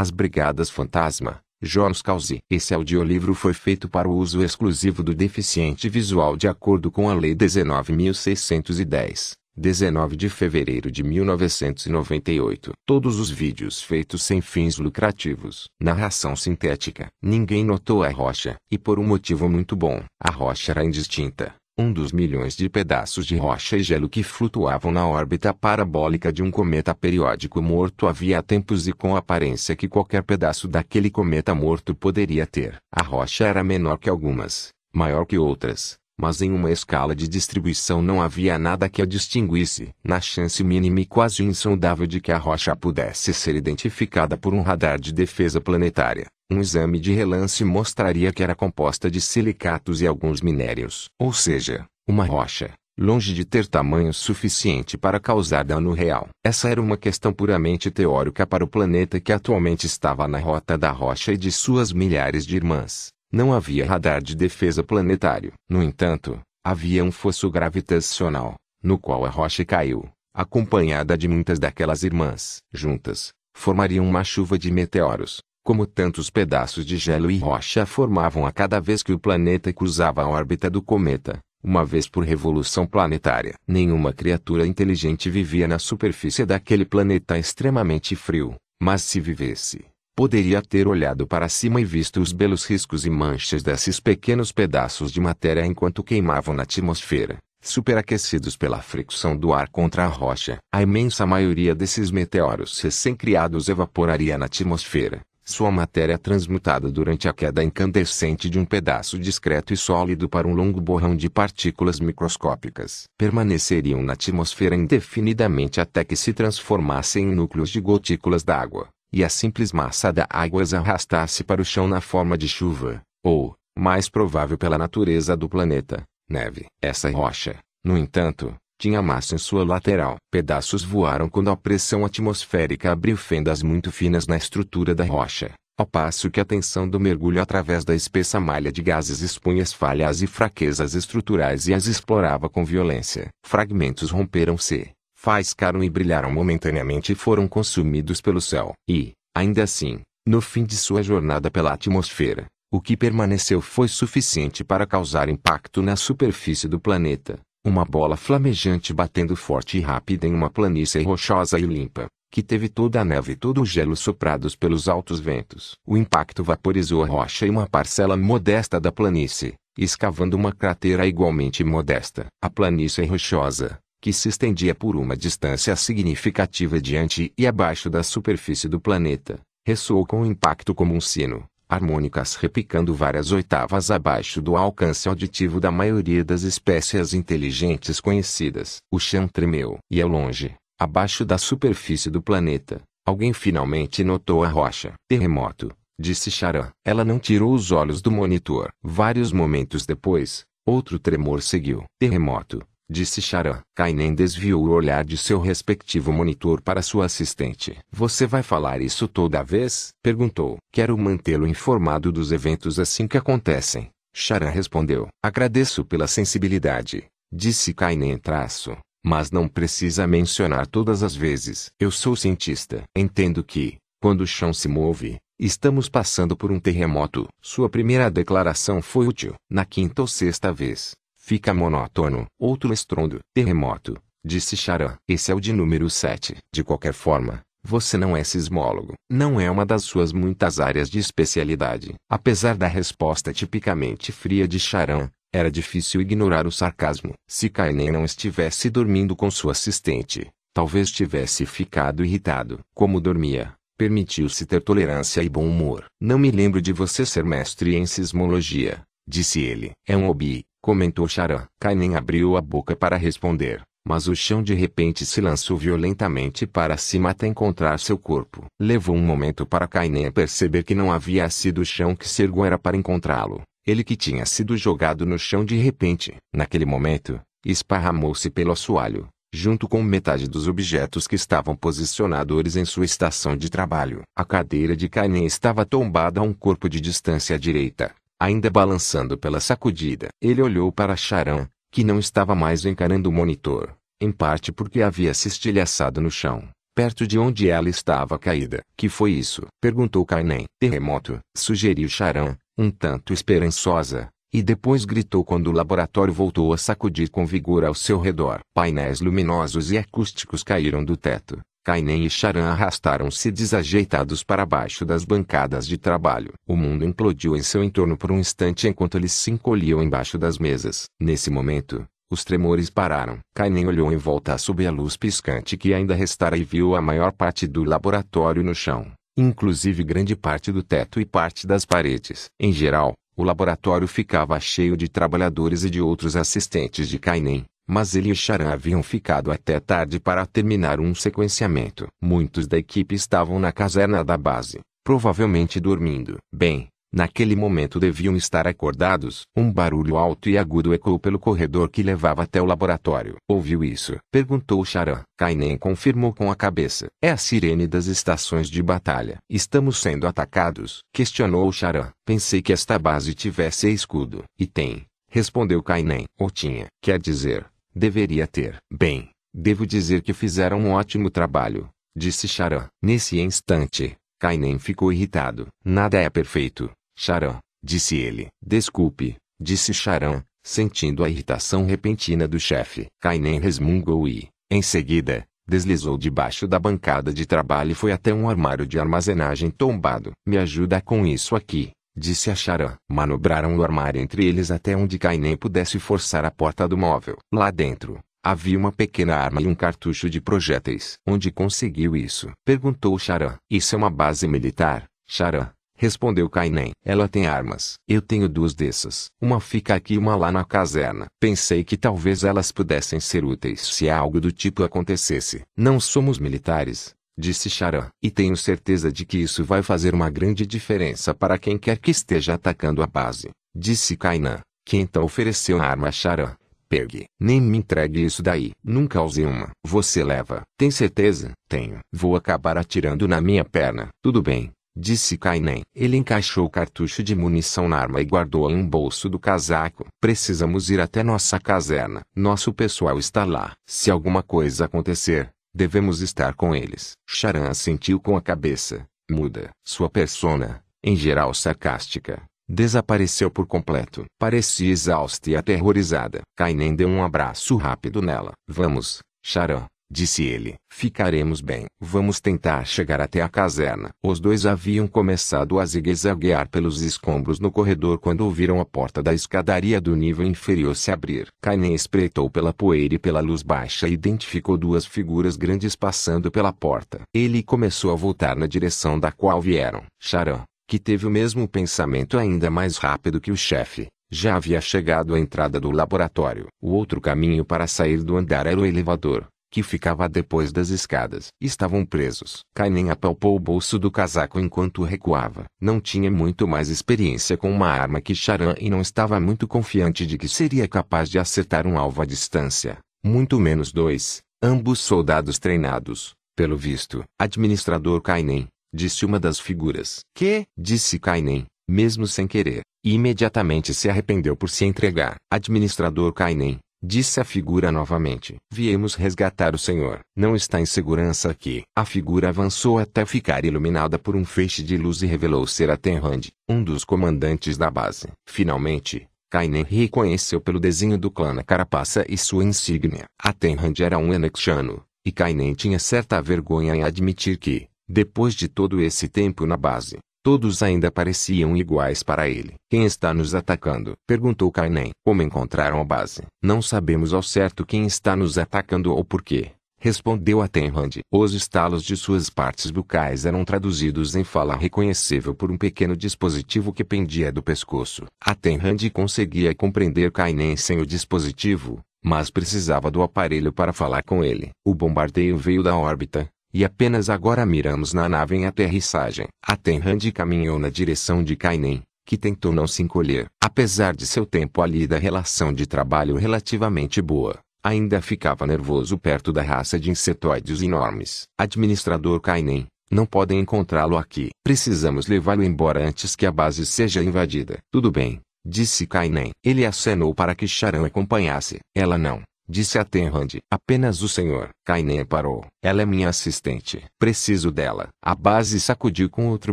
As Brigadas Fantasma, Jones Causi. Esse audiolivro foi feito para o uso exclusivo do deficiente visual de acordo com a Lei 19.610. 19 de fevereiro de 1998. Todos os vídeos feitos sem fins lucrativos. Narração sintética. Ninguém notou a rocha. E por um motivo muito bom. A rocha era indistinta. Um dos milhões de pedaços de rocha e gelo que flutuavam na órbita parabólica de um cometa periódico morto havia tempos e com a aparência que qualquer pedaço daquele cometa morto poderia ter. A rocha era menor que algumas, maior que outras, mas em uma escala de distribuição não havia nada que a distinguisse. Na chance mínima e quase insondável de que a rocha pudesse ser identificada por um radar de defesa planetária, um exame de relance mostraria que era composta de silicatos e alguns minérios. Ou seja, uma rocha, longe de ter tamanho suficiente para causar dano real. Essa era uma questão puramente teórica para o planeta que atualmente estava na rota da rocha e de suas milhares de irmãs. Não havia radar de defesa planetário. No entanto, havia um fosso gravitacional, no qual a rocha caiu, acompanhada de muitas daquelas irmãs. Juntas, formariam uma chuva de meteoros, como tantos pedaços de gelo e rocha formavam a cada vez que o planeta cruzava a órbita do cometa, uma vez por revolução planetária. Nenhuma criatura inteligente vivia na superfície daquele planeta extremamente frio, mas se vivesse, poderia ter olhado para cima e visto os belos riscos e manchas desses pequenos pedaços de matéria enquanto queimavam na atmosfera, superaquecidos pela fricção do ar contra a rocha. A imensa maioria desses meteoros recém-criados evaporaria na atmosfera, sua matéria transmutada durante a queda incandescente de um pedaço discreto e sólido para um longo borrão de partículas microscópicas. Permaneceriam na atmosfera indefinidamente até que se transformassem em núcleos de gotículas d'água e a simples massa da água as arrastasse para o chão na forma de chuva, ou, mais provável pela natureza do planeta, neve. Essa rocha, no entanto, tinha massa em sua lateral. Pedaços voaram quando a pressão atmosférica abriu fendas muito finas na estrutura da rocha, ao passo que a tensão do mergulho através da espessa malha de gases expunha as falhas e fraquezas estruturais e as explorava com violência. Fragmentos romperam-se, faiscaram e brilharam momentaneamente e foram consumidos pelo céu. E, ainda assim, no fim de sua jornada pela atmosfera, o que permaneceu foi suficiente para causar impacto na superfície do planeta. Uma bola flamejante batendo forte e rápida em uma planície rochosa e limpa, que teve toda a neve e todo o gelo soprados pelos altos ventos. O impacto vaporizou a rocha e uma parcela modesta da planície, escavando uma cratera igualmente modesta. A planície rochosa, que se estendia por uma distância significativa diante e abaixo da superfície do planeta, ressoou com o impacto como um sino, harmônicas repicando várias oitavas abaixo do alcance auditivo da maioria das espécies inteligentes conhecidas. O chão tremeu. E ao longe, abaixo da superfície do planeta, alguém finalmente notou a rocha. Terremoto, disse Charan. Ela não tirou os olhos do monitor. Vários momentos depois, outro tremor seguiu. Terremoto, disse Charan. Kainen desviou o olhar de seu respectivo monitor para sua assistente. Você vai falar isso toda vez? Perguntou. Quero mantê-lo informado dos eventos assim que acontecem. Charan respondeu. Agradeço pela sensibilidade, disse Kainen traço. Mas não precisa mencionar todas as vezes. Eu sou cientista. Entendo que, quando o chão se move, estamos passando por um terremoto. Sua primeira declaração foi útil. Na quinta ou sexta vez, Fica monótono. Outro estrondo. Terremoto, disse Charan. Esse é o de número 7. De qualquer forma, você não é sismólogo. Não é uma das suas muitas áreas de especialidade. Apesar da resposta tipicamente fria de Charan, era difícil ignorar o sarcasmo. Se Kainen não estivesse dormindo com sua assistente, talvez tivesse ficado irritado. Como dormia, permitiu-se ter tolerância e bom humor. Não me lembro de você ser mestre em sismologia, disse ele. É um hobby, comentou Charan. Kainen abriu a boca para responder, mas o chão de repente se lançou violentamente para cima até encontrar seu corpo. Levou um momento para Kainen perceber que não havia sido o chão que se ergueu era para encontrá-lo. Ele que tinha sido jogado no chão de repente. Naquele momento, esparramou-se pelo assoalho, junto com metade dos objetos que estavam posicionados em sua estação de trabalho. A cadeira de Kainen estava tombada a um corpo de distância à direita, ainda balançando pela sacudida. Ele olhou para Charan, que não estava mais encarando o monitor, em parte porque havia se estilhaçado no chão, perto de onde ela estava caída. Que foi isso? Perguntou Kainen. Terremoto, sugeriu Charan, um tanto esperançosa, e depois gritou quando o laboratório voltou a sacudir com vigor ao seu redor. Painéis luminosos e acústicos caíram do teto. Kainen e Charan arrastaram-se desajeitados para baixo das bancadas de trabalho. O mundo implodiu em seu entorno por um instante enquanto eles se encolhiam embaixo das mesas. Nesse momento, os tremores pararam. Kainen olhou em volta sob a luz piscante que ainda restara e viu a maior parte do laboratório no chão, inclusive grande parte do teto e parte das paredes. Em geral, o laboratório ficava cheio de trabalhadores e de outros assistentes de Kainen, mas ele e Charan haviam ficado até tarde para terminar um sequenciamento. Muitos da equipe estavam na caserna da base, provavelmente dormindo. Bem, naquele momento deviam estar acordados. Um barulho alto e agudo ecoou pelo corredor que levava até o laboratório. Ouviu isso? Perguntou Charan. Kainen confirmou com a cabeça. É a sirene das estações de batalha. Estamos sendo atacados? Questionou Charan. Pensei que esta base tivesse escudo. E tem. Respondeu Kainen. Ou tinha. Quer dizer, Deveria ter. Bem, devo dizer que fizeram um ótimo trabalho, disse Charan. Nesse instante, Kainen ficou irritado. Nada é perfeito, Charan, disse ele. Desculpe, disse Charan, sentindo a irritação repentina do chefe. Kainen resmungou e, em seguida, deslizou debaixo da bancada de trabalho e foi até um armário de armazenagem tombado. Me ajuda com isso aqui, disse a Charan. Manobraram o armário entre eles até onde Kainen pudesse forçar a porta do móvel. Lá dentro, havia uma pequena arma e um cartucho de projéteis. Onde conseguiu isso? Perguntou Charan. Isso é uma base militar, Charan. Respondeu Kainen. Ela tem armas. Eu tenho duas dessas. Uma fica aqui e uma lá na caserna. Pensei que talvez elas pudessem ser úteis se algo do tipo acontecesse. Não somos militares, disse Charan. E tenho certeza de que isso vai fazer uma grande diferença para quem quer que esteja atacando a base, disse Kainan, que então ofereceu a arma a Charan. Pegue. Nem me entregue isso daí. Nunca usei uma. Você leva. Tem certeza? Tenho. Vou acabar atirando na minha perna. Tudo bem. Disse Kainen. Ele encaixou o cartucho de munição na arma e guardou-a em um bolso do casaco. Precisamos ir até nossa caserna. Nosso pessoal está lá. Se alguma coisa acontecer, Devemos estar com eles. Charan assentiu com a cabeça, muda. Sua persona, em geral sarcástica, desapareceu por completo. Parecia exausta e aterrorizada. Kainen deu um abraço rápido nela. Vamos, Charan, disse ele. Ficaremos bem. Vamos tentar chegar até a caserna. Os dois haviam começado a zigue-zaguear pelos escombros no corredor quando ouviram a porta da escadaria do nível inferior se abrir. Kainen espreitou pela poeira e pela luz baixa e identificou duas figuras grandes passando pela porta. Ele começou a voltar na direção da qual vieram. Charan, que teve o mesmo pensamento ainda mais rápido que o chefe, já havia chegado à entrada do laboratório. O outro caminho para sair do andar era o elevador que ficava depois das escadas. Estavam presos. Kainen apalpou o bolso do casaco enquanto recuava. Não tinha muito mais experiência com uma arma que Charan e não estava muito confiante de que seria capaz de acertar um alvo à distância. Muito menos dois, ambos soldados treinados, pelo visto. Administrador Kainen, disse uma das figuras. Que? Disse Kainen, mesmo sem querer. E imediatamente se arrependeu por se entregar. Administrador Kainen, Disse a figura novamente. Viemos resgatar o senhor. Não está em segurança aqui. A figura avançou até ficar iluminada por um feixe de luz e revelou ser a Tenrand, um dos comandantes da base. Finalmente, Kainen reconheceu pelo desenho do clã na carapaça e sua insígnia. A Tenrand era um Enexiano, e Kainen tinha certa vergonha em admitir que, depois de todo esse tempo na base, Todos ainda pareciam iguais para ele. Quem está nos atacando? Perguntou Kainen. Como encontraram a base? Não sabemos ao certo quem está nos atacando ou por quê. Respondeu a Tenrand. Os estalos de suas partes bucais eram traduzidos em fala reconhecível por um pequeno dispositivo que pendia do pescoço. A Tenrand conseguia compreender Kainen sem o dispositivo, mas precisava do aparelho para falar com ele. O bombardeio veio da órbita, e apenas agora miramos na nave em aterrissagem. A Tenrand caminhou na direção de Kainen, que tentou não se encolher. Apesar de seu tempo ali da relação de trabalho relativamente boa, ainda ficava nervoso perto da raça de insetoides enormes. Administrador Kainen, não podem encontrá-lo aqui. Precisamos levá-lo embora antes que a base seja invadida. Tudo bem, disse Kainen. Ele acenou para que Charan acompanhasse. Ela não, Disse a Tenrand. Apenas o senhor. Kainen parou. Ela é minha assistente. Preciso dela. A base sacudiu com outro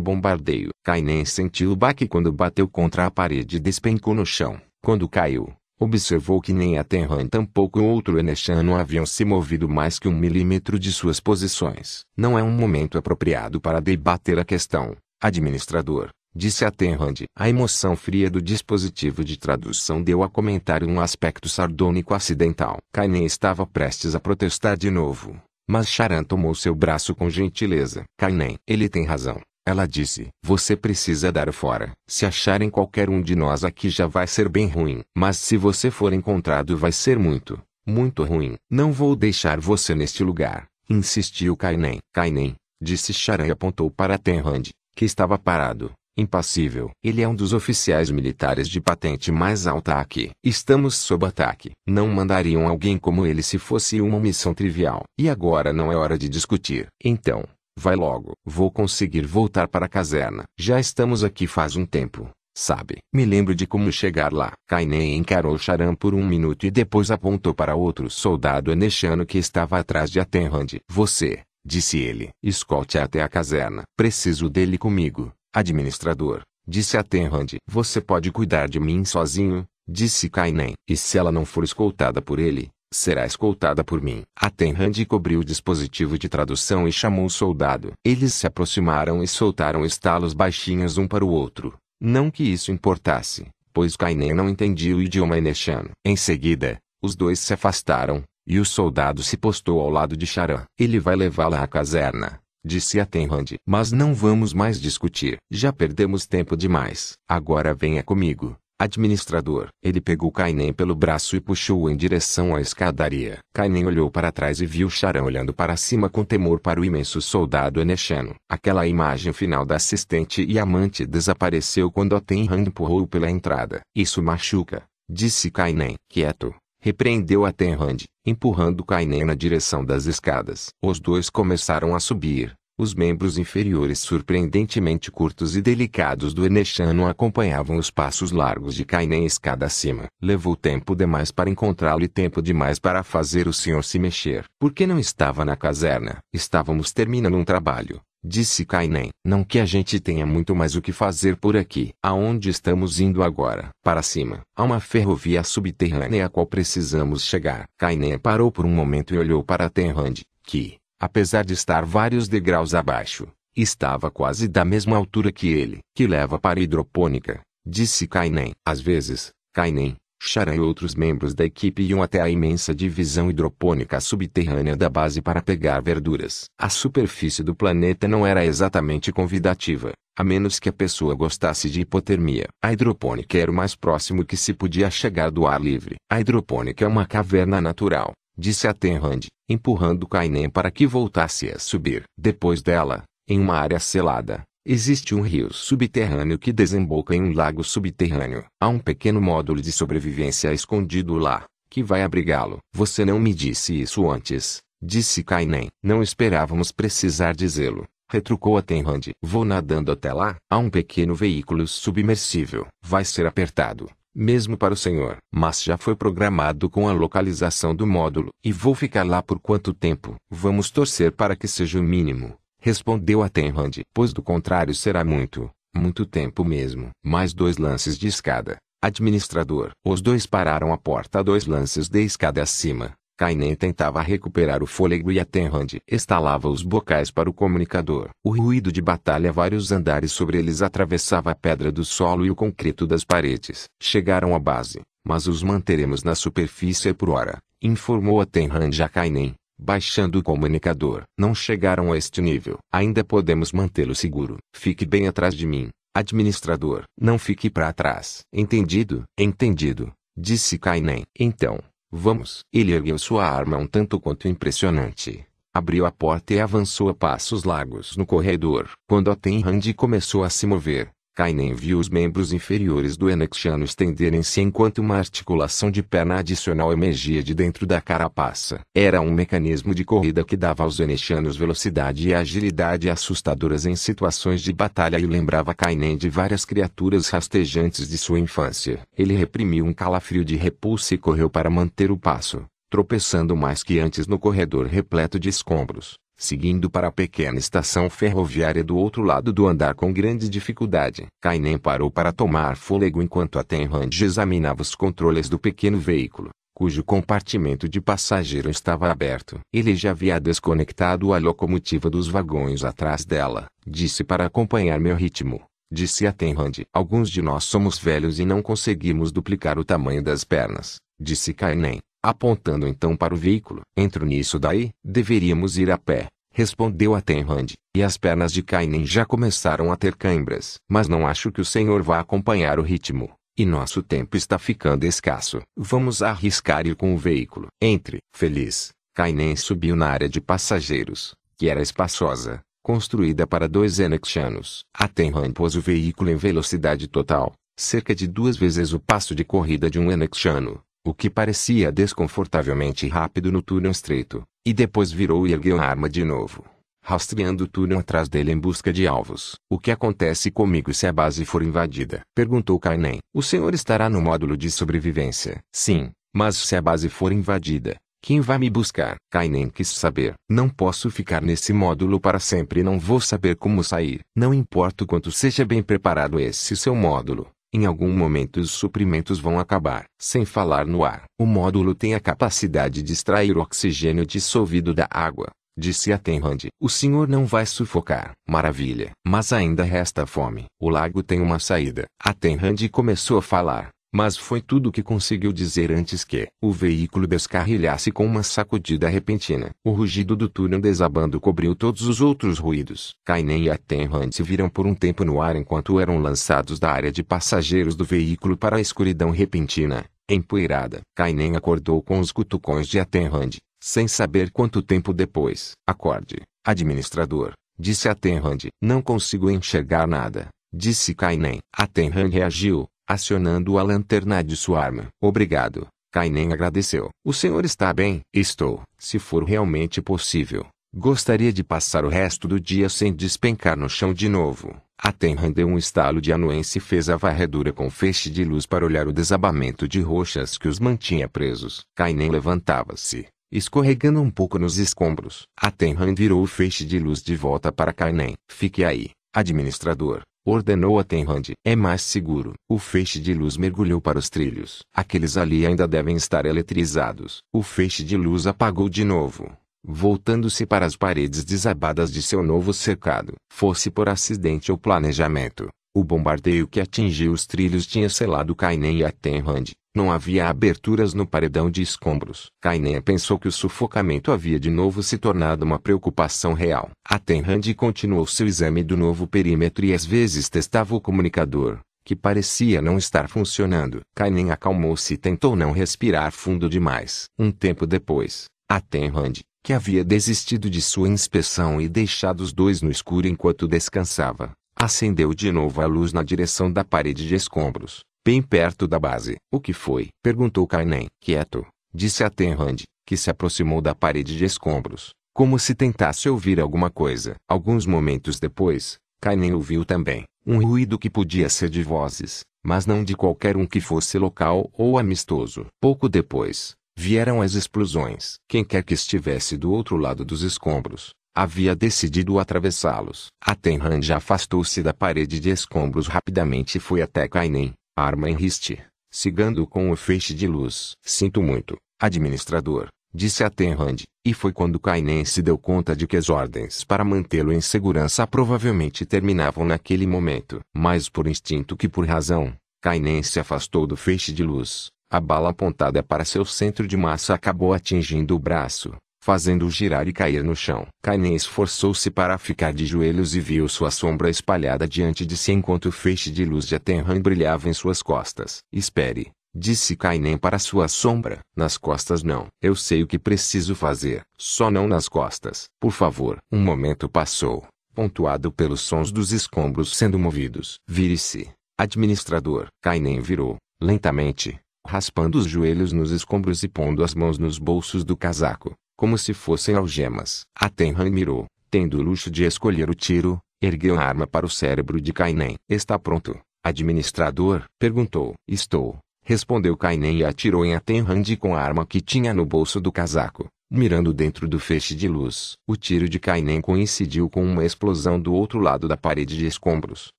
bombardeio. Kainen sentiu o baque quando bateu contra a parede e despencou no chão. Quando caiu, observou que nem a Tenran tampouco outro Enechano haviam se movido mais que um milímetro de suas posições. Não é um momento apropriado para debater a questão, administrador, disse a Tenrand. A emoção fria do dispositivo de tradução deu a comentário um aspecto sardônico acidental. Kainen estava prestes a protestar de novo, mas Charan tomou seu braço com gentileza. Kainen, ele tem razão. Ela disse: Você precisa dar fora. Se acharem qualquer um de nós aqui já vai ser bem ruim. Mas se você for encontrado vai ser muito, muito ruim. Não vou deixar você neste lugar, insistiu Kainen. Kainen, disse Charan e apontou para Tenrand, que estava parado, impassível. Ele é um dos oficiais militares de patente mais alta aqui. Estamos sob ataque. Não mandariam alguém como ele se fosse uma missão trivial. E agora não é hora de discutir. Então, vai logo. Vou conseguir voltar para a caserna. Já estamos aqui faz um tempo. Sabe? Me lembro de como chegar lá. Kainen encarou Charan por um minuto e depois apontou para outro soldado enechano que estava atrás de Atenrand. Você, disse ele, escolte até a caserna. Preciso dele comigo. Administrador, disse a Tenrand. Você pode cuidar de mim sozinho, disse Kainen. E se ela não for escoltada por ele, será escoltada por mim. A Tenrand cobriu o dispositivo de tradução e chamou o soldado. Eles se aproximaram e soltaram estalos baixinhos um para o outro. Não que isso importasse, pois Kainen não entendia o idioma enechano. Em seguida, os dois se afastaram, e o soldado se postou ao lado de Charan. Ele vai levá-la à caserna, disse a Tenrand. Mas não vamos mais discutir. Já perdemos tempo demais. Agora venha comigo, administrador. Ele pegou Kainen pelo braço e puxou-o em direção à escadaria. Kainen olhou para trás e viu Charan olhando para cima com temor para o imenso soldado enechano. Aquela imagem final da assistente e amante desapareceu quando a Tenrand empurrou pela entrada. Isso machuca, disse Kainen. Quieto, repreendeu a Tenrand, empurrando Kainen na direção das escadas. Os dois começaram a subir. Os membros inferiores surpreendentemente curtos e delicados do Enechano acompanhavam os passos largos de Kainen escada acima. Levou tempo demais para encontrá-lo e tempo demais para fazer o senhor se mexer. Por que não estava na caserna? Estávamos terminando um trabalho. Disse Kainen. Não que a gente tenha muito mais o que fazer por aqui. Aonde estamos indo agora? Para cima. Há uma ferrovia subterrânea a qual precisamos chegar. Kainen parou por um momento e olhou para Tenrand, que, apesar de estar vários degraus abaixo, estava quase da mesma altura que ele. Que leva para a hidropônica. Disse Kainen. Às vezes, Kainen, Charan e outros membros da equipe iam até a imensa divisão hidropônica subterrânea da base para pegar verduras. A superfície do planeta não era exatamente convidativa, a menos que a pessoa gostasse de hipotermia. A hidropônica era o mais próximo que se podia chegar do ar livre. A hidropônica é uma caverna natural, disse a Tenrand, empurrando Kainen para que voltasse a subir. Depois dela, em uma área selada, Existe um rio subterrâneo que desemboca em um lago subterrâneo. Há um pequeno módulo de sobrevivência escondido lá, que vai abrigá-lo. Você não me disse isso antes, disse Kainen. Não esperávamos precisar dizê-lo, retrucou a Tenrand. Vou nadando até lá. Há um pequeno veículo submersível. Vai ser apertado, mesmo para o senhor. Mas já foi programado com a localização do módulo. E vou ficar lá por quanto tempo? Vamos torcer para que seja o mínimo respondeu a Tenrand. Pois do contrário será muito, muito tempo mesmo. Mais dois lances de escada. Administrador. Os dois pararam à porta dois lances de escada acima. Kainen tentava recuperar o fôlego e a Tenrand estalava os bocais para o comunicador. O ruído de batalha vários andares sobre eles atravessava a pedra do solo e o concreto das paredes. Chegaram à base, mas os manteremos na superfície por hora, informou a Tenrand a Kainen baixando o comunicador. Não chegaram a este nível. Ainda podemos mantê-lo seguro. Fique bem atrás de mim, administrador. Não fique para trás. Entendido? Entendido, disse Kainen. Então, vamos. Ele ergueu sua arma um tanto quanto impressionante. Abriu a porta e avançou a passos largos no corredor. Quando a Tenrand começou a se mover, Kainen viu os membros inferiores do Enexiano estenderem-se enquanto uma articulação de perna adicional emergia de dentro da carapaça. Era um mecanismo de corrida que dava aos Enexianos velocidade e agilidade assustadoras em situações de batalha e lembrava Kainen de várias criaturas rastejantes de sua infância. Ele reprimiu um calafrio de repulsa e correu para manter o passo tropeçando mais que antes no corredor repleto de escombros, seguindo para a pequena estação ferroviária do outro lado do andar com grande dificuldade. Kainen parou para tomar fôlego enquanto a Tenrand examinava os controles do pequeno veículo, cujo compartimento de passageiro estava aberto. Ele já havia desconectado a locomotiva dos vagões atrás dela, disse para acompanhar meu ritmo. Disse a Tenrand. Alguns de nós somos velhos e não conseguimos duplicar o tamanho das pernas, disse Kainen apontando então para o veículo. Entro nisso daí, deveríamos ir a pé, respondeu a Tenrand, e as pernas de Kainen já começaram a ter cãibras. Mas não acho que o senhor vá acompanhar o ritmo, e nosso tempo está ficando escasso. Vamos arriscar ir com o veículo. Entre. Feliz, Kainen subiu na área de passageiros, que era espaçosa, construída para dois Enexianos. A Tenran pôs o veículo em velocidade total, cerca de duas vezes o passo de corrida de um Enexiano o que parecia desconfortavelmente rápido no túnel estreito, e depois virou e ergueu a arma de novo, rastreando o túnel atrás dele em busca de alvos. O que acontece comigo se a base for invadida? Perguntou Kainen. O senhor estará no módulo de sobrevivência. Sim, mas se a base for invadida, quem vai me buscar? Kainen quis saber. Não posso ficar nesse módulo para sempre e não vou saber como sair. Não importa o quanto seja bem preparado esse seu módulo. Em algum momento os suprimentos vão acabar. Sem falar no ar. O módulo tem a capacidade de extrair o oxigênio dissolvido da água, disse a Tenrand. O senhor não vai sufocar. Maravilha. Mas ainda resta fome. O lago tem uma saída. A Tenrand começou a falar. Mas foi tudo o que conseguiu dizer antes que o veículo descarrilhasse com uma sacudida repentina. O rugido do túnel desabando cobriu todos os outros ruídos. Kainen e Attenrand se viram por um tempo no ar enquanto eram lançados da área de passageiros do veículo para a escuridão repentina, empoeirada. Kainen acordou com os cutucões de Attenrand, sem saber quanto tempo depois. Acorde, administrador, disse Attenrand. Não consigo enxergar nada, disse Kainen. Attenrand reagiu, acionando a lanterna de sua arma. Obrigado. Kainen agradeceu. O senhor está bem? Estou. Se for realmente possível, gostaria de passar o resto do dia sem despencar no chão de novo. A Tenran deu um estalo de anuência e fez a varredura com feixe de luz para olhar o desabamento de rochas que os mantinha presos. Kainen levantava-se, escorregando um pouco nos escombros. A Tenran virou o feixe de luz de volta para Kainen. Fique aí, administrador ordenou a Tenrand. É mais seguro. O feixe de luz mergulhou para os trilhos. Aqueles ali ainda devem estar eletrizados. O feixe de luz apagou de novo, voltando-se para as paredes desabadas de seu novo cercado. Fosse por acidente ou planejamento, o bombardeio que atingiu os trilhos tinha selado Kainen e a Tenrand. Não havia aberturas no paredão de escombros. Kainen pensou que o sufocamento havia de novo se tornado uma preocupação real. A Tenrand continuou seu exame do novo perímetro e às vezes testava o comunicador, que parecia não estar funcionando. Kainen acalmou-se e tentou não respirar fundo demais. Um tempo depois, a Tenrand, que havia desistido de sua inspeção e deixado os dois no escuro enquanto descansava, acendeu de novo a luz na direção da parede de escombros bem perto da base. O que foi? Perguntou Kainen. Quieto, disse a Tenrand, que se aproximou da parede de escombros, como se tentasse ouvir alguma coisa. Alguns momentos depois, Kainen ouviu também, um ruído que podia ser de vozes, mas não de qualquer um que fosse local ou amistoso. Pouco depois, vieram as explosões. Quem quer que estivesse do outro lado dos escombros, havia decidido atravessá-los. A Tenran afastou-se da parede de escombros rapidamente e foi até Kainen, arma em riste, cigando com o feixe de luz. Sinto muito, administrador, disse a Tenrand, e foi quando Kainen se deu conta de que as ordens para mantê-lo em segurança provavelmente terminavam naquele momento. Mais por instinto que por razão, Kainen se afastou do feixe de luz. A bala apontada para seu centro de massa acabou atingindo o braço, fazendo-o girar e cair no chão. Kainen esforçou-se para ficar de joelhos e viu sua sombra espalhada diante de si enquanto o feixe de luz de Atenran brilhava em suas costas. Espere, disse Kainen para sua sombra. Nas costas não. Eu sei o que preciso fazer, só não nas costas. Por favor. Um momento passou, pontuado pelos sons dos escombros sendo movidos. Vire-se, administrador. Kainen virou, lentamente, raspando os joelhos nos escombros e pondo as mãos nos bolsos do casaco como se fossem algemas. A Tenran mirou, tendo o luxo de escolher o tiro, ergueu a arma para o cérebro de Kainen. Está pronto, administrador? Perguntou. Estou, Respondeu Kainen e atirou em Atenrand com a arma que tinha no bolso do casaco, mirando dentro do feixe de luz. O tiro de Kainen coincidiu com uma explosão do outro lado da parede de escombros.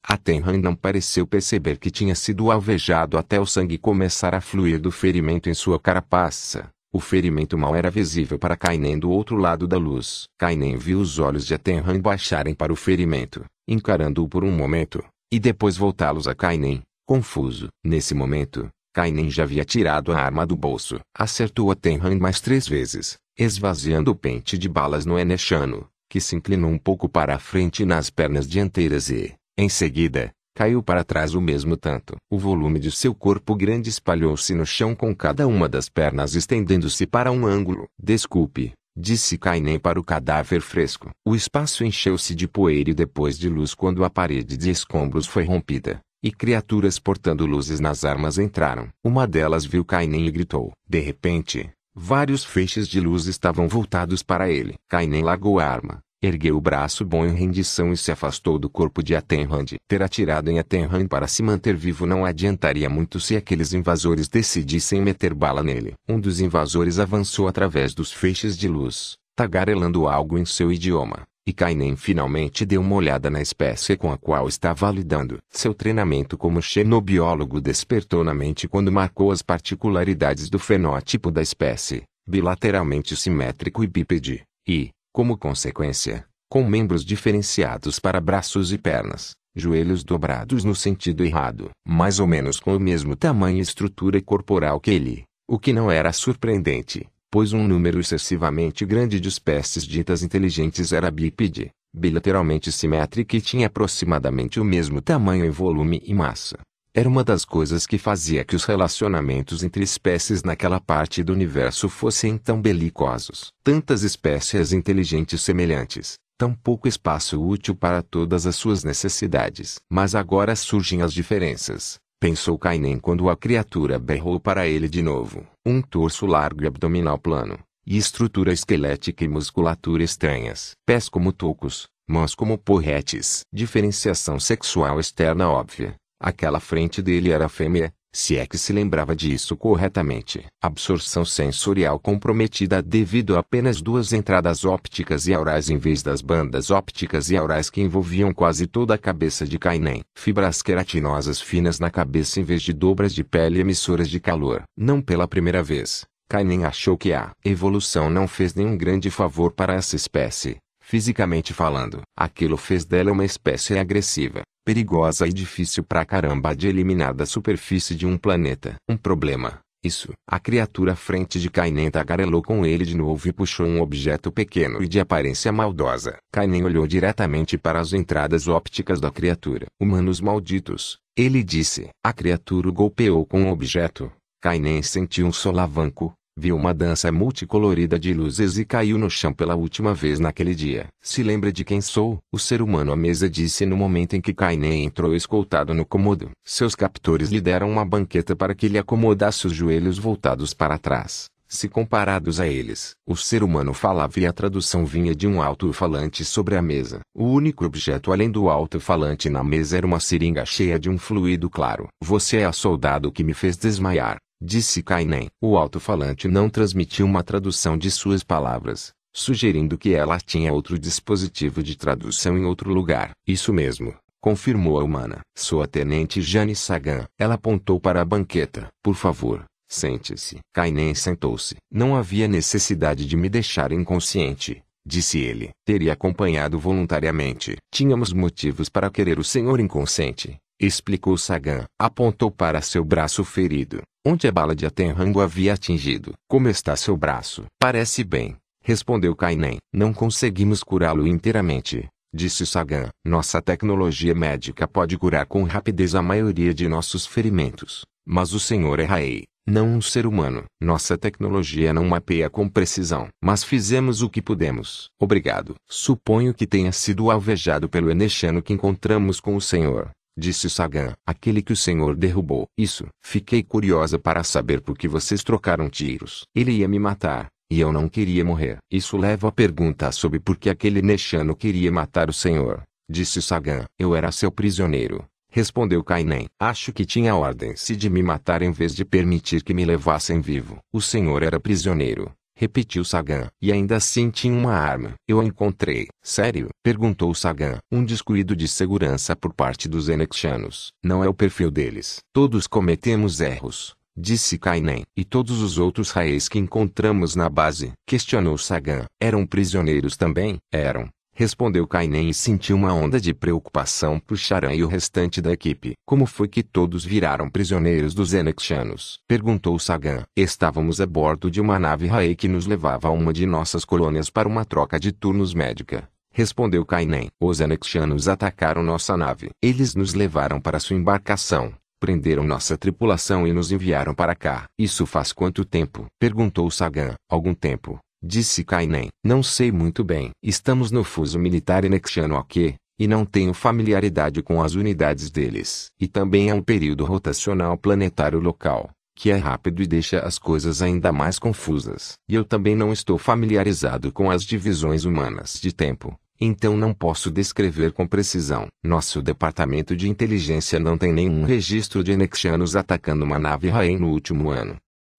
Atenrand não pareceu perceber que tinha sido alvejado até o sangue começar a fluir do ferimento em sua carapaça. O ferimento mal era visível para Kainen do outro lado da luz. Kainen viu os olhos de Atenrand baixarem para o ferimento, encarando-o por um momento, e depois voltá-los a Kainen, confuso. Nesse momento, Kainen já havia tirado a arma do bolso. Acertou a mais três vezes, esvaziando o pente de balas no Enechano, que se inclinou um pouco para a frente nas pernas dianteiras e, em seguida, caiu para trás o mesmo tanto. O volume de seu corpo grande espalhou-se no chão com cada uma das pernas estendendo-se para um ângulo. Desculpe, disse Kainen para o cadáver fresco. O espaço encheu-se de poeira e depois de luz quando a parede de escombros foi rompida e criaturas portando luzes nas armas entraram. Uma delas viu Kainen e gritou. De repente, vários feixes de luz estavam voltados para ele. Kainen largou a arma, ergueu o braço bom em rendição e se afastou do corpo de Atenrand. Ter atirado em Atenrand para se manter vivo não adiantaria muito se aqueles invasores decidissem meter bala nele. Um dos invasores avançou através dos feixes de luz, tagarelando algo em seu idioma. E Kainen finalmente deu uma olhada na espécie com a qual estava lidando. Seu treinamento como xenobiólogo despertou na mente quando marcou as particularidades do fenótipo da espécie, bilateralmente simétrico e bípede, e, como consequência, com membros diferenciados para braços e pernas, joelhos dobrados no sentido errado, mais ou menos com o mesmo tamanho e estrutura corporal que ele, o que não era surpreendente pois um número excessivamente grande de espécies ditas inteligentes era bípede, bilateralmente simétrica e tinha aproximadamente o mesmo tamanho em volume e massa. Era uma das coisas que fazia que os relacionamentos entre espécies naquela parte do universo fossem tão belicosos. Tantas espécies inteligentes semelhantes, tão pouco espaço útil para todas as suas necessidades. Mas agora surgem as diferenças. Pensou Kainen quando a criatura berrou para ele de novo. Um torso largo e abdominal plano, e estrutura esquelética e musculatura estranhas. Pés como tocos, mãos como porretes. Diferenciação sexual externa óbvia. Aquela frente dele era fêmea, se é que se lembrava disso corretamente. Absorção sensorial comprometida devido a apenas duas entradas ópticas e aurais em vez das bandas ópticas e aurais que envolviam quase toda a cabeça de Kainen. Fibras queratinosas finas na cabeça em vez de dobras de pele emissoras de calor. Não pela primeira vez, Kainen achou que a evolução não fez nenhum grande favor para essa espécie. Fisicamente falando, aquilo fez dela uma espécie agressiva, perigosa e difícil pra caramba de eliminar da superfície de um planeta. Um problema. Isso. A criatura à frente de Kainen tagarelou com ele de novo e puxou um objeto pequeno e de aparência maldosa. Kainen olhou diretamente para as entradas ópticas da criatura. Humanos malditos. Ele disse. A criatura o golpeou com o um objeto. Kainen sentiu um solavanco, Viu uma dança multicolorida de luzes e caiu no chão pela última vez naquele dia. Se lembra de quem sou? O ser humano à mesa disse no momento em que Kainen entrou escoltado no cômodo. Seus captores lhe deram uma banqueta para que ele acomodasse os joelhos voltados para trás. Se comparados a eles, o ser humano falava e a tradução vinha de um alto-falante sobre a mesa. O único objeto além do alto-falante na mesa era uma seringa cheia de um fluido claro. Você é a soldado que me fez desmaiar. Disse Kainen. O alto-falante não transmitiu uma tradução de suas palavras, sugerindo que ela tinha outro dispositivo de tradução em outro lugar. Isso mesmo, confirmou a humana. Sou a tenente Jane Sagan. Ela apontou para a banqueta. Por favor, sente-se. Kainen sentou-se. Não havia necessidade de me deixar inconsciente, disse ele. Teria acompanhado voluntariamente. Tínhamos motivos para querer o senhor inconsciente, explicou Sagan. Apontou para seu braço ferido onde a bala de Atenrango havia atingido. Como está seu braço? Parece bem, respondeu Kainen. Não conseguimos curá-lo inteiramente, disse Sagan. Nossa tecnologia médica pode curar com rapidez a maioria de nossos ferimentos, mas o senhor é rei, não um ser humano. Nossa tecnologia não mapeia com precisão. Mas fizemos o que pudemos. Obrigado. Suponho que tenha sido alvejado pelo Enechano que encontramos com o senhor disse Sagan. Aquele que o senhor derrubou. Isso. Fiquei curiosa para saber por que vocês trocaram tiros. Ele ia me matar, e eu não queria morrer. Isso leva à pergunta sobre por que aquele Nechano queria matar o senhor, disse Sagan. Eu era seu prisioneiro, Respondeu Kainen. Acho que tinha ordens de me matar em vez de permitir que me levassem vivo. O senhor era prisioneiro. Repetiu Sagan. E ainda assim tinha uma arma. Eu a encontrei. Sério? Perguntou Sagan. Um descuido de segurança por parte dos Enexianos. Não é o perfil deles. Todos cometemos erros. Disse Kainen. E todos os outros raízes que encontramos na base? Questionou Sagan. Eram prisioneiros também? Eram. Respondeu Kainen e sentiu uma onda de preocupação por Charan e o restante da equipe. Como foi que todos viraram prisioneiros dos Enexianos? Perguntou Sagan. Estávamos a bordo de uma nave Rae que nos levava a uma de nossas colônias para uma troca de turnos médica. Respondeu Kainen. Os Enexianos atacaram nossa nave. Eles nos levaram para sua embarcação. Prenderam nossa tripulação e nos enviaram para cá. Isso faz quanto tempo? Perguntou Sagan. Algum tempo. Disse Kainen. Não sei muito bem. Estamos no fuso militar Enexiano aqui, e não tenho familiaridade com as unidades deles. E também é um período rotacional planetário local, que é rápido e deixa as coisas ainda mais confusas. E eu também não estou familiarizado com as divisões humanas de tempo, então não posso descrever com precisão. Nosso departamento de inteligência não tem nenhum registro de Enexianos atacando uma nave Rain no último ano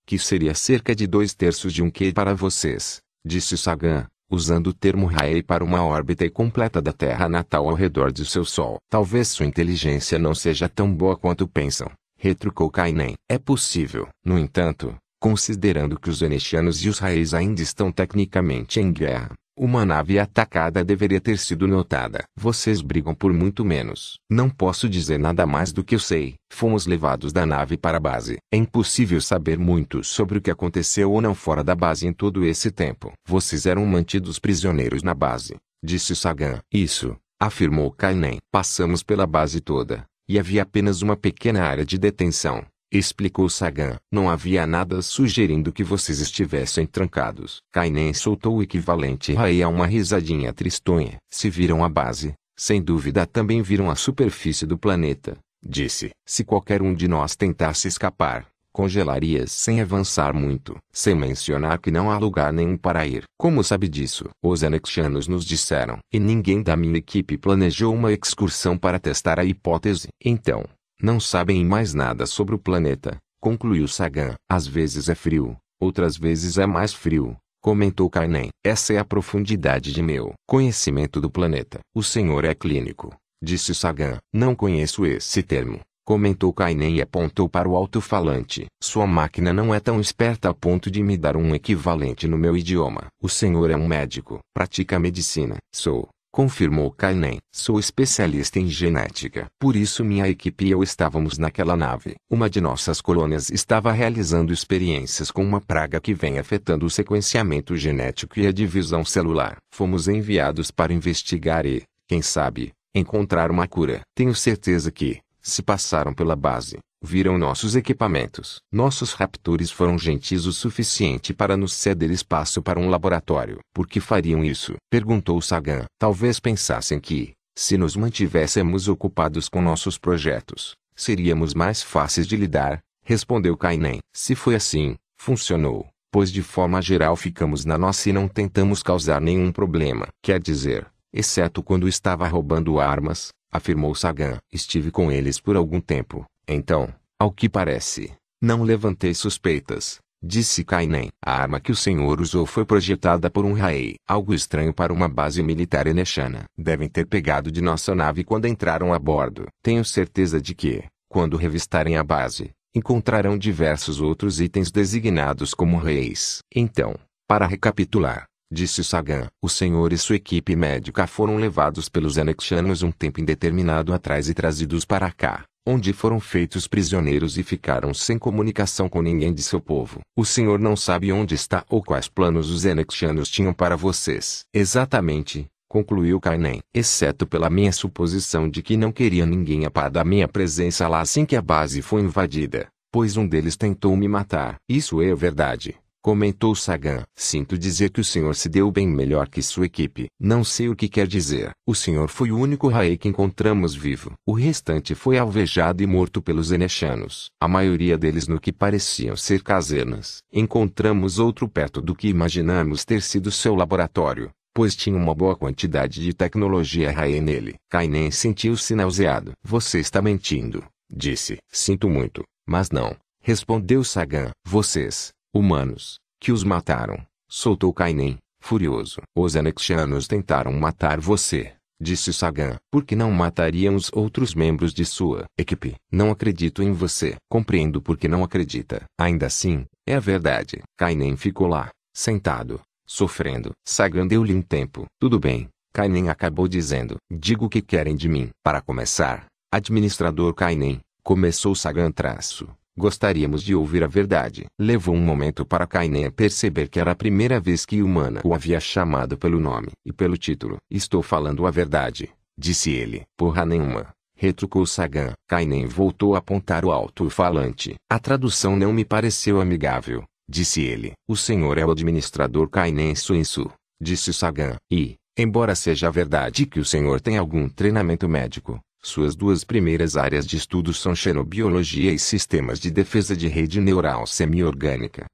que seria cerca de dois terços de um Q para vocês, disse Sagan, usando o termo Raei para uma órbita completa da Terra natal ao redor de seu Sol. Talvez sua inteligência não seja tão boa quanto pensam, retrucou Kainen. É possível, no entanto, considerando que os venexianos e os Raeis ainda estão tecnicamente em guerra, uma nave atacada deveria ter sido notada. Vocês brigam por muito menos. Não posso dizer nada mais do que eu sei. Fomos levados da nave para a base. É impossível saber muito sobre o que aconteceu ou não fora da base em todo esse tempo. Vocês eram mantidos prisioneiros na base, disse Sagan. Isso, afirmou Kainen. Passamos pela base toda, e havia apenas uma pequena área de detenção. Explicou Sagan. Não havia nada sugerindo que vocês estivessem trancados. Kainen soltou o equivalente a uma risadinha tristonha. Se viram a base, sem dúvida também viram a superfície do planeta. Disse. Se qualquer um de nós tentasse escapar, congelarias sem avançar muito, sem mencionar que não há lugar nenhum para ir. Como sabe disso? Os anexianos nos disseram. E ninguém da minha equipe planejou uma excursão para testar a hipótese. Então, não sabem mais nada sobre o planeta, concluiu Sagan. Às vezes é frio, outras vezes é mais frio, comentou Kainen. Essa é a profundidade de meu conhecimento do planeta. O senhor é clínico, disse Sagan. Não conheço esse termo, comentou Kainen e apontou para o alto-falante. Sua máquina não é tão esperta a ponto de me dar um equivalente no meu idioma. O senhor é um médico, pratica medicina. Sou, confirmou Kainen. Sou especialista em genética. Por isso minha equipe e eu estávamos naquela nave. Uma de nossas colônias estava realizando experiências com uma praga que vem afetando o sequenciamento genético e a divisão celular. Fomos enviados para investigar e, quem sabe, encontrar uma cura. Tenho certeza que, se passaram pela base, viram nossos equipamentos. Nossos raptores foram gentis o suficiente para nos ceder espaço para um laboratório. Por que fariam isso? Perguntou Sagan. Talvez pensassem que, se nos mantivéssemos ocupados com nossos projetos, seríamos mais fáceis de lidar, respondeu Kainen. Se foi assim, funcionou, pois de forma geral ficamos na nossa e não tentamos causar nenhum problema. Quer dizer, exceto quando estava roubando armas, afirmou Sagan. Estive com eles por algum tempo, então, ao que parece, não levantei suspeitas, disse Kainen. A arma que o senhor usou foi projetada por um Raei. Algo estranho para uma base militar enexana. Devem ter pegado de nossa nave quando entraram a bordo. Tenho certeza de que, quando revistarem a base, encontrarão diversos outros itens designados como reis. Então, para recapitular, disse Sagan, o senhor e sua equipe médica foram levados pelos anexianos um tempo indeterminado atrás e trazidos para cá onde foram feitos prisioneiros e ficaram sem comunicação com ninguém de seu povo. O senhor não sabe onde está ou quais planos os Enexianos tinham para vocês. Exatamente, concluiu Kainen, exceto pela minha suposição de que não queria ninguém a par da minha presença lá assim que a base foi invadida, pois um deles tentou me matar. Isso é verdade. Comentou Sagan. Sinto dizer que o senhor se deu bem melhor que sua equipe. Não sei o que quer dizer. O senhor foi o único Raei que encontramos vivo. O restante foi alvejado e morto pelos Enechanos. A maioria deles no que pareciam ser casernas. Encontramos outro perto do que imaginamos ter sido seu laboratório pois tinha uma boa quantidade de tecnologia Rae nele. Kainen sentiu-se nauseado. Você está mentindo, disse. Sinto muito, mas não, respondeu Sagan. Vocês, humanos, que os mataram, soltou Kainen, furioso. Os anexianos tentaram matar você, disse Sagan. Por que não matariam os outros membros de sua equipe? Não acredito em você. Compreendo por que não acredita. Ainda assim, é a verdade. Kainen ficou lá, sentado, sofrendo. Sagan deu-lhe um tempo. Tudo bem, Kainen acabou dizendo. Digo o que querem de mim. Para começar, administrador Kainen, começou Sagan traço. Gostaríamos de ouvir a verdade. Levou um momento para Kainen perceber que era a primeira vez que Humana o havia chamado pelo nome e pelo título. Estou falando a verdade, disse ele. Porra nenhuma, retrucou Sagan. Kainen voltou a apontar o alto-falante. A tradução não me pareceu amigável, disse ele. O senhor é o administrador Kainen Suinsu, disse Sagan. E, embora seja verdade que o senhor tem algum treinamento médico, suas duas primeiras áreas de estudo são xenobiologia e sistemas de defesa de rede neural semi-orgânica.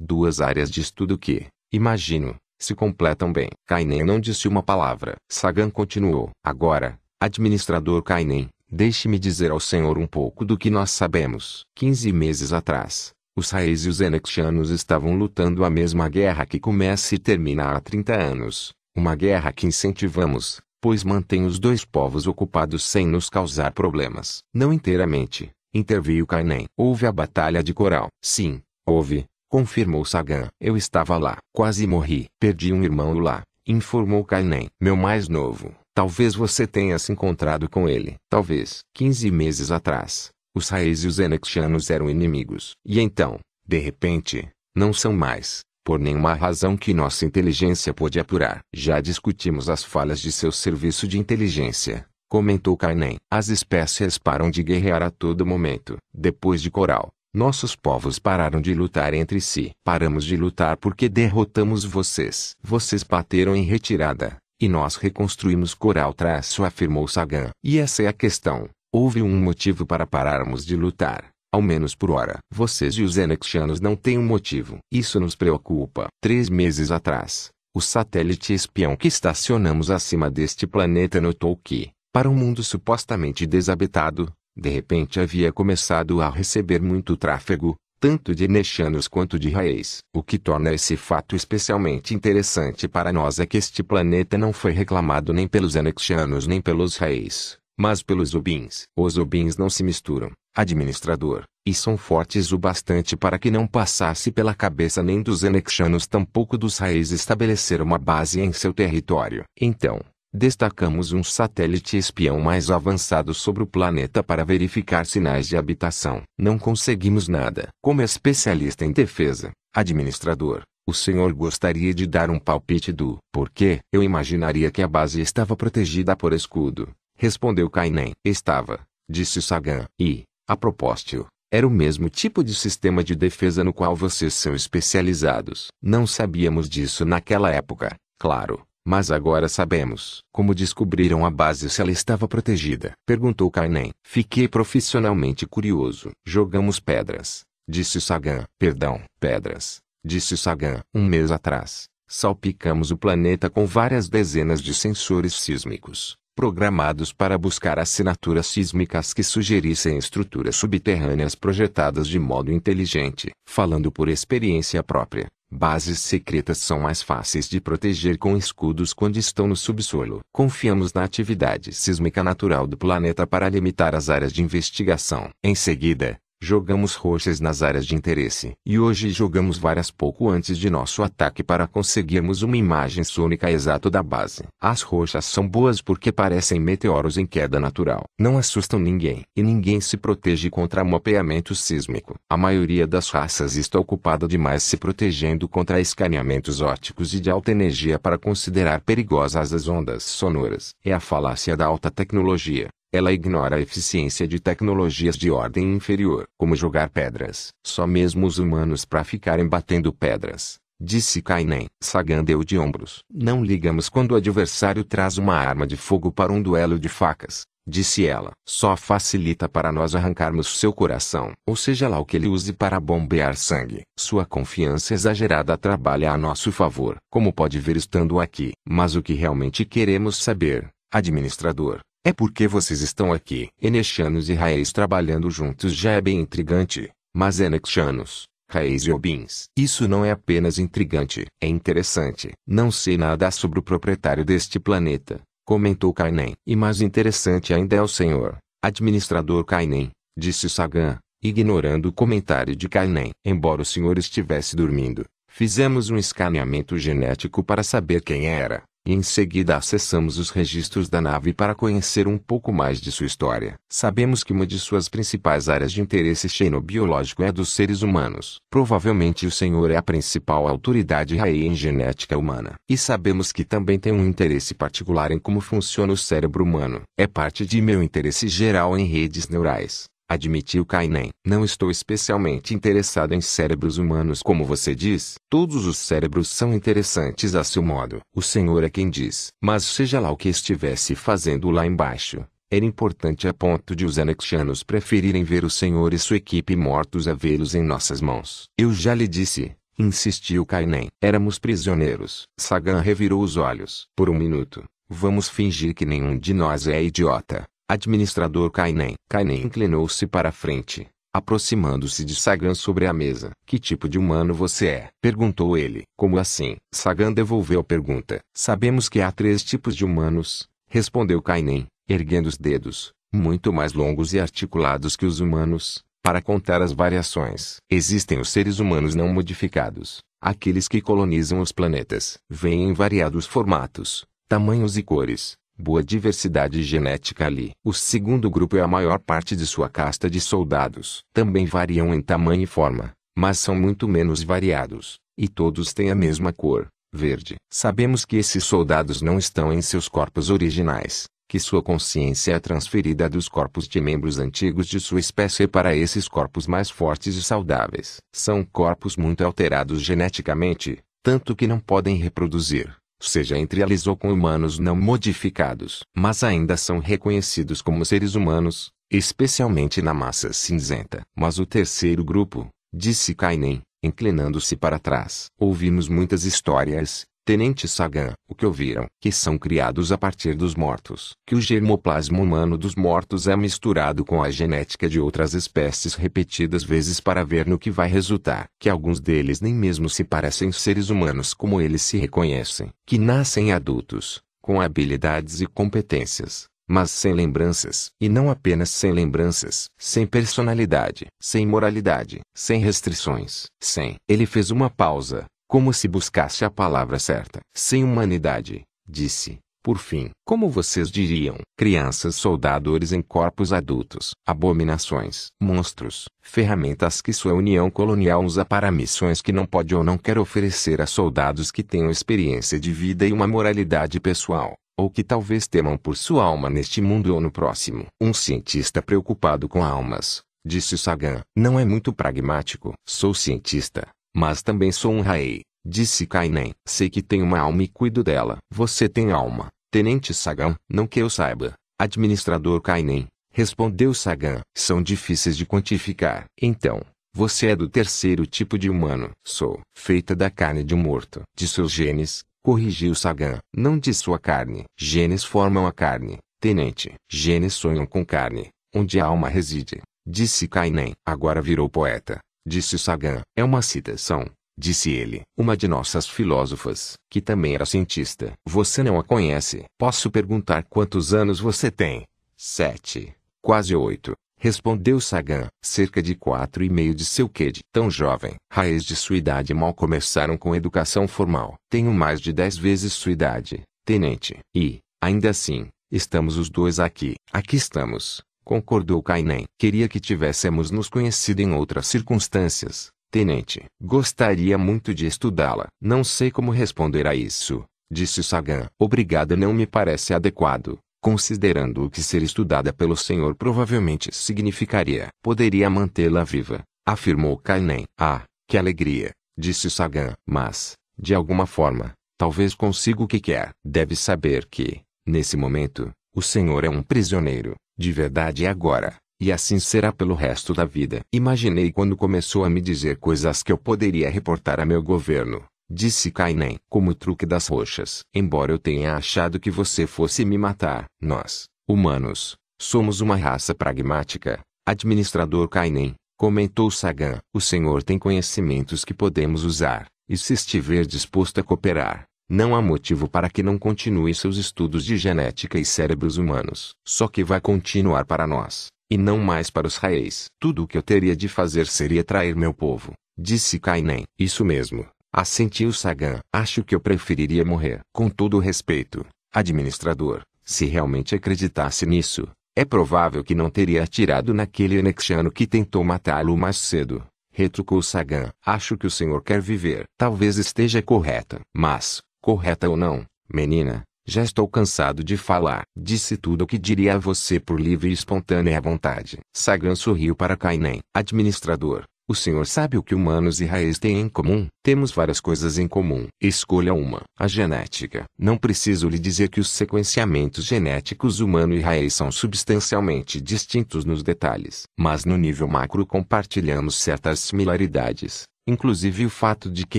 Duas áreas de estudo que, imagino, se completam bem. Kainen não disse uma palavra. Sagan continuou. Agora, administrador Kainen, deixe-me dizer ao senhor um pouco do que nós sabemos. Quinze meses atrás, os Raiz e os Enexianos estavam lutando a mesma guerra que começa e termina há 30 anos. Uma guerra que incentivamos, pois mantém os dois povos ocupados sem nos causar problemas. Não inteiramente, interviu Kainen. Houve a Batalha de Coral. Sim, houve, confirmou Sagan. Eu estava lá. Quase morri. Perdi um irmão lá, informou Kainen. Meu mais novo. Talvez você tenha se encontrado com ele. Talvez. Quinze meses atrás, os Raiz e os Enexianos eram inimigos. E então, de repente, não são mais por nenhuma razão que nossa inteligência pôde apurar. Já discutimos as falhas de seu serviço de inteligência, comentou Kainen. As espécies param de guerrear a todo momento. Depois de Coral, nossos povos pararam de lutar entre si. Paramos de lutar porque derrotamos vocês. Vocês bateram em retirada, e nós reconstruímos Coral traço afirmou Sagan. E essa é a questão. Houve um motivo para pararmos de lutar ao menos por hora. Vocês e os Enexianos não têm um motivo. Isso nos preocupa. Três meses atrás, o satélite espião que estacionamos acima deste planeta notou que, para um mundo supostamente desabitado, de repente havia começado a receber muito tráfego, tanto de Enexianos quanto de Raiz. O que torna esse fato especialmente interessante para nós é que este planeta não foi reclamado nem pelos Enexianos nem pelos Raiz, mas pelos Ubins. Os Ubins não se misturam administrador, e são fortes o bastante para que não passasse pela cabeça nem dos Enexianos tampouco dos raízes estabelecer uma base em seu território. Então, destacamos um satélite espião mais avançado sobre o planeta para verificar sinais de habitação. Não conseguimos nada. Como especialista em defesa, administrador, o senhor gostaria de dar um palpite do porquê? Eu imaginaria que a base estava protegida por escudo, respondeu Kainen. Estava, disse Sagan. E, a propósito, era o mesmo tipo de sistema de defesa no qual vocês são especializados. Não sabíamos disso naquela época, claro, mas agora sabemos. Como descobriram a base se ela estava protegida? Perguntou Kainen. Fiquei profissionalmente curioso. Jogamos pedras, disse Sagan. Perdão, pedras, disse Sagan. Um mês atrás, salpicamos o planeta com várias dezenas de sensores sísmicos programados para buscar assinaturas sísmicas que sugerissem estruturas subterrâneas projetadas de modo inteligente. Falando por experiência própria, bases secretas são mais fáceis de proteger com escudos quando estão no subsolo. Confiamos na atividade sísmica natural do planeta para limitar as áreas de investigação. Em seguida, Jogamos roxas nas áreas de interesse. E hoje jogamos várias pouco antes de nosso ataque para conseguirmos uma imagem sônica exata da base. As roxas são boas porque parecem meteoros em queda natural. Não assustam ninguém. E ninguém se protege contra mapeamento sísmico. A maioria das raças está ocupada demais se protegendo contra escaneamentos ópticos e de alta energia para considerar perigosas as ondas sonoras. É a falácia da alta tecnologia. Ela ignora a eficiência de tecnologias de ordem inferior, como jogar pedras. Só mesmo os humanos para ficarem batendo pedras. Disse Kainen. Sagan deu de ombros. Não ligamos quando o adversário traz uma arma de fogo para um duelo de facas. disse ela. Só facilita para nós arrancarmos seu coração. Ou seja lá o que ele use para bombear sangue. Sua confiança exagerada trabalha a nosso favor. Como pode ver estando aqui. Mas o que realmente queremos saber, administrador, é porque vocês estão aqui. Enexianos e Raiz trabalhando juntos já é bem intrigante. Mas Enexianos, Raiz e Obins. Isso não é apenas intrigante, é interessante. Não sei nada sobre o proprietário deste planeta, comentou Kainen. E mais interessante ainda é o senhor, administrador Kainen, disse Sagan, ignorando o comentário de Kainen. Embora o senhor estivesse dormindo, fizemos um escaneamento genético para saber quem era e em seguida acessamos os registros da nave para conhecer um pouco mais de sua história. Sabemos que uma de suas principais áreas de interesse xenobiológico é dos seres humanos. Provavelmente o senhor é a principal autoridade RAE em genética humana. E sabemos que também tem um interesse particular em como funciona o cérebro humano. É parte de meu interesse geral em redes neurais admitiu Kainen. Não estou especialmente interessado em cérebros humanos como você diz. Todos os cérebros são interessantes a seu modo. O Senhor é quem diz. Mas seja lá o que estivesse fazendo lá embaixo, era importante a ponto de os anexianos preferirem ver o Senhor e sua equipe mortos a vê-los em nossas mãos. Eu já lhe disse, insistiu Kainen. Éramos prisioneiros. Sagan revirou os olhos. Por um minuto, vamos fingir que nenhum de nós é idiota. Administrador Kainen. Kainen inclinou-se para a frente, aproximando-se de Sagan sobre a mesa. Que tipo de humano você é? Perguntou ele. Como assim? Sagan devolveu a pergunta. Sabemos que há três tipos de humanos, respondeu Kainen, erguendo os dedos, muito mais longos e articulados que os humanos, para contar as variações. Existem os seres humanos não modificados, aqueles que colonizam os planetas. Vêm em variados formatos, tamanhos e cores, boa diversidade genética ali. O segundo grupo é a maior parte de sua casta de soldados. Também variam em tamanho e forma, mas são muito menos variados, e todos têm a mesma cor, verde. Sabemos que esses soldados não estão em seus corpos originais, que sua consciência é transferida dos corpos de membros antigos de sua espécie para esses corpos mais fortes e saudáveis. São corpos muito alterados geneticamente, tanto que não podem reproduzir seja entre eles ou com humanos não modificados, mas ainda são reconhecidos como seres humanos, especialmente na massa cinzenta. Mas o terceiro grupo, disse Kainen, inclinando-se para trás. Ouvimos muitas histórias, Tenente Sagan, o que ouviram? Que são criados a partir dos mortos. Que o germoplasma humano dos mortos é misturado com a genética de outras espécies repetidas vezes para ver no que vai resultar. Que alguns deles nem mesmo se parecem seres humanos como eles se reconhecem. Que nascem adultos, com habilidades e competências, mas sem lembranças. E não apenas sem lembranças, sem personalidade, sem moralidade, sem restrições, sem. Ele fez uma pausa, como se buscasse a palavra certa. Sem humanidade, disse. Por fim, como vocês diriam, crianças soldadores em corpos adultos, abominações, monstros, ferramentas que sua união colonial usa para missões que não pode ou não quer oferecer a soldados que tenham experiência de vida e uma moralidade pessoal, ou que talvez temam por sua alma neste mundo ou no próximo. Um cientista preocupado com almas, disse Sagan, não é muito pragmático. Sou cientista, mas também sou um Raei, disse Kainen. Sei que tenho uma alma e cuido dela. Você tem alma, Tenente Sagan? Não que eu saiba. Administrador Kainen, respondeu Sagan. São difíceis de quantificar. Então, você é do terceiro tipo de humano. Sou feita da carne de um morto. De seus genes, corrigiu Sagan. Não de sua carne. Genes formam a carne, tenente. Genes sonham com carne, onde a alma reside. Disse Kainen. Agora virou poeta disse Sagan. É uma citação, disse ele. Uma de nossas filósofas, que também era cientista. Você não a conhece. Posso perguntar quantos anos você tem? Sete. Quase oito. Respondeu Sagan, cerca de quatro e meio de seu quê de tão jovem. Raiz de sua idade mal começaram com educação formal. Tenho mais de dez vezes sua idade, tenente. E, ainda assim, estamos os dois aqui. Aqui estamos, concordou Kainen. Queria que tivéssemos nos conhecido em outras circunstâncias, tenente. Gostaria muito de estudá-la. Não sei como responder a isso, disse Sagan. Obrigada não me parece adequado, considerando o que ser estudada pelo senhor provavelmente significaria. Poderia mantê-la viva, afirmou Kainen. Ah, que alegria, disse Sagan. Mas, de alguma forma, talvez consiga o que quer. Deve saber que, nesse momento, O Senhor é um prisioneiro, de verdade e agora, e assim será pelo resto da vida. Imaginei quando começou a me dizer coisas que eu poderia reportar a meu governo. Disse Kainen, como truque das roxas. Embora eu tenha achado que você fosse me matar, nós, humanos, somos uma raça pragmática. Administrador Kainen, comentou Sagan. O senhor tem conhecimentos que podemos usar, e se estiver disposto a cooperar, não há motivo para que não continue seus estudos de genética e cérebros humanos. Só que vai continuar para nós, e não mais para os raízes. Tudo o que eu teria de fazer seria trair meu povo, disse Kainen. Isso mesmo, assentiu Sagan. Acho que eu preferiria morrer. Com todo o respeito, administrador, se realmente acreditasse nisso, é provável que não teria atirado naquele anexiano que tentou matá-lo mais cedo. Retrucou Sagan. Acho que o senhor quer viver. Talvez esteja correta. Mas, correta ou não, menina, já estou cansado de falar. Disse tudo o que diria a você por livre e espontânea vontade. Sagan sorriu para Kainen. Administrador, o senhor sabe o que humanos e raiz têm em comum? Temos várias coisas em comum. Escolha uma. A genética. Não preciso lhe dizer que os sequenciamentos genéticos humano e raiz são substancialmente distintos nos detalhes. Mas no nível macro compartilhamos certas similaridades. Inclusive o fato de que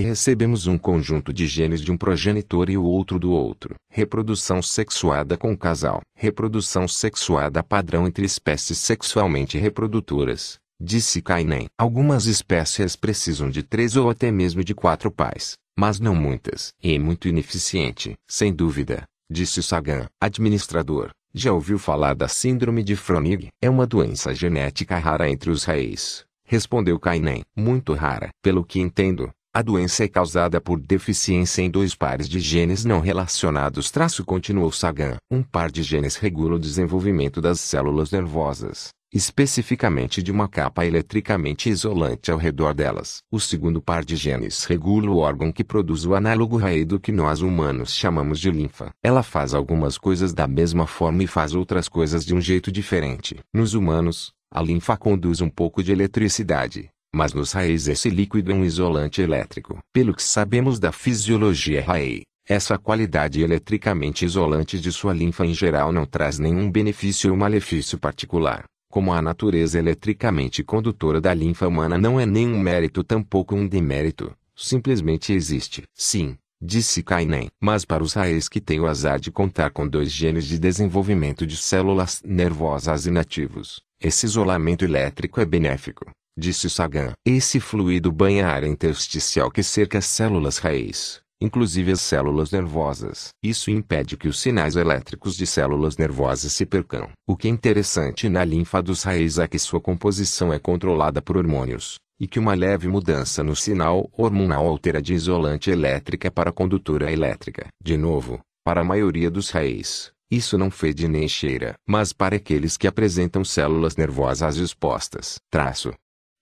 recebemos um conjunto de genes de um progenitor e o outro do outro. Reprodução sexuada com casal. Reprodução sexuada padrão entre espécies sexualmente reprodutoras disse Kainen. Algumas espécies precisam de três ou até mesmo de quatro pais, mas não muitas. E é muito ineficiente. Sem dúvida, disse Sagan. Administrador, já ouviu falar da síndrome de Fronig? É uma doença genética rara entre os reis. Respondeu Kainen. Muito rara. Pelo que entendo, a doença é causada por deficiência em dois pares de genes não relacionados. Traço continuou Sagan. Um par de genes regula o desenvolvimento das células nervosas especificamente de uma capa eletricamente isolante ao redor delas. O segundo par de genes regula o órgão que produz o análogo raído que nós humanos chamamos de linfa. Ela faz algumas coisas da mesma forma e faz outras coisas de um jeito diferente. Nos humanos, a linfa conduz um pouco de eletricidade, mas nos raízes esse líquido é um isolante elétrico. Pelo que sabemos da fisiologia raí, essa qualidade eletricamente isolante de sua linfa em geral não traz nenhum benefício ou malefício particular como a natureza eletricamente condutora da linfa humana não é nenhum mérito tampouco um demérito, simplesmente existe. Sim, disse Kainen. Mas para os raiz que têm o azar de contar com dois genes de desenvolvimento de células nervosas inativos, esse isolamento elétrico é benéfico, disse Sagan. Esse fluido banha a área intersticial que cerca as células raiz inclusive as células nervosas. Isso impede que os sinais elétricos de células nervosas se percam. O que é interessante na linfa dos raízes é que sua composição é controlada por hormônios, e que uma leve mudança no sinal hormonal altera de isolante elétrica para condutora elétrica. De novo, para a maioria dos raízes, isso não fede nem cheira. Mas para aqueles que apresentam células nervosas expostas, traço.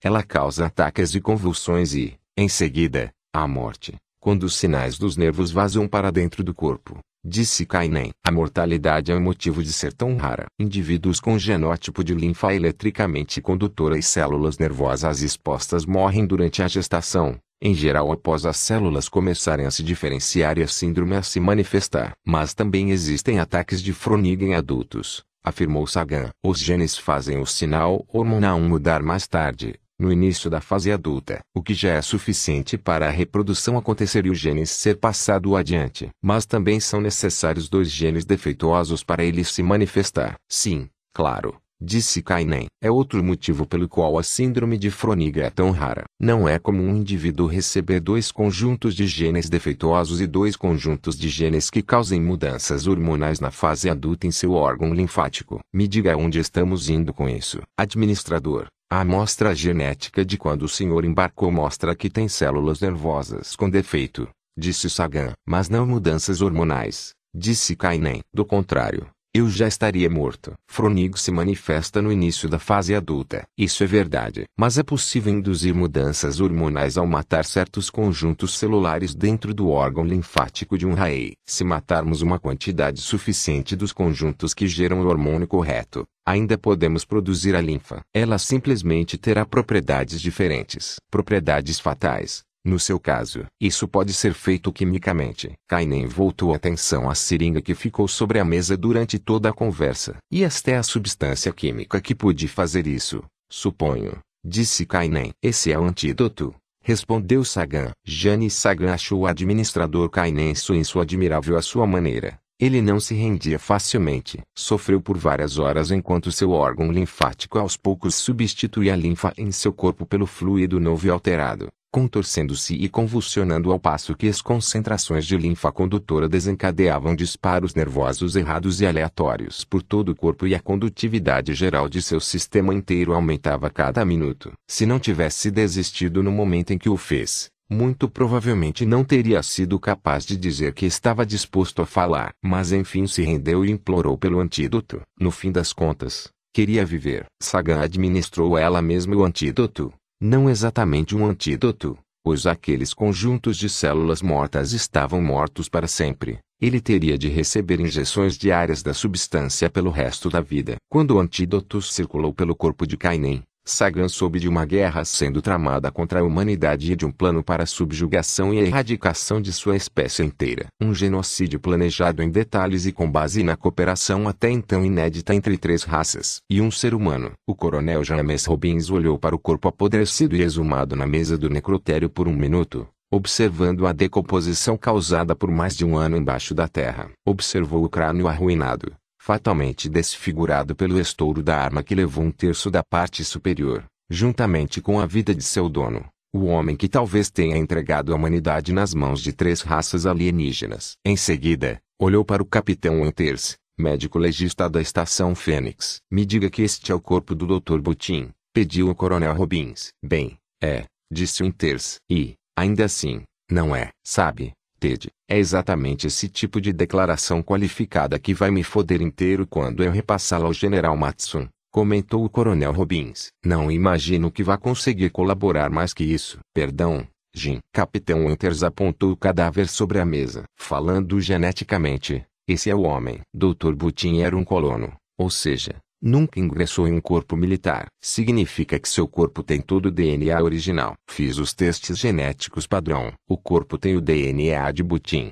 Ela causa ataques e convulsões e, em seguida, a morte quando os sinais dos nervos vazam para dentro do corpo. Disse Kainen. A mortalidade é um motivo de ser tão rara. Indivíduos com genótipo de linfa eletricamente condutora e células nervosas expostas morrem durante a gestação, em geral após as células começarem a se diferenciar e a síndrome a se manifestar. Mas também existem ataques de Fronig em adultos, afirmou Sagan. Os genes fazem o sinal hormonal mudar mais tarde, no início da fase adulta, o que já é suficiente para a reprodução acontecer e o gene ser passado adiante. Mas também são necessários dois genes defeituosos para ele se manifestar. Sim, claro, disse Kainen. É outro motivo pelo qual a síndrome de Fronig é tão rara. Não é comum um indivíduo receber dois conjuntos de genes defeituosos e dois conjuntos de genes que causem mudanças hormonais na fase adulta em seu órgão linfático. Me diga onde estamos indo com isso. Administrador, a amostra genética de quando o senhor embarcou mostra que tem células nervosas com defeito, disse Sagan. Mas não mudanças hormonais, disse Kainen. Do contrário, eu já estaria morto. Fronig se manifesta no início da fase adulta. Isso é verdade. Mas é possível induzir mudanças hormonais ao matar certos conjuntos celulares dentro do órgão linfático de um rei. Se matarmos uma quantidade suficiente dos conjuntos que geram o hormônio correto, ainda podemos produzir a linfa. Ela simplesmente terá propriedades diferentes. Propriedades fatais, No seu caso, isso pode ser feito quimicamente. Kainen voltou a atenção à seringa que ficou sobre a mesa durante toda a conversa. E esta é a substância química que pôde fazer isso, suponho. Disse Kainen. Esse é o antídoto. Respondeu Sagan. Jane Sagan achou o administrador Kainen suíço admirável à sua maneira. Ele não se rendia facilmente. Sofreu por várias horas enquanto seu órgão linfático aos poucos substituía a linfa em seu corpo pelo fluido novo e alterado, contorcendo-se e convulsionando ao passo que as concentrações de linfa condutora desencadeavam disparos nervosos errados e aleatórios por todo o corpo e a condutividade geral de seu sistema inteiro aumentava a cada minuto. Se não tivesse desistido no momento em que o fez, muito provavelmente não teria sido capaz de dizer que estava disposto a falar. Mas enfim se rendeu e implorou pelo antídoto. No fim das contas, queria viver. Sagan administrou ela mesma o antídoto. Não exatamente um antídoto, pois aqueles conjuntos de células mortas estavam mortos para sempre. Ele teria de receber injeções diárias da substância pelo resto da vida. Quando o antídoto circulou pelo corpo de Kainen, Sagan soube de uma guerra sendo tramada contra a humanidade e de um plano para a subjugação e a erradicação de sua espécie inteira. Um genocídio planejado em detalhes e com base na cooperação até então inédita entre três raças e um ser humano. O coronel James Robbins olhou para o corpo apodrecido e exumado na mesa do necrotério por um minuto, observando a decomposição causada por mais de um ano embaixo da terra. Observou o crânio arruinado, fatalmente desfigurado pelo estouro da arma que levou um terço da parte superior, juntamente com a vida de seu dono, o homem que talvez tenha entregado a humanidade nas mãos de três raças alienígenas. Em seguida, olhou para o capitão Winters, médico legista da estação Fênix. Me diga que este é o corpo do Dr. Butin, pediu o coronel Robbins. Bem, é, disse Winters. E, ainda assim, não é, sabe, Ted, é exatamente esse tipo de declaração qualificada que vai me foder inteiro quando eu repassá-la ao General Matson, comentou o Coronel Robbins. Não imagino que vá conseguir colaborar mais que isso. Perdão, Jim. Capitão Winters apontou o cadáver sobre a mesa. Falando geneticamente, esse é o homem. Dr. Butin era um colono, ou seja, Nunca ingressou em um corpo militar. Significa que seu corpo tem todo o DNA original. Fiz os testes genéticos padrão. O corpo tem o DNA de Butin.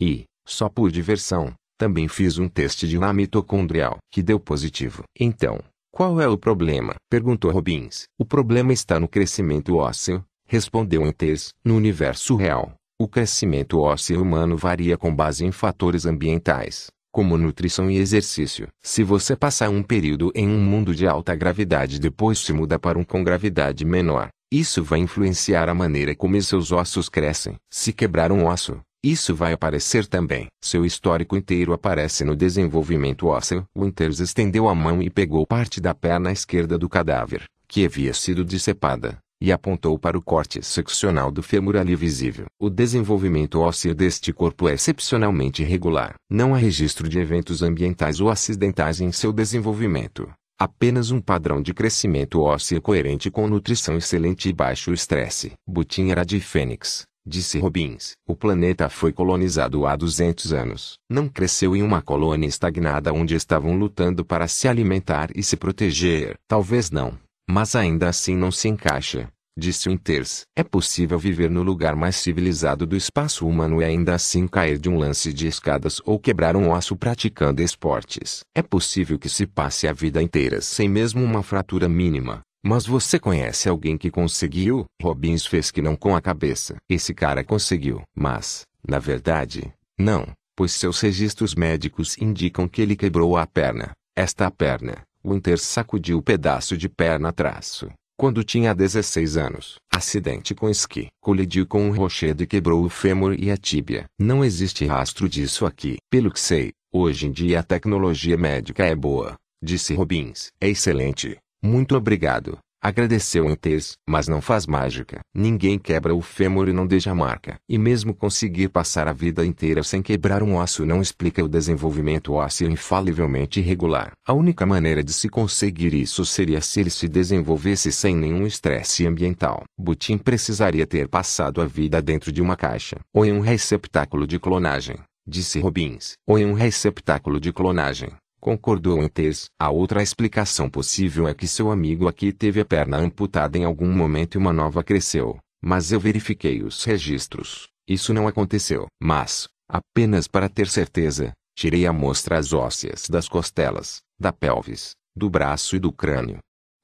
E, só por diversão, também fiz um teste de lá mitocondrial, que deu positivo. Então, qual é o problema? Perguntou Robbins. O problema está no crescimento ósseo, respondeu Entes. No universo real, o crescimento ósseo humano varia com base em fatores ambientais, como nutrição e exercício. Se você passar um período em um mundo de alta gravidade e depois se muda para um com gravidade menor, isso vai influenciar a maneira como seus ossos crescem. Se quebrar um osso, isso vai aparecer também. Seu histórico inteiro aparece no desenvolvimento ósseo. Winters estendeu a mão e pegou parte da perna esquerda do cadáver, que havia sido decepada e apontou para o corte seccional do fêmur ali visível. O desenvolvimento ósseo deste corpo é excepcionalmente regular. Não há registro de eventos ambientais ou acidentais em seu desenvolvimento. Apenas um padrão de crescimento ósseo coerente com nutrição excelente e baixo estresse. Butin era de Fênix, disse Robbins. O planeta foi colonizado há 200 anos. Não cresceu em uma colônia estagnada onde estavam lutando para se alimentar e se proteger. Talvez não, mas ainda assim não se encaixa disse Winters. É possível viver no lugar mais civilizado do espaço humano e ainda assim cair de um lance de escadas ou quebrar um osso praticando esportes. É possível que se passe a vida inteira sem mesmo uma fratura mínima. Mas você conhece alguém que conseguiu? Robbins fez que não com a cabeça. Esse cara conseguiu. Mas, na verdade, não, pois seus registros médicos indicam que ele quebrou a perna. Esta perna, Winters sacudiu o pedaço de perna traço quando tinha 16 anos. Acidente com esqui. Colidiu com um rochedo e quebrou o fêmur e a tíbia. Não existe rastro disso aqui. Pelo que sei, hoje em dia a tecnologia médica é boa, disse Robbins. É excelente. Muito obrigado. Agradeceu Entes, mas não faz mágica. Ninguém quebra o fêmur e não deixa marca. E mesmo conseguir passar a vida inteira sem quebrar um osso não explica o desenvolvimento ósseo infalivelmente irregular. A única maneira de se conseguir isso seria se ele se desenvolvesse sem nenhum estresse ambiental. Butin precisaria ter passado a vida dentro de uma caixa, ou em um receptáculo de clonagem, disse Robbins, ou em um receptáculo de clonagem concordou Antes. A outra explicação possível é que seu amigo aqui teve a perna amputada em algum momento e uma nova cresceu, Mas eu verifiquei os registros. Isso não aconteceu. Mas, apenas para ter certeza, tirei amostras ósseas das costelas, da pelvis, do braço e do crânio.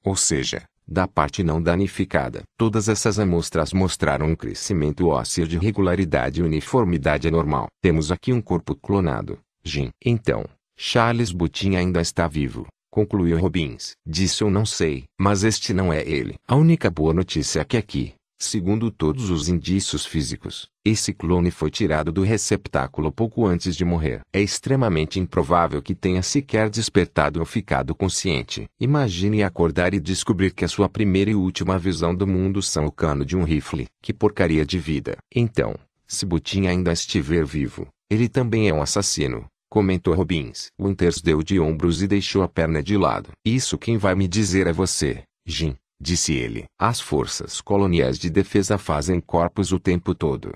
Ou seja, da parte não danificada. Todas essas amostras mostraram um crescimento ósseo de regularidade e uniformidade anormal. Temos aqui um corpo clonado, Jim. Então, Charles Butin ainda está vivo, concluiu Robbins. Disse eu não sei, mas este não é ele. A única boa notícia é que aqui, Segundo todos os indícios físicos, esse clone foi tirado do receptáculo pouco antes de morrer. É extremamente improvável que tenha sequer despertado ou ficado consciente. Imagine acordar e descobrir que a sua primeira e última visão do mundo são o cano de um rifle. Que porcaria de vida. Então, se Butin ainda estiver vivo, ele também é um assassino. Comentou Robbins. Winters deu de ombros e deixou a perna de lado. Isso quem vai me dizer é você, Jim disse ele. As forças coloniais de defesa fazem corpos o tempo todo.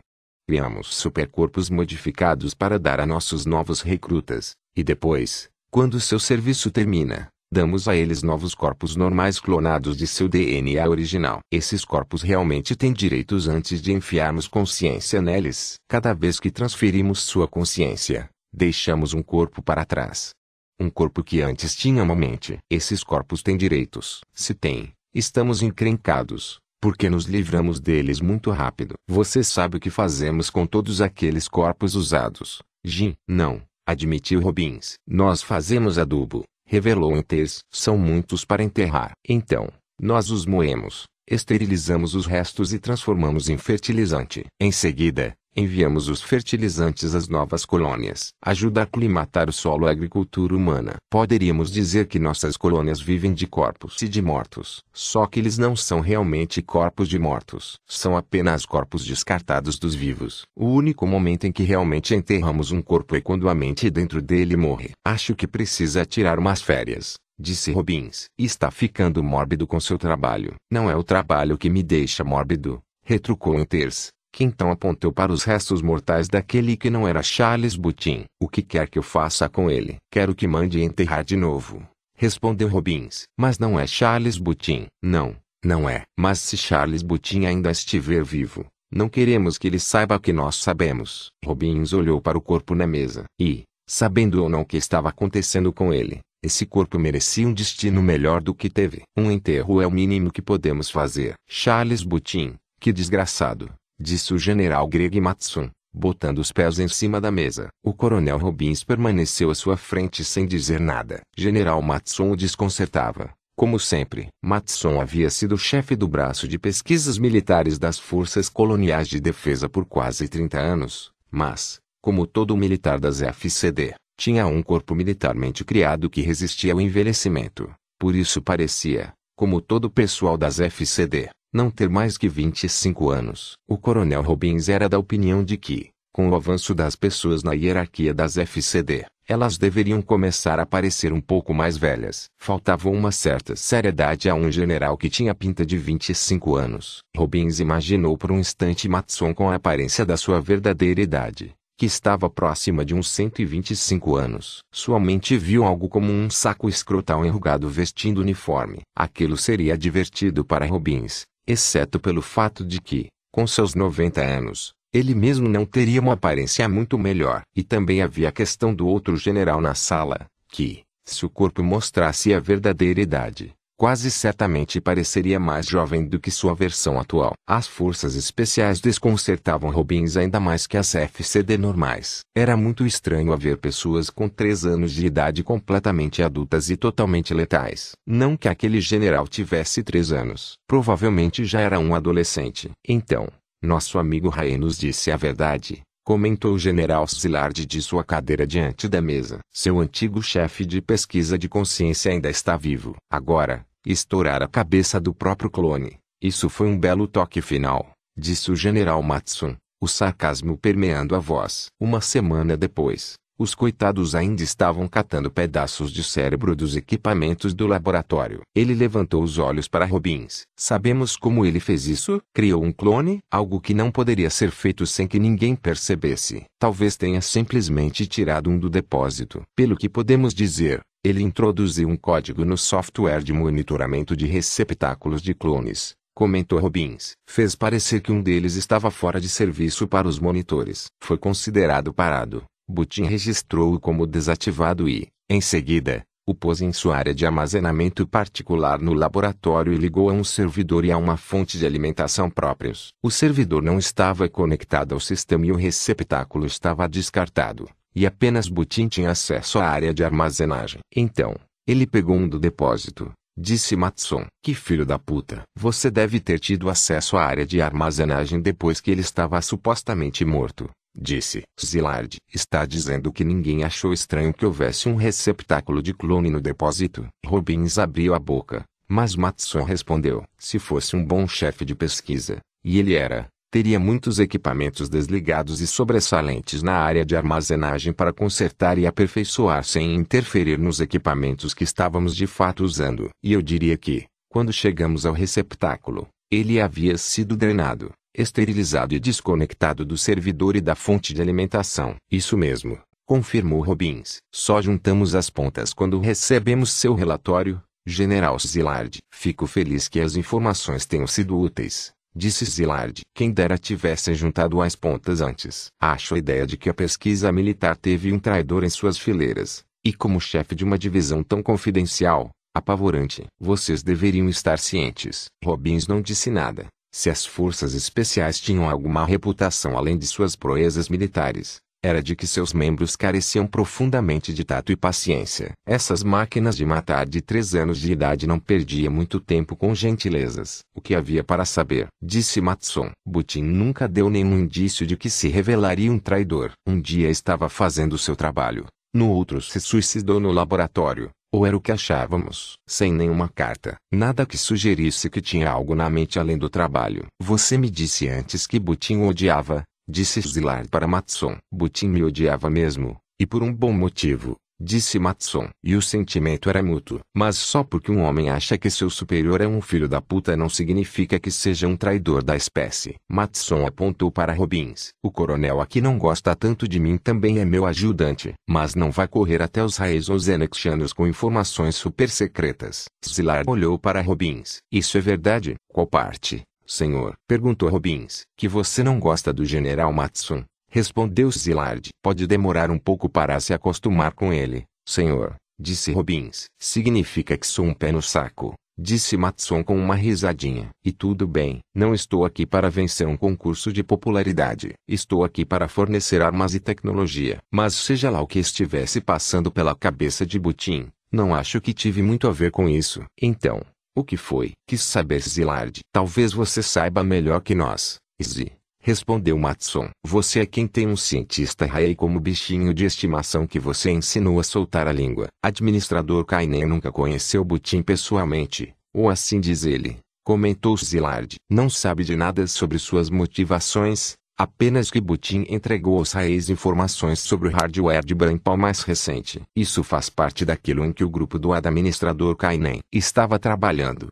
Criamos supercorpos modificados para dar a nossos novos recrutas, e depois, quando seu serviço termina, damos a eles novos corpos normais clonados de seu DNA original. Esses corpos realmente têm direitos antes de enfiarmos consciência neles. Cada vez que transferimos sua consciência, deixamos um corpo para trás. Um corpo que antes tinha uma mente. Esses corpos têm direitos. Se tem, Estamos encrencados, porque nos livramos deles muito rápido. Você sabe o que fazemos com todos aqueles corpos usados, Jim? Não, admitiu Robbins. Nós fazemos adubo, revelou Entes. São muitos para enterrar. Então, nós os moemos, esterilizamos os restos e transformamos em fertilizante. Em seguida, Enviamos os fertilizantes às novas colônias. Ajuda a aclimatar o solo à agricultura humana. Poderíamos dizer que nossas colônias vivem de corpos e de mortos. Só que eles não são realmente corpos de mortos. São apenas corpos descartados dos vivos. O único momento em que realmente enterramos um corpo é quando a mente dentro dele morre. Acho que precisa tirar umas férias disse Robbins. Está ficando mórbido com seu trabalho. Não é o trabalho que me deixa mórbido, retrucou Enters que então apontou para os restos mortais daquele que não era Charles Butin. O que quer que eu faça com ele? Quero que mande enterrar de novo. Respondeu Robbins. Mas não é Charles Butin. Não, não é. Mas se Charles Butin ainda estiver vivo, não queremos que ele saiba que nós sabemos. Robbins olhou para o corpo na mesa. E, sabendo ou não o que estava acontecendo com ele, esse corpo merecia um destino melhor do que teve. Um enterro é o mínimo que podemos fazer. Charles Butin, que desgraçado disse o general Greg Matson, botando os pés em cima da mesa. O coronel Robbins permaneceu à sua frente sem dizer nada. General Matson o desconcertava. Como sempre, Matson havia sido chefe do braço de pesquisas militares das Forças Coloniais de Defesa por quase 30 anos, mas, como todo militar das FCD, tinha um corpo militarmente criado que resistia ao envelhecimento. Por isso parecia, como todo o pessoal das FCD, não ter mais que 25 anos. O coronel Robbins era da opinião de que, com o avanço das pessoas na hierarquia das FCD, elas deveriam começar a parecer um pouco mais velhas. Faltava uma certa seriedade a um general que tinha pinta de 25 anos. Robbins imaginou por um instante Matson com a aparência da sua verdadeira idade, que estava próxima de uns 125 anos. Sua mente viu algo como um saco escrotal enrugado vestindo uniforme. Aquilo seria divertido para Robbins, exceto pelo fato de que, com seus 90 anos, ele mesmo não teria uma aparência muito melhor. E também havia a questão do outro general na sala, que, se o corpo mostrasse a verdadeira idade, quase certamente pareceria mais jovem do que sua versão atual. As forças especiais desconcertavam Robbins ainda mais que as FCD normais. Era muito estranho haver pessoas com três anos de idade completamente adultas e totalmente letais. Não que aquele general tivesse três anos. Provavelmente já era um adolescente. Então, nosso amigo Ray nos disse a verdade comentou o general Szilard de sua cadeira diante da mesa. Seu antigo chefe de pesquisa de consciência ainda está vivo. Agora, estourar a cabeça do próprio clone. Isso foi um belo toque final, disse o general Matson, o sarcasmo permeando a voz. Uma semana depois, os coitados ainda estavam catando pedaços de cérebro dos equipamentos do laboratório. Ele levantou os olhos para Robbins. Sabemos como ele fez isso? Criou um clone? Algo que não poderia ser feito sem que ninguém percebesse. Talvez tenha simplesmente tirado um do depósito. Pelo que podemos dizer, ele introduziu um código no software de monitoramento de receptáculos de clones, comentou Robbins. Fez parecer que um deles estava fora de serviço para os monitores. Foi considerado parado. Butin registrou-o como desativado e, em seguida, o pôs em sua área de armazenamento particular no laboratório e ligou a um servidor e a uma fonte de alimentação próprios. O servidor não estava conectado ao sistema e o receptáculo estava descartado, e apenas Butin tinha acesso à área de armazenagem. Então, ele pegou um do depósito, disse Matson. Que filho da puta. Você deve ter tido acesso à área de armazenagem depois que ele estava supostamente morto disse Zilard. Está dizendo que ninguém achou estranho que houvesse um receptáculo de clone no depósito. Robbins abriu a boca, mas Matson respondeu. Se fosse um bom chefe de pesquisa, e ele era, teria muitos equipamentos desligados e sobressalentes na área de armazenagem para consertar e aperfeiçoar sem interferir nos equipamentos que estávamos de fato usando. E eu diria que, quando chegamos ao receptáculo, ele havia sido drenado esterilizado e desconectado do servidor e da fonte de alimentação. Isso mesmo, confirmou Robbins. Só juntamos as pontas quando recebemos seu relatório, General Zillard. Fico feliz que as informações tenham sido úteis, disse Zillard. Quem dera tivesse juntado as pontas antes. Acho a ideia de que a pesquisa militar teve um traidor em suas fileiras, e como chefe de uma divisão tão confidencial, apavorante. Vocês deveriam estar cientes. Robbins não disse nada. Se as forças especiais tinham alguma reputação além de suas proezas militares, era de que seus membros careciam profundamente de tato e paciência. Essas máquinas de matar de três anos de idade não perdia muito tempo com gentilezas. O que havia para saber? Disse Matson. Butin nunca deu nenhum indício de que se revelaria um traidor. Um dia estava fazendo seu trabalho. No outro se suicidou no laboratório. Ou era o que achávamos, sem nenhuma carta. Nada que sugerisse que tinha algo na mente além do trabalho. Você me disse antes que Butin o odiava, disse Zilard para Matson. Butin me odiava mesmo, e por um bom motivo disse Matson. E o sentimento era mútuo. Mas só porque um homem acha que seu superior é um filho da puta não significa que seja um traidor da espécie. Matson apontou para Robbins. O coronel aqui não gosta tanto de mim também é meu ajudante. Mas não vai correr até os raios ou Zenexianos com informações super secretas. Zillard olhou para Robbins. Isso é verdade? Qual parte? Senhor, perguntou Robbins, que você não gosta do general Matson. Respondeu Zillard. Pode demorar um pouco para se acostumar com ele, senhor, disse Robbins. Significa que sou um pé no saco, disse Matson com uma risadinha. E tudo bem, não estou aqui para vencer um concurso de popularidade. Estou aqui para fornecer armas e tecnologia. Mas seja lá o que estivesse passando pela cabeça de Butin, não acho que tive muito a ver com isso. Então, o que foi? Quis saber Zillard. Talvez você saiba melhor que nós, Z. Respondeu Matson. Você é quem tem um cientista Raei como bichinho de estimação que você ensinou a soltar a língua. Administrador Kainen nunca conheceu Butin pessoalmente, ou assim diz ele, comentou Zillard. Não sabe de nada sobre suas motivações, apenas que Butin entregou aos Raeis informações sobre o hardware de Brainpal mais recente. Isso faz parte daquilo em que o grupo do administrador Kainen estava trabalhando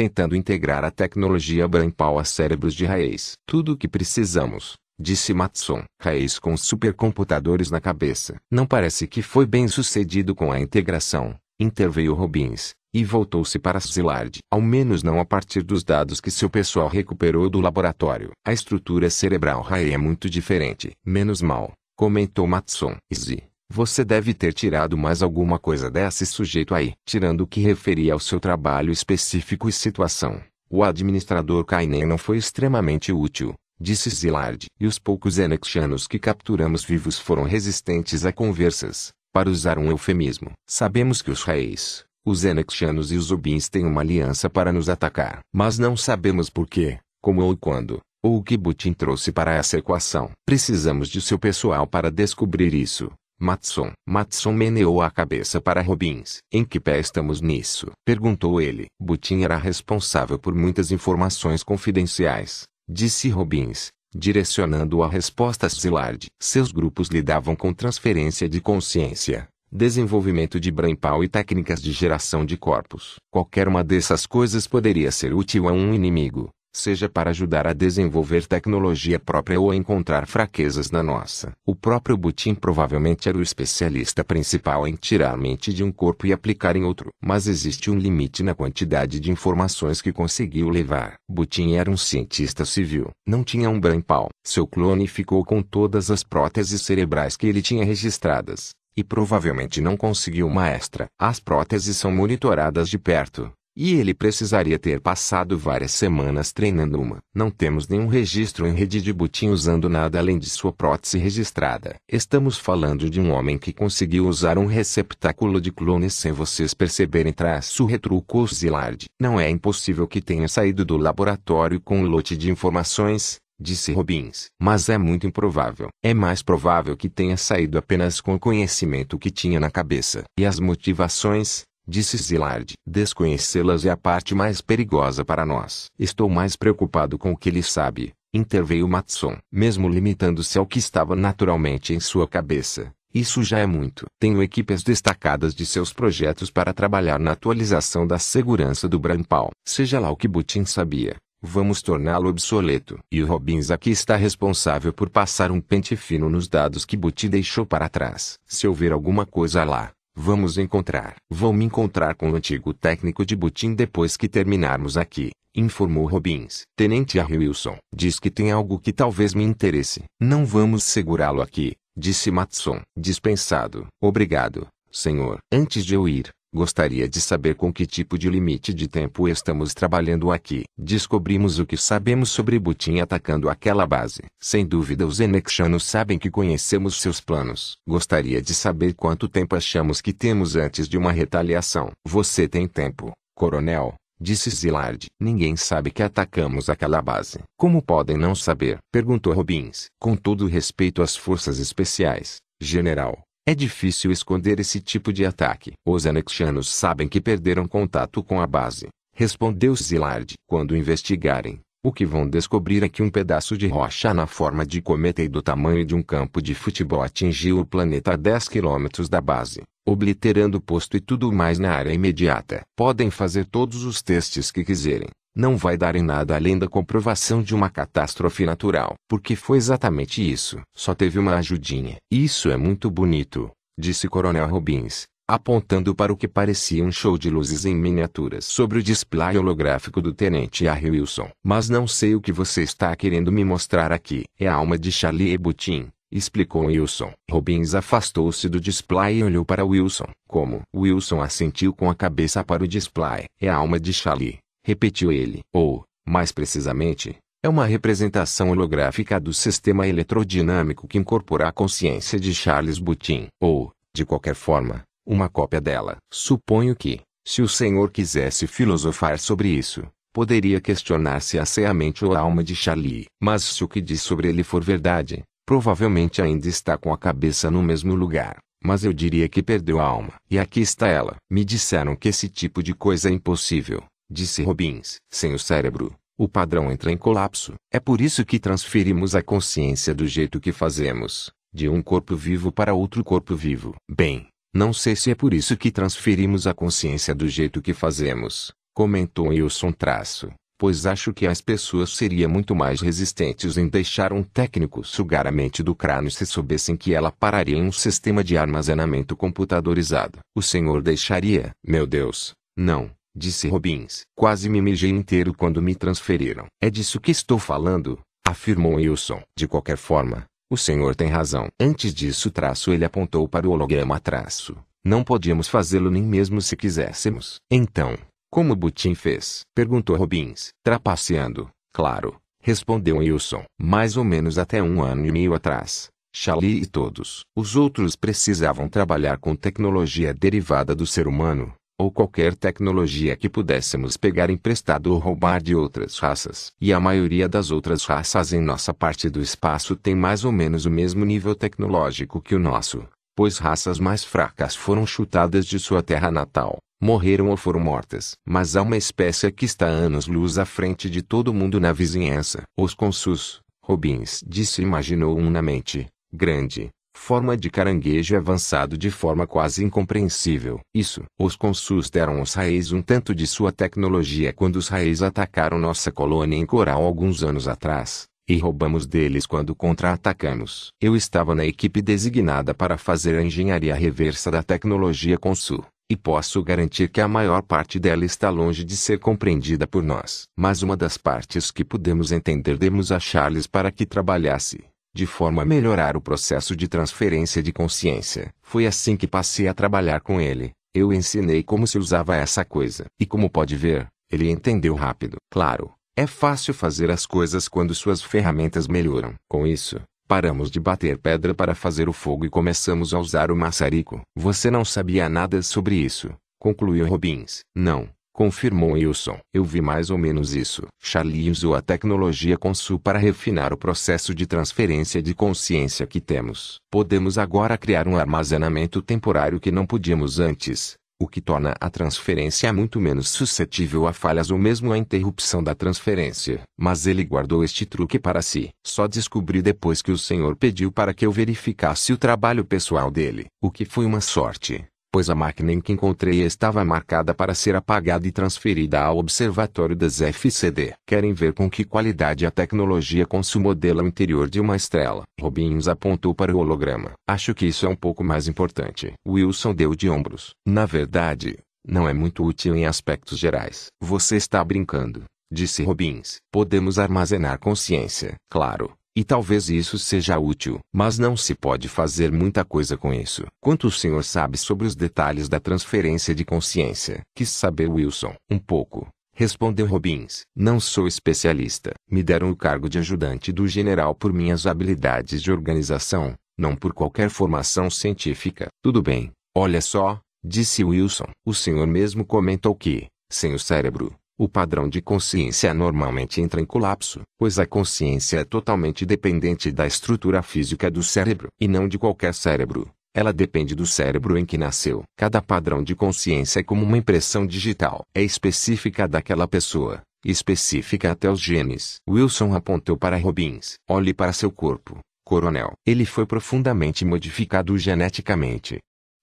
tentando integrar a tecnologia Brainpal a cérebros de raiz. Tudo o que precisamos, disse Matson. Raiz com supercomputadores na cabeça. Não parece que foi bem sucedido com a integração, interveio Robbins, e voltou-se para Zillard. Ao menos não a partir dos dados que seu pessoal recuperou do laboratório. A estrutura cerebral Rai é muito diferente. Menos mal, comentou Matson. Z. Você deve ter tirado mais alguma coisa desse sujeito aí. Tirando o que referia ao seu trabalho específico e situação, o administrador Kainen não foi extremamente útil, disse Zillard. E os poucos Enexianos que capturamos vivos foram resistentes a conversas, para usar um eufemismo. Sabemos que os reis, os Enexianos e os Ubins têm uma aliança para nos atacar. Mas não sabemos por quê, como ou quando, ou o que Butin trouxe para essa equação. Precisamos de seu pessoal para descobrir isso. Matson. Matson meneou a cabeça para Robbins. Em que pé estamos nisso? Perguntou ele. Butin era responsável por muitas informações confidenciais, disse Robbins, direcionando a resposta a Zillard. Seus grupos lidavam com transferência de consciência, desenvolvimento de brainpal e técnicas de geração de corpos. Qualquer uma dessas coisas poderia ser útil a um inimigo, seja para ajudar a desenvolver tecnologia própria ou a encontrar fraquezas na nossa. O próprio Butin provavelmente era o especialista principal em tirar mente de um corpo e aplicar em outro. Mas existe um limite na quantidade de informações que conseguiu levar. Butin era um cientista civil. Não tinha um brainpal. Seu clone ficou com todas as próteses cerebrais que ele tinha registradas. E provavelmente não conseguiu uma extra. As próteses são monitoradas de perto e ele precisaria ter passado várias semanas treinando uma. Não temos nenhum registro em rede de Butim usando nada além de sua prótese registrada. Estamos falando de um homem que conseguiu usar um receptáculo de clones sem vocês perceberem traço retrucou Zilard. Não é impossível que tenha saído do laboratório com um lote de informações, disse Robbins. Mas é muito improvável. É mais provável que tenha saído apenas com o conhecimento que tinha na cabeça. E as motivações, disse Zilard. Desconhecê-las é a parte mais perigosa para nós. Estou mais preocupado com o que ele sabe, interveio Matson. Mesmo limitando-se ao que estava naturalmente em sua cabeça, isso já é muito. Tenho equipes destacadas de seus projetos para trabalhar na atualização da segurança do Brampal. Seja lá o que Butin sabia, vamos torná-lo obsoleto. E o Robbins aqui está responsável por passar um pente fino nos dados que Butin deixou para trás. Se houver alguma coisa lá, Vamos encontrar. Vou me encontrar com o antigo técnico de Butim depois que terminarmos aqui, informou Robbins. Tenente Harry Wilson. Diz que tem algo que talvez me interesse. Não vamos segurá-lo aqui, disse Matson. Dispensado. Obrigado, senhor. Antes de eu ir, Gostaria de saber com que tipo de limite de tempo estamos trabalhando aqui. Descobrimos o que sabemos sobre Butin atacando aquela base. Sem dúvida os Enexianos sabem que conhecemos seus planos. Gostaria de saber quanto tempo achamos que temos antes de uma retaliação. Você tem tempo, coronel, disse Zilard. Ninguém sabe que atacamos aquela base. Como podem não saber? Perguntou Robbins. Com todo respeito às forças especiais, general, é difícil esconder esse tipo de ataque. Os anexianos sabem que perderam contato com a base, respondeu Zilard. Quando investigarem, o que vão descobrir é que um pedaço de rocha na forma de cometa e do tamanho de um campo de futebol atingiu o planeta a 10 quilômetros da base, obliterando o posto e tudo mais na área imediata. Podem fazer todos os testes que quiserem, não vai dar em nada além da comprovação de uma catástrofe natural. Porque foi exatamente isso. Só teve uma ajudinha. Isso é muito bonito, disse Coronel Robbins, apontando para o que parecia um show de luzes em miniaturas sobre o display holográfico do Tenente Harry Wilson. Mas não sei o que você está querendo me mostrar aqui. É a alma de Charlie Ebutin, explicou Wilson. Robbins afastou-se do display e olhou para Wilson. Como? Wilson assentiu com a cabeça para o display. É a alma de Charlie repetiu ele. Ou, mais precisamente, é uma representação holográfica do sistema eletrodinâmico que incorpora a consciência de Charles Butin. Ou, de qualquer forma, uma cópia dela. Suponho que, se o senhor quisesse filosofar sobre isso, poderia questionar se essa é a mente ou a alma de Charlie. Mas se o que diz sobre ele for verdade, provavelmente ainda está com a cabeça no mesmo lugar. Mas eu diria que perdeu a alma. E aqui está ela. Me disseram que esse tipo de coisa é impossível disse Robbins. Sem o cérebro, o padrão entra em colapso. É por isso que transferimos a consciência do jeito que fazemos, de um corpo vivo para outro corpo vivo. Bem, não sei se é por isso que transferimos a consciência do jeito que fazemos, comentou Wilson Traço, pois acho que as pessoas seriam muito mais resistentes em deixar um técnico sugar a mente do crânio se soubessem que ela pararia em um sistema de armazenamento computadorizado. O senhor deixaria? Meu Deus, não disse Robbins. Quase me mijei inteiro quando me transferiram. É disso que estou falando, afirmou Wilson. De qualquer forma, o senhor tem razão. Antes disso traço ele apontou para o holograma traço. Não podíamos fazê-lo nem mesmo se quiséssemos. Então, como Butin fez? Perguntou Robbins. Trapaceando, claro, respondeu Wilson. Mais ou menos até um ano e meio atrás. Charlie e todos os outros precisavam trabalhar com tecnologia derivada do ser humano, ou qualquer tecnologia que pudéssemos pegar emprestado ou roubar de outras raças. E a maioria das outras raças em nossa parte do espaço tem mais ou menos o mesmo nível tecnológico que o nosso, pois raças mais fracas foram chutadas de sua terra natal, morreram ou foram mortas. Mas há uma espécie que está anos-luz à frente de todo mundo na vizinhança. Os consus, Robbins disse e imaginou um na mente, grande, Forma de caranguejo avançado de forma quase incompreensível. Isso. Os consus deram aos Raízes um tanto de sua tecnologia quando os Raízes atacaram nossa colônia em Coral alguns anos atrás. E roubamos deles quando contra-atacamos. Eu estava na equipe designada para fazer a engenharia reversa da tecnologia Consul e posso garantir que a maior parte dela está longe de ser compreendida por nós. Mas uma das partes que pudemos entender demos a Charles para que trabalhasse, de forma a melhorar o processo de transferência de consciência. Foi assim que passei a trabalhar com ele. Eu ensinei como se usava essa coisa. E como pode ver, ele entendeu rápido. Claro, é fácil fazer as coisas quando suas ferramentas melhoram. Com isso, Paramos de bater pedra para fazer o fogo e começamos a usar o maçarico. Você não sabia nada sobre isso, concluiu Robbins. Não, confirmou Wilson. Eu vi mais ou menos isso. Charlie usou a tecnologia Consul para refinar o processo de transferência de consciência que temos. Podemos agora criar um armazenamento temporário que não podíamos antes o que torna a transferência muito menos suscetível a falhas ou mesmo a interrupção da transferência. Mas ele guardou este truque para si. Só descobri depois que o senhor pediu para que eu verificasse o trabalho pessoal dele, o que foi uma sorte pois a máquina em que encontrei estava marcada para ser apagada e transferida ao Observatório das FCD. Querem ver com que qualidade a tecnologia com o interior de uma estrela. Robbins apontou para o holograma. Acho que isso é um pouco mais importante. Wilson deu de ombros. Na verdade, não é muito útil em aspectos gerais. Você está brincando, disse Robbins. Podemos armazenar consciência, claro, e talvez isso seja útil, mas não se pode fazer muita coisa com isso. Quanto o senhor sabe sobre os detalhes da transferência de consciência? Quis saber Wilson. Um pouco. Respondeu Robbins. Não sou especialista. Me deram o cargo de ajudante do general por minhas habilidades de organização, não por qualquer formação científica. Tudo bem. Olha só, disse Wilson. O senhor mesmo comentou que, sem o cérebro, o padrão de consciência normalmente entra em colapso, pois a consciência é totalmente dependente da estrutura física do cérebro e não de qualquer cérebro. Ela depende do cérebro em que nasceu. Cada padrão de consciência é como uma impressão digital. É específica daquela pessoa, específica até os genes. Wilson apontou para Robbins. Olhe para seu corpo, coronel. Ele foi profundamente modificado geneticamente.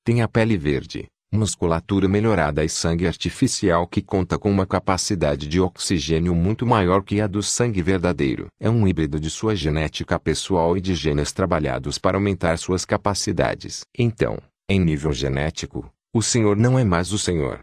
Tem a pele verde, musculatura melhorada e sangue artificial que conta com uma capacidade de oxigênio muito maior que a do sangue verdadeiro. É um híbrido de sua genética pessoal e de genes trabalhados para aumentar suas capacidades. Então, em nível genético, o senhor não é mais o senhor.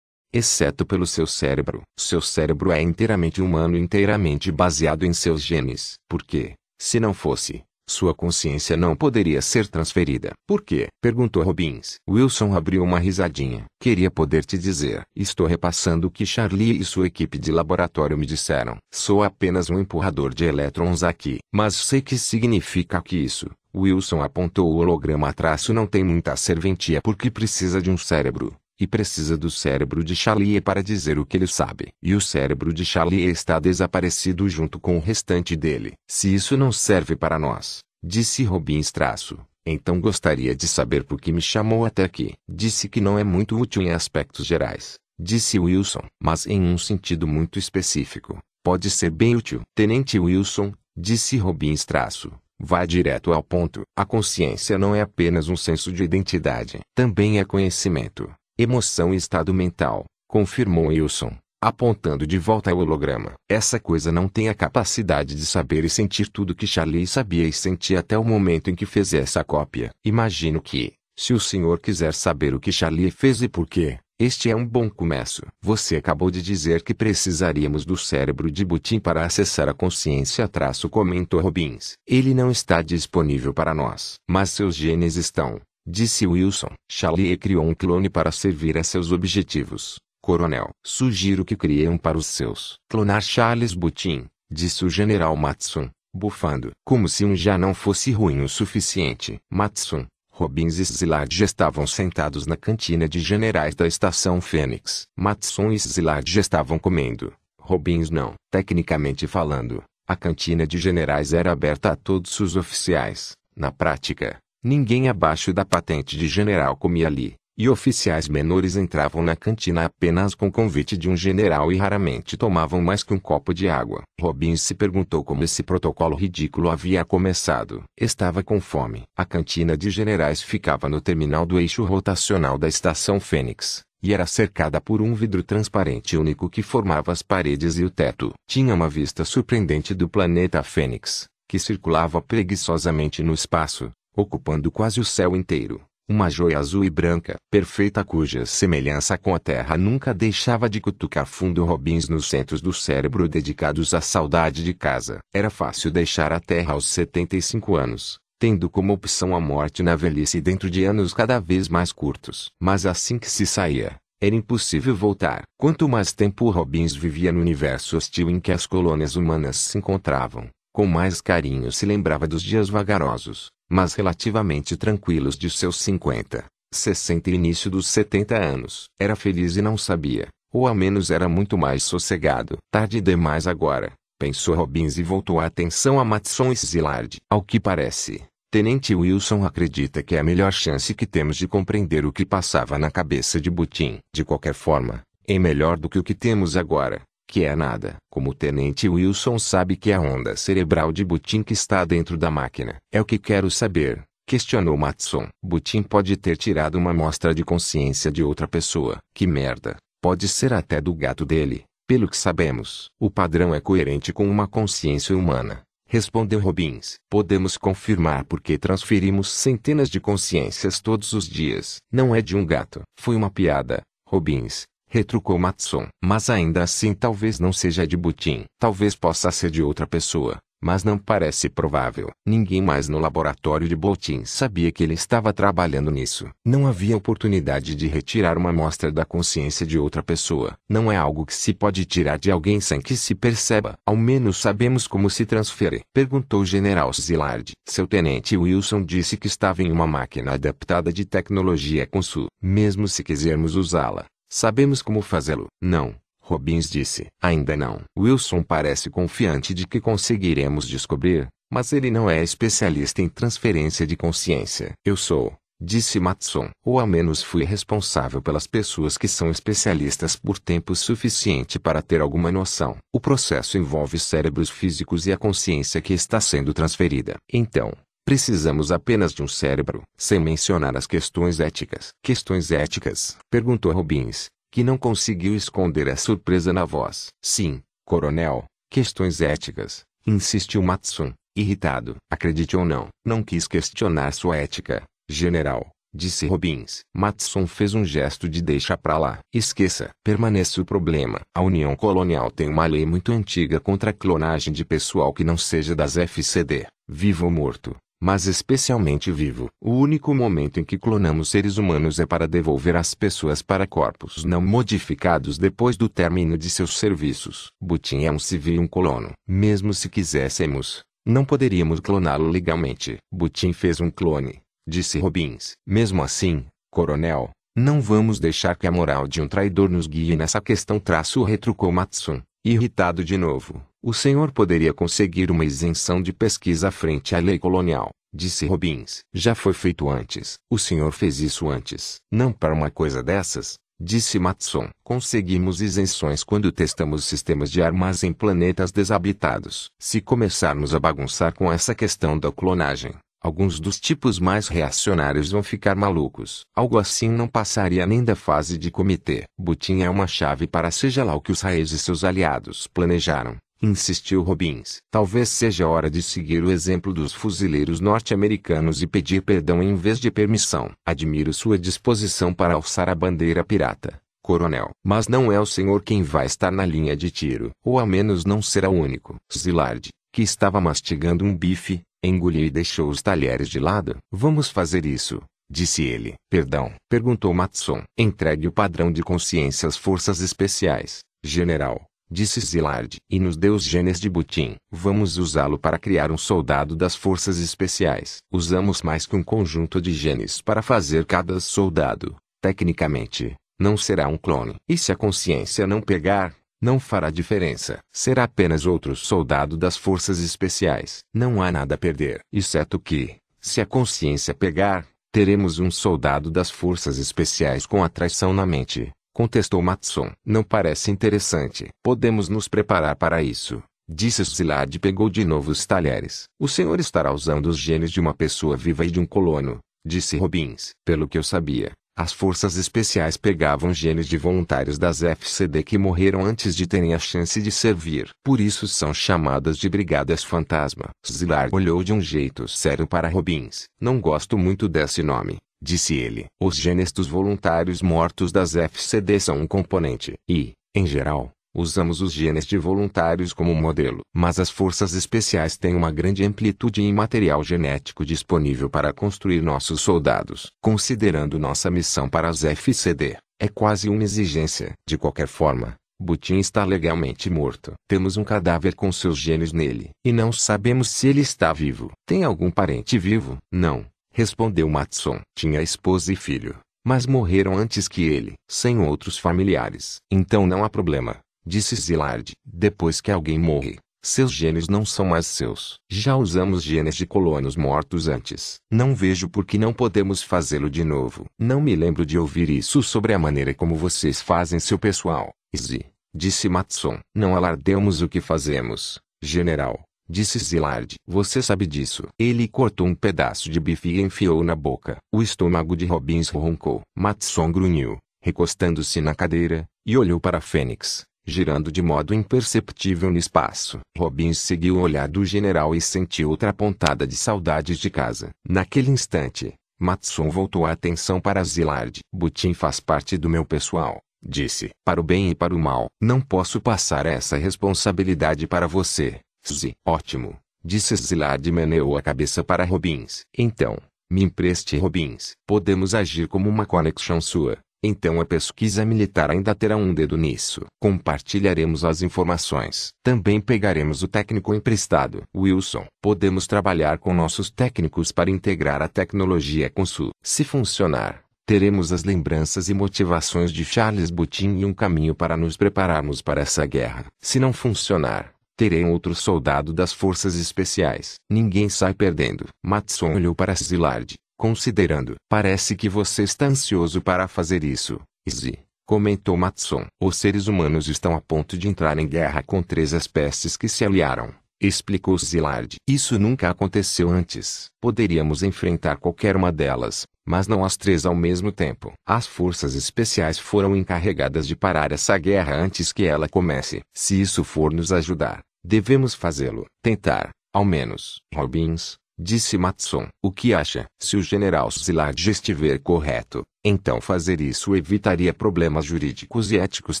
Exceto pelo seu cérebro. Seu cérebro é inteiramente humano e inteiramente baseado em seus genes. Por quê? Se não fosse, sua consciência não poderia ser transferida. Por quê? Perguntou Robbins. Wilson abriu uma risadinha. Queria poder te dizer. Estou repassando o que Charlie e sua equipe de laboratório me disseram. Sou apenas um empurrador de elétrons aqui. Mas sei que significa que isso. Wilson apontou o holograma atrás não tem muita serventia porque precisa de um cérebro e precisa do cérebro de Charlie para dizer o que ele sabe. E o cérebro de Charlie está desaparecido junto com o restante dele. Se isso não serve para nós, disse Robin traço, então gostaria de saber por que me chamou até aqui. Disse que não é muito útil em aspectos gerais, disse Wilson, mas em um sentido muito específico, pode ser bem útil. Tenente Wilson, disse Robin traço, Vá direto ao ponto. A consciência não é apenas um senso de identidade. Também é conhecimento emoção e estado mental, confirmou Wilson, apontando de volta ao holograma. Essa coisa não tem a capacidade de saber e sentir tudo que Charlie sabia e sentia até o momento em que fez essa cópia. Imagino que, se o senhor quiser saber o que Charlie fez e por quê, este é um bom começo. Você acabou de dizer que precisaríamos do cérebro de Butim para acessar a consciência traço comentou Robbins. Ele não está disponível para nós. Mas seus genes estão disse Wilson. Charlie criou um clone para servir a seus objetivos. Coronel, sugiro que crie um para os seus. Clonar Charles Butin, disse o general Matson, bufando. Como se um já não fosse ruim o suficiente. Matson, Robbins e Szilard estavam sentados na cantina de generais da estação Fênix. Matson e Szilard estavam comendo. Robbins não. Tecnicamente falando, a cantina de generais era aberta a todos os oficiais. Na prática, Ninguém abaixo da patente de general comia ali, e oficiais menores entravam na cantina apenas com convite de um general e raramente tomavam mais que um copo de água. Robbins se perguntou como esse protocolo ridículo havia começado. Estava com fome. A cantina de generais ficava no terminal do eixo rotacional da estação Fênix e era cercada por um vidro transparente único que formava as paredes e o teto. Tinha uma vista surpreendente do planeta Fênix, que circulava preguiçosamente no espaço, ocupando quase o céu inteiro. Uma joia azul e branca, perfeita cuja semelhança com a Terra nunca deixava de cutucar fundo Robins nos centros do cérebro dedicados à saudade de casa. Era fácil deixar a Terra aos 75 anos, tendo como opção a morte na velhice dentro de anos cada vez mais curtos. Mas assim que se saía, era impossível voltar. Quanto mais tempo Robbins vivia no universo hostil em que as colônias humanas se encontravam, com mais carinho se lembrava dos dias vagarosos, mas relativamente tranquilos de seus 50, 60 e início dos 70 anos. Era feliz e não sabia, ou ao menos era muito mais sossegado. Tarde demais agora, pensou Robbins e voltou a atenção a Matson e Szilard. Ao que parece, Tenente Wilson acredita que é a melhor chance que temos de compreender o que passava na cabeça de Butin. De qualquer forma, é melhor do que o que temos agora, que é nada. Como o Tenente Wilson sabe que a onda cerebral de Butin que está dentro da máquina. É o que quero saber, questionou Matson. Butin pode ter tirado uma amostra de consciência de outra pessoa. Que merda. Pode ser até do gato dele. Pelo que sabemos, o padrão é coerente com uma consciência humana. Respondeu Robbins. Podemos confirmar porque transferimos centenas de consciências todos os dias. Não é de um gato. Foi uma piada, Robbins. Retrucou Matson. Mas ainda assim talvez não seja de Butin. Talvez possa ser de outra pessoa mas não parece provável. Ninguém mais no laboratório de Botin sabia que ele estava trabalhando nisso. Não havia oportunidade de retirar uma amostra da consciência de outra pessoa. Não é algo que se pode tirar de alguém sem que se perceba. Ao menos sabemos como se transfere. Perguntou o general Zillard. Seu tenente Wilson disse que estava em uma máquina adaptada de tecnologia com su. Mesmo se quisermos usá-la, sabemos como fazê-lo. Não, Robbins disse. Ainda não. Wilson parece confiante de que conseguiremos descobrir, mas ele não é especialista em transferência de consciência. Eu sou, disse Matson. Ou ao menos fui responsável pelas pessoas que são especialistas por tempo suficiente para ter alguma noção. O processo envolve cérebros físicos e a consciência que está sendo transferida. Então, Precisamos apenas de um cérebro, sem mencionar as questões éticas. Questões éticas? Perguntou Robbins que não conseguiu esconder a surpresa na voz. Sim, coronel, questões éticas, insistiu Matson, irritado. Acredite ou não, não quis questionar sua ética, general, disse Robbins. Matson fez um gesto de deixa pra lá. Esqueça. Permanece o problema. A União Colonial tem uma lei muito antiga contra a clonagem de pessoal que não seja das FCD, vivo ou morto mas especialmente vivo. O único momento em que clonamos seres humanos é para devolver as pessoas para corpos não modificados depois do término de seus serviços. Butin é um civil e um colono. Mesmo se quiséssemos, não poderíamos cloná-lo legalmente. Butin fez um clone, disse Robbins. Mesmo assim, coronel, não vamos deixar que a moral de um traidor nos guie nessa questão. Traço retrucou Matsun, irritado de novo. O senhor poderia conseguir uma isenção de pesquisa frente à lei colonial, disse Robbins. Já foi feito antes. O senhor fez isso antes. Não para uma coisa dessas, disse Matson. Conseguimos isenções quando testamos sistemas de armas em planetas desabitados. Se começarmos a bagunçar com essa questão da clonagem, Alguns dos tipos mais reacionários vão ficar malucos. Algo assim não passaria nem da fase de comitê. Butin é uma chave para seja lá o que os Raes e seus aliados planejaram insistiu Robbins. Talvez seja hora de seguir o exemplo dos fuzileiros norte-americanos e pedir perdão em vez de permissão. Admiro sua disposição para alçar a bandeira pirata, coronel. Mas não é o senhor quem vai estar na linha de tiro. Ou ao menos não será o único. Zillard, que estava mastigando um bife, engoliu e deixou os talheres de lado. Vamos fazer isso. Disse ele. Perdão, perguntou Matson. Entregue o padrão de consciência às forças especiais, general disse Zillard. E nos deu os genes de Butin. Vamos usá-lo para criar um soldado das forças especiais. Usamos mais que um conjunto de genes para fazer cada soldado. Tecnicamente, não será um clone. E se a consciência não pegar, não fará diferença. Será apenas outro soldado das forças especiais. Não há nada a perder. Exceto que, se a consciência pegar, Teremos um soldado das forças especiais com a traição na mente, contestou Matson. Não parece interessante. Podemos nos preparar para isso. Disse Szilard e pegou de novo os talheres. O senhor estará usando os genes de uma pessoa viva e de um colono, disse Robbins. Pelo que eu sabia, as forças especiais pegavam genes de voluntários das FCD que morreram antes de terem a chance de servir. Por isso são chamadas de Brigadas Fantasma. Szilard olhou de um jeito sério para Robbins. Não gosto muito desse nome, disse ele. Os genes dos voluntários mortos das FCD são um componente. E, em geral, Usamos os genes de voluntários como modelo. Mas as forças especiais têm uma grande amplitude em material genético disponível para construir nossos soldados. Considerando nossa missão para as FCD, é quase uma exigência. De qualquer forma, Butin está legalmente morto. Temos um cadáver com seus genes nele. E não sabemos se ele está vivo. Tem algum parente vivo? Não, respondeu Matson. Tinha esposa e filho. Mas morreram antes que ele, sem outros familiares. Então não há problema disse Zilard. Depois que alguém morre, seus genes não são mais seus. Já usamos genes de colonos mortos antes. Não vejo por que não podemos fazê-lo de novo. Não me lembro de ouvir isso sobre a maneira como vocês fazem seu pessoal. Zi, disse Matson. Não alardeamos o que fazemos, general. Disse Zilard. Você sabe disso. Ele cortou um pedaço de bife e enfiou na boca. O estômago de Robbins roncou. Matson grunhiu, recostando-se na cadeira, e olhou para Fênix girando de modo imperceptível no espaço. Robbins seguiu o olhar do general e sentiu outra pontada de saudades de casa. Naquele instante, Matson voltou a atenção para Zilard. Butin faz parte do meu pessoal, disse. Para o bem e para o mal. Não posso passar essa responsabilidade para você. Zi. Ótimo, disse Zilard e meneou a cabeça para Robbins. Então, me empreste Robbins. Podemos agir como uma conexão sua. Então a pesquisa militar ainda terá um dedo nisso. Compartilharemos as informações. Também pegaremos o técnico emprestado. Wilson, podemos trabalhar com nossos técnicos para integrar a tecnologia com SU. Se funcionar, teremos as lembranças e motivações de Charles Butin e um caminho para nos prepararmos para essa guerra. Se não funcionar, terei outro soldado das forças especiais. Ninguém sai perdendo. Matson olhou para Szilard considerando. Parece que você está ansioso para fazer isso, Izzy, comentou Matson. Os seres humanos estão a ponto de entrar em guerra com três espécies que se aliaram, explicou Zilard. Isso nunca aconteceu antes. Poderíamos enfrentar qualquer uma delas, mas não as três ao mesmo tempo. As forças especiais foram encarregadas de parar essa guerra antes que ela comece. Se isso for nos ajudar, devemos fazê-lo. Tentar, ao menos. Robbins, disse Matson. O que acha? Se o general Szilard estiver correto, então fazer isso evitaria problemas jurídicos e éticos.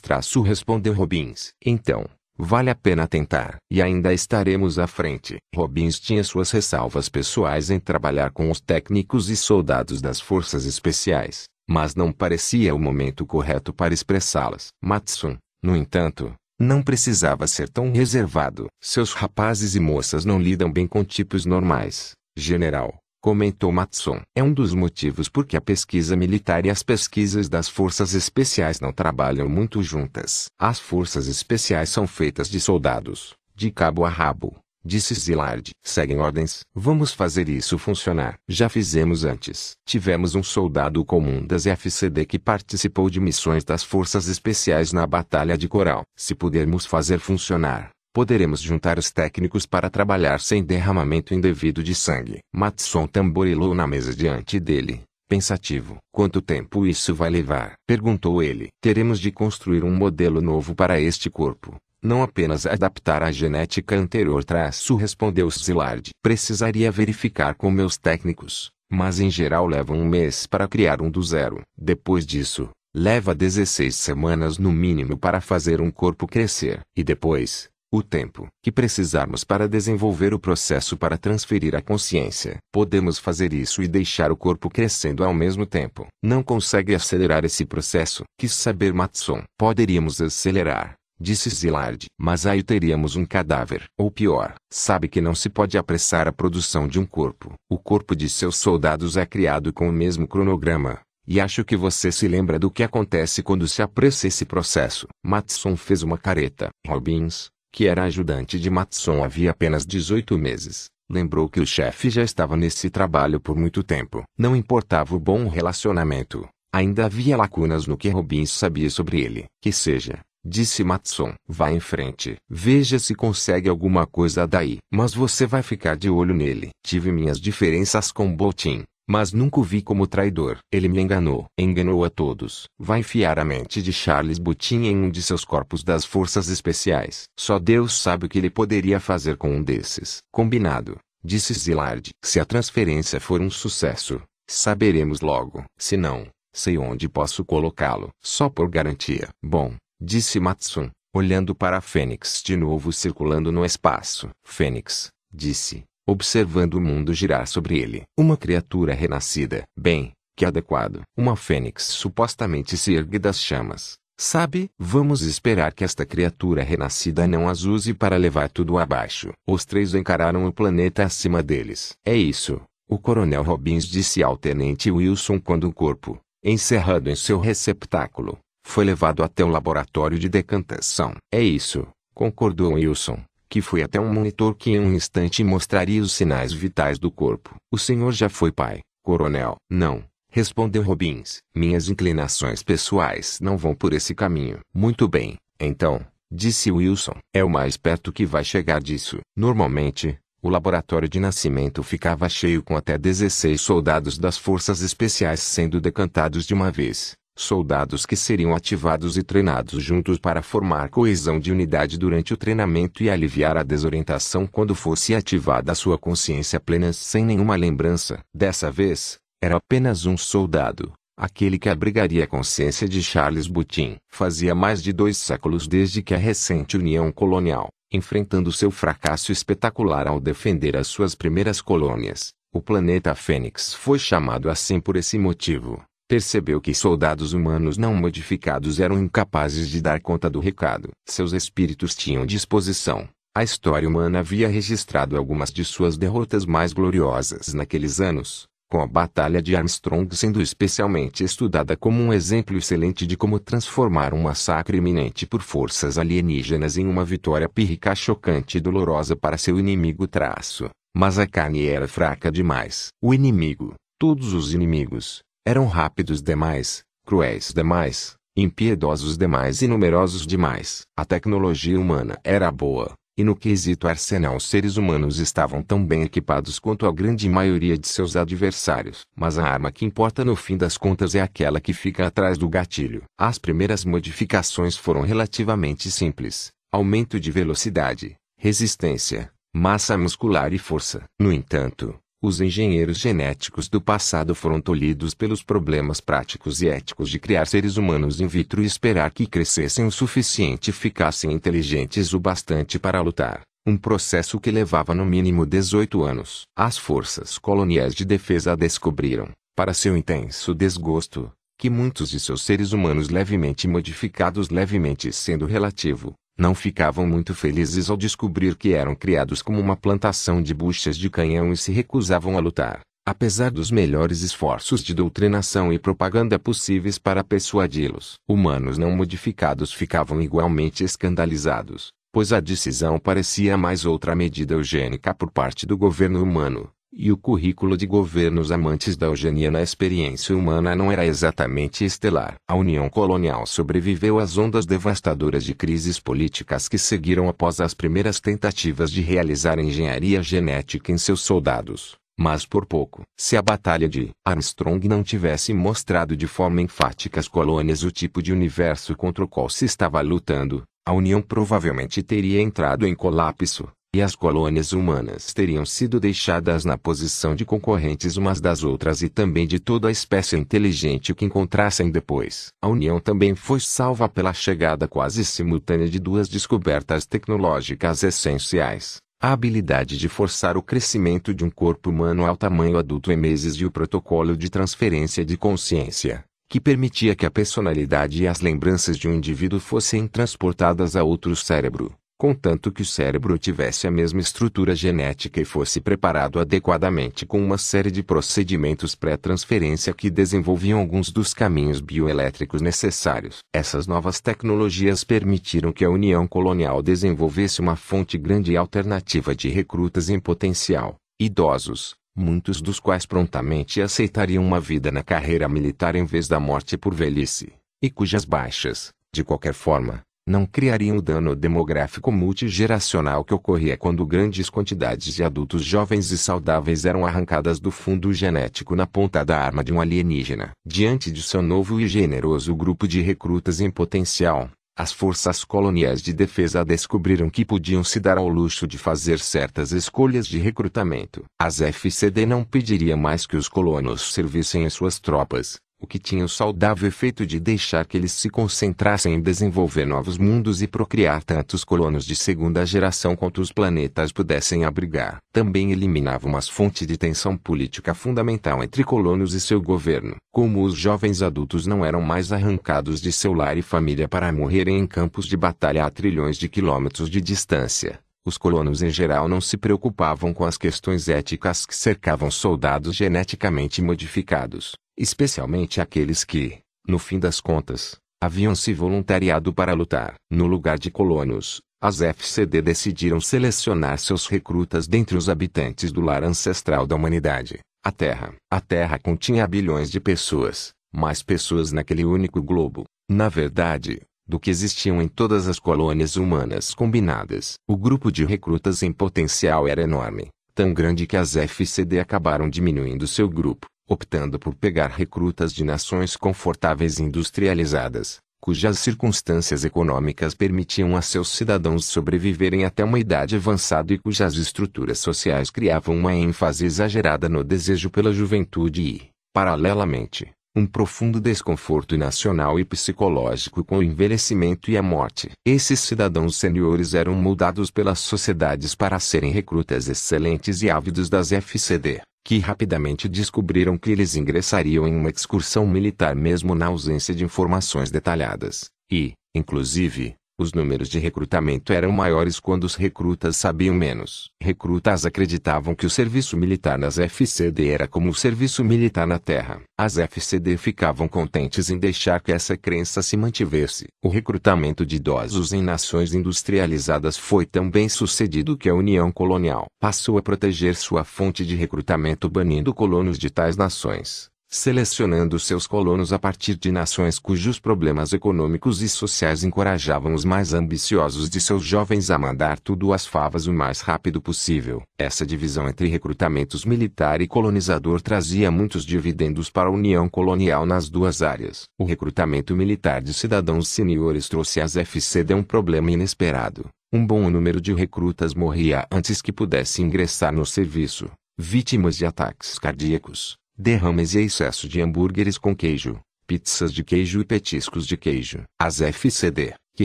Traço respondeu Robbins. Então, vale a pena tentar. E ainda estaremos à frente. Robbins tinha suas ressalvas pessoais em trabalhar com os técnicos e soldados das forças especiais, mas não parecia o momento correto para expressá-las. Matson, no entanto, não precisava ser tão reservado. Seus rapazes e moças não lidam bem com tipos normais, general, comentou Matson. É um dos motivos por que a pesquisa militar e as pesquisas das forças especiais não trabalham muito juntas. As forças especiais são feitas de soldados, de cabo a rabo, Disse Zilard. Seguem ordens. Vamos fazer isso funcionar. Já fizemos antes. Tivemos um soldado comum das FCD que participou de missões das Forças Especiais na Batalha de Coral. Se pudermos fazer funcionar, poderemos juntar os técnicos para trabalhar sem derramamento indevido de sangue. Matson tamborilou na mesa diante dele. Pensativo. Quanto tempo isso vai levar? Perguntou ele. Teremos de construir um modelo novo para este corpo não apenas adaptar a genética anterior traço respondeu Szilard. Precisaria verificar com meus técnicos, mas em geral leva um mês para criar um do zero. Depois disso, leva 16 semanas no mínimo para fazer um corpo crescer. E depois, o tempo que precisarmos para desenvolver o processo para transferir a consciência. Podemos fazer isso e deixar o corpo crescendo ao mesmo tempo. Não consegue acelerar esse processo? Quis saber Matson. Poderíamos acelerar, disse Zilard. Mas aí teríamos um cadáver. Ou pior, sabe que não se pode apressar a produção de um corpo. O corpo de seus soldados é criado com o mesmo cronograma. E acho que você se lembra do que acontece quando se apressa esse processo. Matson fez uma careta. Robbins, que era ajudante de Matson havia apenas 18 meses, Lembrou que o chefe já estava nesse trabalho por muito tempo. Não importava o bom relacionamento. Ainda havia lacunas no que Robbins sabia sobre ele. Que seja, disse Matson. Vá em frente. Veja se consegue alguma coisa daí. Mas você vai ficar de olho nele. Tive minhas diferenças com Botin. Mas nunca o vi como traidor. Ele me enganou. Enganou a todos. Vai enfiar a mente de Charles Butin em um de seus corpos das forças especiais. Só Deus sabe o que ele poderia fazer com um desses. Combinado, disse Zillard. Se a transferência for um sucesso, saberemos logo. Se não, sei onde posso colocá-lo. Só por garantia. Bom, disse Matsun, olhando para a Fênix de novo circulando no espaço. Fênix, disse, observando o mundo girar sobre ele. Uma criatura renascida. Bem, que adequado. Uma fênix supostamente se ergue das chamas. Sabe, vamos esperar que esta criatura renascida não as use para levar tudo abaixo. Os três encararam o planeta acima deles. É isso, o coronel Robbins disse ao tenente Wilson quando o corpo, encerrado em seu receptáculo, foi levado até o laboratório de decantação. É isso, concordou Wilson que foi até um monitor que em um instante mostraria os sinais vitais do corpo. O senhor já foi pai, coronel? Não, respondeu Robbins. Minhas inclinações pessoais não vão por esse caminho. Muito bem, então, disse Wilson. É o mais perto que vai chegar disso. Normalmente, o laboratório de nascimento ficava cheio com até 16 soldados das forças especiais sendo decantados de uma vez soldados que seriam ativados e treinados juntos para formar coesão de unidade durante o treinamento e aliviar a desorientação quando fosse ativada a sua consciência plena sem nenhuma lembrança. Dessa vez, era apenas um soldado, aquele que abrigaria a consciência de Charles Butin. Fazia mais de dois séculos desde que a recente União Colonial, enfrentando seu fracasso espetacular ao defender as suas primeiras colônias, o planeta Fênix foi chamado assim por esse motivo percebeu que soldados humanos não modificados eram incapazes de dar conta do recado. Seus espíritos tinham disposição. A história humana havia registrado algumas de suas derrotas mais gloriosas naqueles anos, com a Batalha de Armstrong sendo especialmente estudada como um exemplo excelente de como transformar um massacre iminente por forças alienígenas em uma vitória pírrica chocante e dolorosa para seu inimigo traço. Mas a carne era fraca demais. O inimigo, todos os inimigos, eram rápidos demais, cruéis demais, impiedosos demais e numerosos demais. A tecnologia humana era boa, e no quesito arsenal os seres humanos estavam tão bem equipados quanto a grande maioria de seus adversários. Mas a arma que importa no fim das contas é aquela que fica atrás do gatilho. As primeiras modificações foram relativamente simples. Aumento de velocidade, resistência, massa muscular e força. No entanto, os engenheiros genéticos do passado foram tolhidos pelos problemas práticos e éticos de criar seres humanos in vitro e esperar que crescessem o suficiente e ficassem inteligentes o bastante para lutar. Um processo que levava no mínimo 18 anos. As forças coloniais de defesa descobriram, para seu intenso desgosto, que muitos de seus seres humanos levemente modificados levemente sendo relativo, não ficavam muito felizes ao descobrir que eram criados como uma plantação de buchas de canhão e se recusavam a lutar, apesar dos melhores esforços de doutrinação e propaganda possíveis para persuadi-los. Humanos não modificados ficavam igualmente escandalizados, pois a decisão parecia mais outra medida eugênica por parte do governo humano, e o currículo de governos amantes da eugenia na experiência humana não era exatamente estelar. A União Colonial sobreviveu às ondas devastadoras de crises políticas que seguiram após as primeiras tentativas de realizar engenharia genética em seus soldados, mas por pouco. Se a Batalha de Armstrong não tivesse mostrado de forma enfática às colônias o tipo de universo contra o qual se estava lutando, a União provavelmente teria entrado em colapso e as colônias humanas teriam sido deixadas na posição de concorrentes umas das outras e também de toda a espécie inteligente que encontrassem depois. A União também foi salva pela chegada quase simultânea de duas descobertas tecnológicas essenciais. A habilidade de forçar o crescimento de um corpo humano ao tamanho adulto em meses e o protocolo de transferência de consciência, que permitia que a personalidade e as lembranças de um indivíduo fossem transportadas a outro cérebro contanto que o cérebro tivesse a mesma estrutura genética e fosse preparado adequadamente com uma série de procedimentos pré-transferência que desenvolviam alguns dos caminhos bioelétricos necessários. Essas novas tecnologias permitiram que a União Colonial desenvolvesse uma fonte grande e alternativa de recrutas em potencial, idosos, muitos dos quais prontamente aceitariam uma vida na carreira militar em vez da morte por velhice, e cujas baixas, de qualquer forma, não criariam o dano demográfico multigeracional que ocorria quando grandes quantidades de adultos jovens e saudáveis eram arrancadas do fundo genético na ponta da arma de um alienígena. Diante de seu novo e generoso grupo de recrutas em potencial, as forças coloniais de defesa descobriram que podiam se dar ao luxo de fazer certas escolhas de recrutamento. As FCD não pediria mais que os colonos servissem em suas tropas, o que tinha o saudável efeito de deixar que eles se concentrassem em desenvolver novos mundos e procriar tantos colonos de segunda geração quanto os planetas pudessem abrigar. Também eliminava uma fonte de tensão política fundamental entre colonos e seu governo. Como os jovens adultos não eram mais arrancados de seu lar e família para morrerem em campos de batalha a trilhões de quilômetros de distância, os colonos em geral não se preocupavam com as questões éticas que cercavam soldados geneticamente modificados especialmente aqueles que, no fim das contas, haviam se voluntariado para lutar. No lugar de colonos, as FCD decidiram selecionar seus recrutas dentre os habitantes do lar ancestral da humanidade, a Terra. A Terra continha bilhões de pessoas, mais pessoas naquele único globo, na verdade, do que existiam em todas as colônias humanas combinadas. O grupo de recrutas em potencial era enorme, tão grande que as FCD acabaram diminuindo seu grupo optando por pegar recrutas de nações confortáveis e industrializadas, cujas circunstâncias econômicas permitiam a seus cidadãos sobreviverem até uma idade avançada e cujas estruturas sociais criavam uma ênfase exagerada no desejo pela juventude e, paralelamente, um profundo desconforto nacional e psicológico com o envelhecimento e a morte. Esses cidadãos seniores eram moldados pelas sociedades para serem recrutas excelentes e ávidos das FCD que rapidamente descobriram que eles ingressariam em uma excursão militar mesmo na ausência de informações detalhadas, e, inclusive, os números de recrutamento eram maiores quando os recrutas sabiam menos. Recrutas acreditavam que o serviço militar nas FCD era como o serviço militar na Terra. As FCD ficavam contentes em deixar que essa crença se mantivesse. O recrutamento de idosos em nações industrializadas foi tão bem sucedido que a União Colonial passou a proteger sua fonte de recrutamento banindo colonos de tais nações selecionando seus colonos a partir de nações cujos problemas econômicos e sociais encorajavam os mais ambiciosos de seus jovens a mandar tudo às favas o mais rápido possível. Essa divisão entre recrutamentos militar e colonizador trazia muitos dividendos para a União Colonial nas duas áreas. O recrutamento militar de cidadãos seniores trouxe às FCD um problema inesperado. Um bom número de recrutas morria antes que pudesse ingressar no serviço, vítimas de ataques cardíacos derrames e excesso de hambúrgueres com queijo, pizzas de queijo e petiscos de queijo. As FCD, que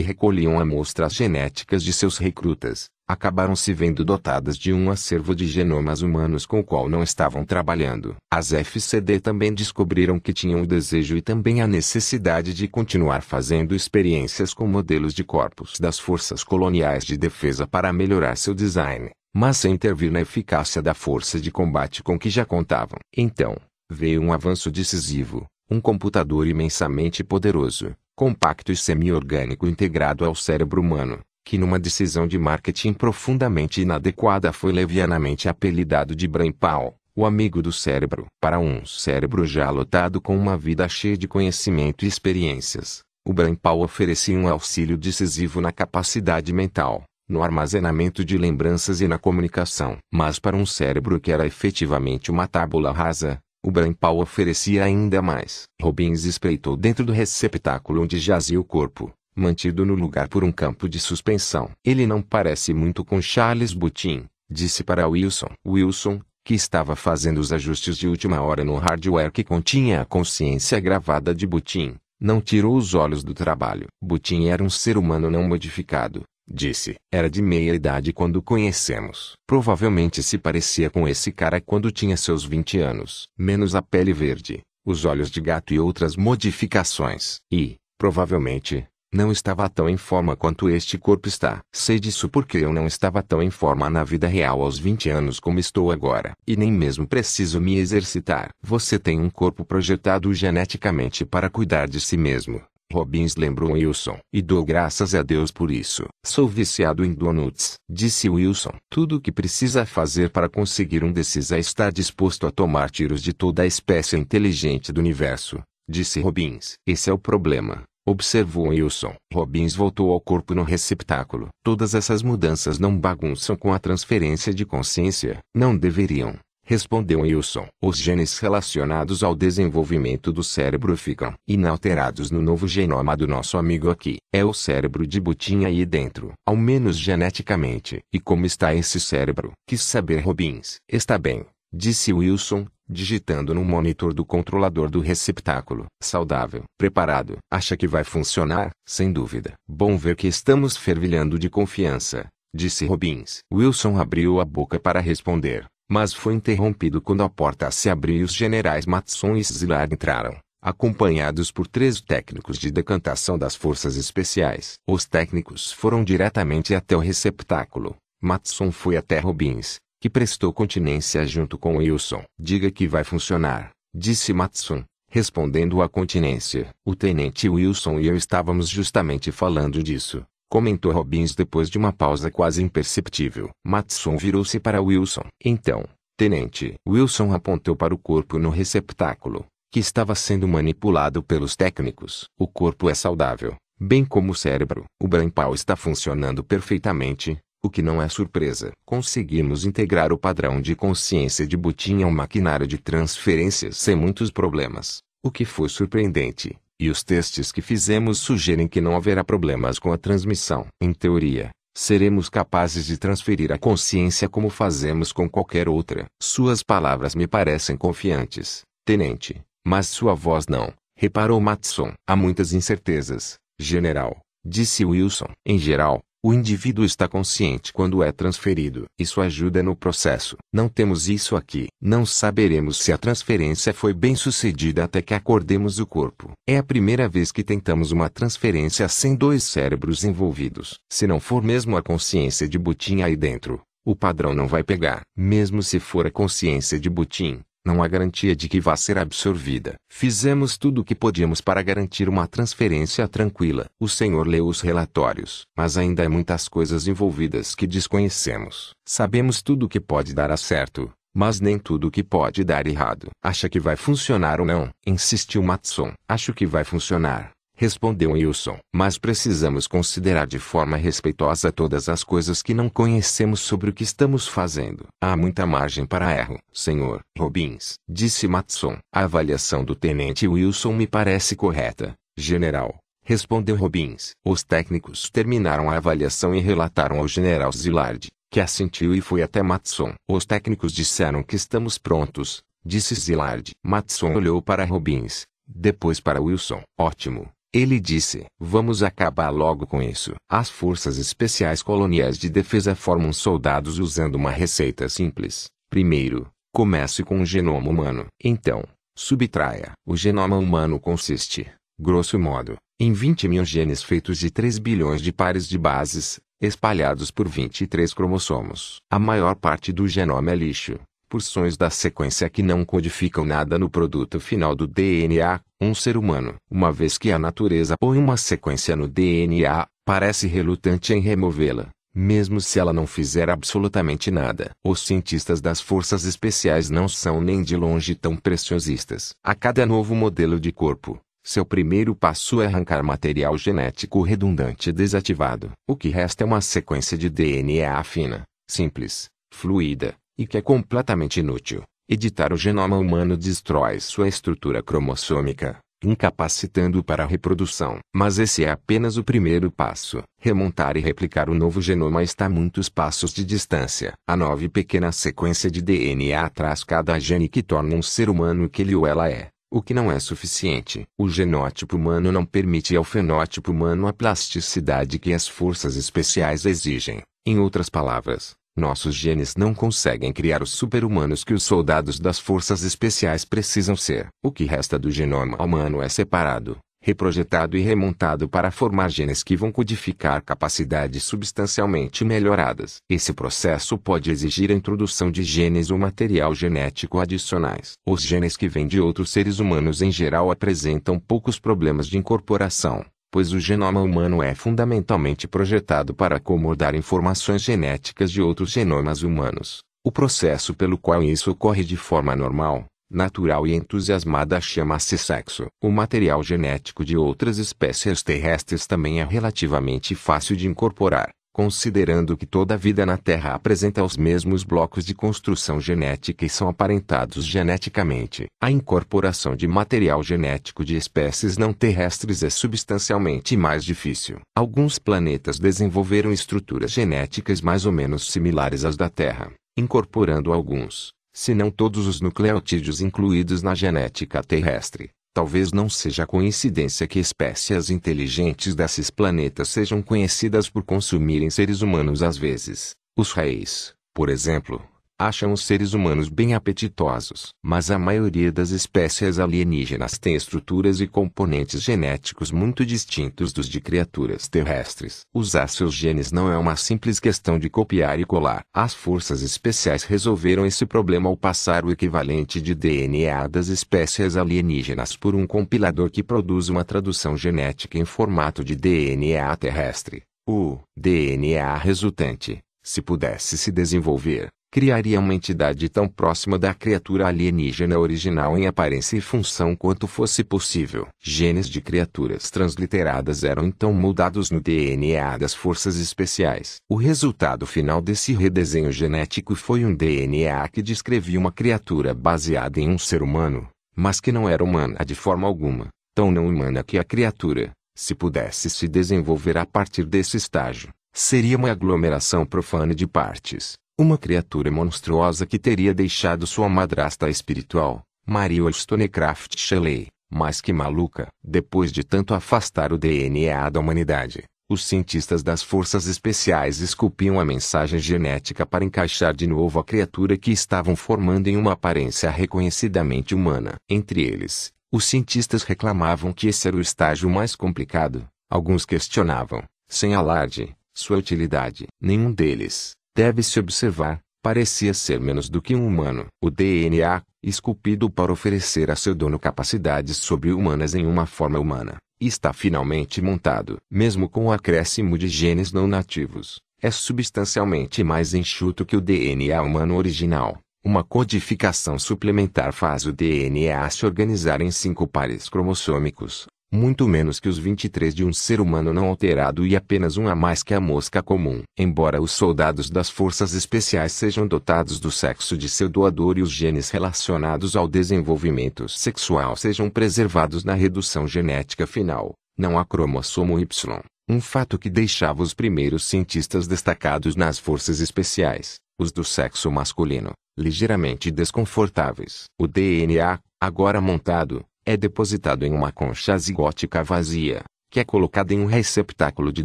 recolhiam amostras genéticas de seus recrutas, acabaram se vendo dotadas de um acervo de genomas humanos com o qual não estavam trabalhando. As FCD também descobriram que tinham o desejo e também a necessidade de continuar fazendo experiências com modelos de corpos das forças coloniais de defesa para melhorar seu design mas sem intervir na eficácia da força de combate com que já contavam. Então, veio um avanço decisivo, um computador imensamente poderoso, compacto e semi-orgânico integrado ao cérebro humano, que numa decisão de marketing profundamente inadequada foi levianamente apelidado de Brain Paul, o amigo do cérebro. Para um cérebro já lotado com uma vida cheia de conhecimento e experiências, o Brain Paul oferecia um auxílio decisivo na capacidade mental, no armazenamento de lembranças e na comunicação. Mas para um cérebro que era efetivamente uma tábula rasa, o Brainpal oferecia ainda mais. Robbins espreitou dentro do receptáculo onde jazia o corpo, mantido no lugar por um campo de suspensão. Ele não parece muito com Charles Butin, disse para Wilson. Wilson, que estava fazendo os ajustes de última hora no hardware que continha a consciência gravada de Butin, não tirou os olhos do trabalho. Butin era um ser humano não modificado, Disse. Era de meia idade quando conhecemos. Provavelmente se parecia com esse cara quando tinha seus 20 anos. Menos a pele verde, os olhos de gato e outras modificações. E, provavelmente, não estava tão em forma quanto este corpo está. Sei disso porque eu não estava tão em forma na vida real aos 20 anos como estou agora. E nem mesmo preciso me exercitar. Você tem um corpo projetado geneticamente para cuidar de si mesmo. Robbins lembrou Wilson. E dou graças a Deus por isso. Sou viciado em donuts, disse Wilson. Tudo o que precisa fazer para conseguir um desses é estar disposto a tomar tiros de toda a espécie inteligente do universo, disse Robbins. Esse é o problema. Observou Wilson. Robbins voltou ao corpo no receptáculo. Todas essas mudanças não bagunçam com a transferência de consciência. Não deveriam. Respondeu Wilson. Os genes relacionados ao desenvolvimento do cérebro ficam inalterados no novo genoma do nosso amigo aqui. É o cérebro de Butinha aí dentro. Ao menos geneticamente. E como está esse cérebro? Quis saber Robbins. Está bem. Disse Wilson, digitando no monitor do controlador do receptáculo. Saudável. Preparado. Acha que vai funcionar? Sem dúvida. Bom ver que estamos fervilhando de confiança. Disse Robbins. Wilson abriu a boca para responder mas foi interrompido quando a porta se abriu e os generais Matson e Szilard entraram, acompanhados por três técnicos de decantação das forças especiais. Os técnicos foram diretamente até o receptáculo. Matson foi até Robbins, que prestou continência junto com Wilson. Diga que vai funcionar, disse Matson, respondendo à continência. O tenente Wilson e eu estávamos justamente falando disso comentou Robbins depois de uma pausa quase imperceptível. Matson virou-se para Wilson. Então, tenente. Wilson apontou para o corpo no receptáculo, que estava sendo manipulado pelos técnicos. O corpo é saudável, bem como o cérebro. O brainpal está funcionando perfeitamente, o que não é surpresa. Conseguimos integrar o padrão de consciência de Butin a um maquinário de transferências sem muitos problemas, o que foi surpreendente. E os testes que fizemos sugerem que não haverá problemas com a transmissão. Em teoria, seremos capazes de transferir a consciência como fazemos com qualquer outra. Suas palavras me parecem confiantes, tenente, mas sua voz não, reparou Matson. Há muitas incertezas, general, disse Wilson. Em geral, o indivíduo está consciente quando é transferido. Isso ajuda no processo. Não temos isso aqui. Não saberemos se a transferência foi bem sucedida até que acordemos o corpo. É a primeira vez que tentamos uma transferência sem dois cérebros envolvidos. Se não for mesmo a consciência de Butin aí dentro, o padrão não vai pegar. Mesmo se for a consciência de Butin, não há garantia de que vá ser absorvida. Fizemos tudo o que podíamos para garantir uma transferência tranquila. O senhor leu os relatórios, mas ainda há muitas coisas envolvidas que desconhecemos. Sabemos tudo o que pode dar a certo, mas nem tudo o que pode dar errado. Acha que vai funcionar ou não? Insistiu Matson. Acho que vai funcionar respondeu Wilson. Mas precisamos considerar de forma respeitosa todas as coisas que não conhecemos sobre o que estamos fazendo. Há muita margem para erro, senhor Robbins, disse Matson. A avaliação do tenente Wilson me parece correta, general. Respondeu Robbins. Os técnicos terminaram a avaliação e relataram ao general Zillard, que assentiu e foi até Matson. Os técnicos disseram que estamos prontos, disse Zillard. Matson olhou para Robbins, depois para Wilson. Ótimo. Ele disse: Vamos acabar logo com isso. As forças especiais coloniais de defesa formam soldados usando uma receita simples. Primeiro, comece com o genoma humano. Então, subtraia. O genoma humano consiste, grosso modo, em 20 mil genes feitos de 3 bilhões de pares de bases, espalhados por 23 cromossomos. A maior parte do genoma é lixo, porções da sequência que não codificam nada no produto final do DNA, um ser humano. Uma vez que a natureza põe uma sequência no DNA, parece relutante em removê-la, mesmo se ela não fizer absolutamente nada. Os cientistas das forças especiais não são nem de longe tão preciosistas. A cada novo modelo de corpo, seu primeiro passo é arrancar material genético redundante desativado. O que resta é uma sequência de DNA fina, simples, fluida, e que é completamente inútil. Editar o genoma humano destrói sua estrutura cromossômica, incapacitando-o para a reprodução. Mas esse é apenas o primeiro passo. Remontar e replicar o novo genoma está a muitos passos de distância. A nova e pequena sequência de DNA traz cada gene que torna um ser humano o que ele ou ela é. O que não é suficiente. O genótipo humano não permite ao fenótipo humano a plasticidade que as forças especiais exigem. Em outras palavras, nossos genes não conseguem criar os super-humanos que os soldados das forças especiais precisam ser. O que resta do genoma humano é separado, reprojetado e remontado para formar genes que vão codificar capacidades substancialmente melhoradas. Esse processo pode exigir a introdução de genes ou material genético adicionais. Os genes que vêm de outros seres humanos em geral apresentam poucos problemas de incorporação, pois o genoma humano é fundamentalmente projetado para acomodar informações genéticas de outros genomas humanos. O processo pelo qual isso ocorre de forma normal, natural e entusiasmada chama-se sexo. O material genético de outras espécies terrestres também é relativamente fácil de incorporar, considerando que toda vida na Terra apresenta os mesmos blocos de construção genética e são aparentados geneticamente. A incorporação de material genético de espécies não terrestres é substancialmente mais difícil. Alguns planetas desenvolveram estruturas genéticas mais ou menos similares às da Terra, incorporando alguns se não todos os nucleotídeos incluídos na genética terrestre. Talvez não seja coincidência que espécies inteligentes desses planetas sejam conhecidas por consumirem seres humanos às vezes. Os reis, por exemplo, acham os seres humanos bem apetitosos. Mas a maioria das espécies alienígenas tem estruturas e componentes genéticos muito distintos dos de criaturas terrestres. Usar seus genes não é uma simples questão de copiar e colar. As forças especiais resolveram esse problema ao passar o equivalente de DNA das espécies alienígenas por um compilador que produz uma tradução genética em formato de DNA terrestre. O DNA resultante, se pudesse se desenvolver, criaria uma entidade tão próxima da criatura alienígena original em aparência e função quanto fosse possível. Genes de criaturas transliteradas eram então moldados no DNA das forças especiais. O resultado final desse redesenho genético foi um DNA que descrevia uma criatura baseada em um ser humano, mas que não era humana de forma alguma, tão não humana que a criatura, se pudesse se desenvolver a partir desse estágio, seria uma aglomeração profana de partes uma criatura monstruosa que teria deixado sua madrasta espiritual, Maria Wollstonecraft Shelley, mais que maluca. Depois de tanto afastar o DNA da humanidade, os cientistas das forças especiais esculpiam a mensagem genética para encaixar de novo a criatura que estavam formando em uma aparência reconhecidamente humana. Entre eles, os cientistas reclamavam que esse era o estágio mais complicado. Alguns questionavam, sem alarde, sua utilidade. Nenhum deles, deve-se observar, parecia ser menos do que um humano. O DNA, esculpido para oferecer a seu dono capacidades sobre-humanas em uma forma humana, está finalmente montado. Mesmo com o acréscimo de genes não nativos, é substancialmente mais enxuto que o DNA humano original. Uma codificação suplementar faz o DNA se organizar em cinco pares cromossômicos, muito menos que os 23 de um ser humano não alterado e apenas um a mais que a mosca comum. Embora os soldados das forças especiais sejam dotados do sexo de seu doador e os genes relacionados ao desenvolvimento sexual sejam preservados na redução genética final, não há cromossomo Y, um fato que deixava os primeiros cientistas destacados nas forças especiais, os do sexo masculino, ligeiramente desconfortáveis. O DNA, agora montado, é depositado em uma concha zigótica vazia, que é colocada em um receptáculo de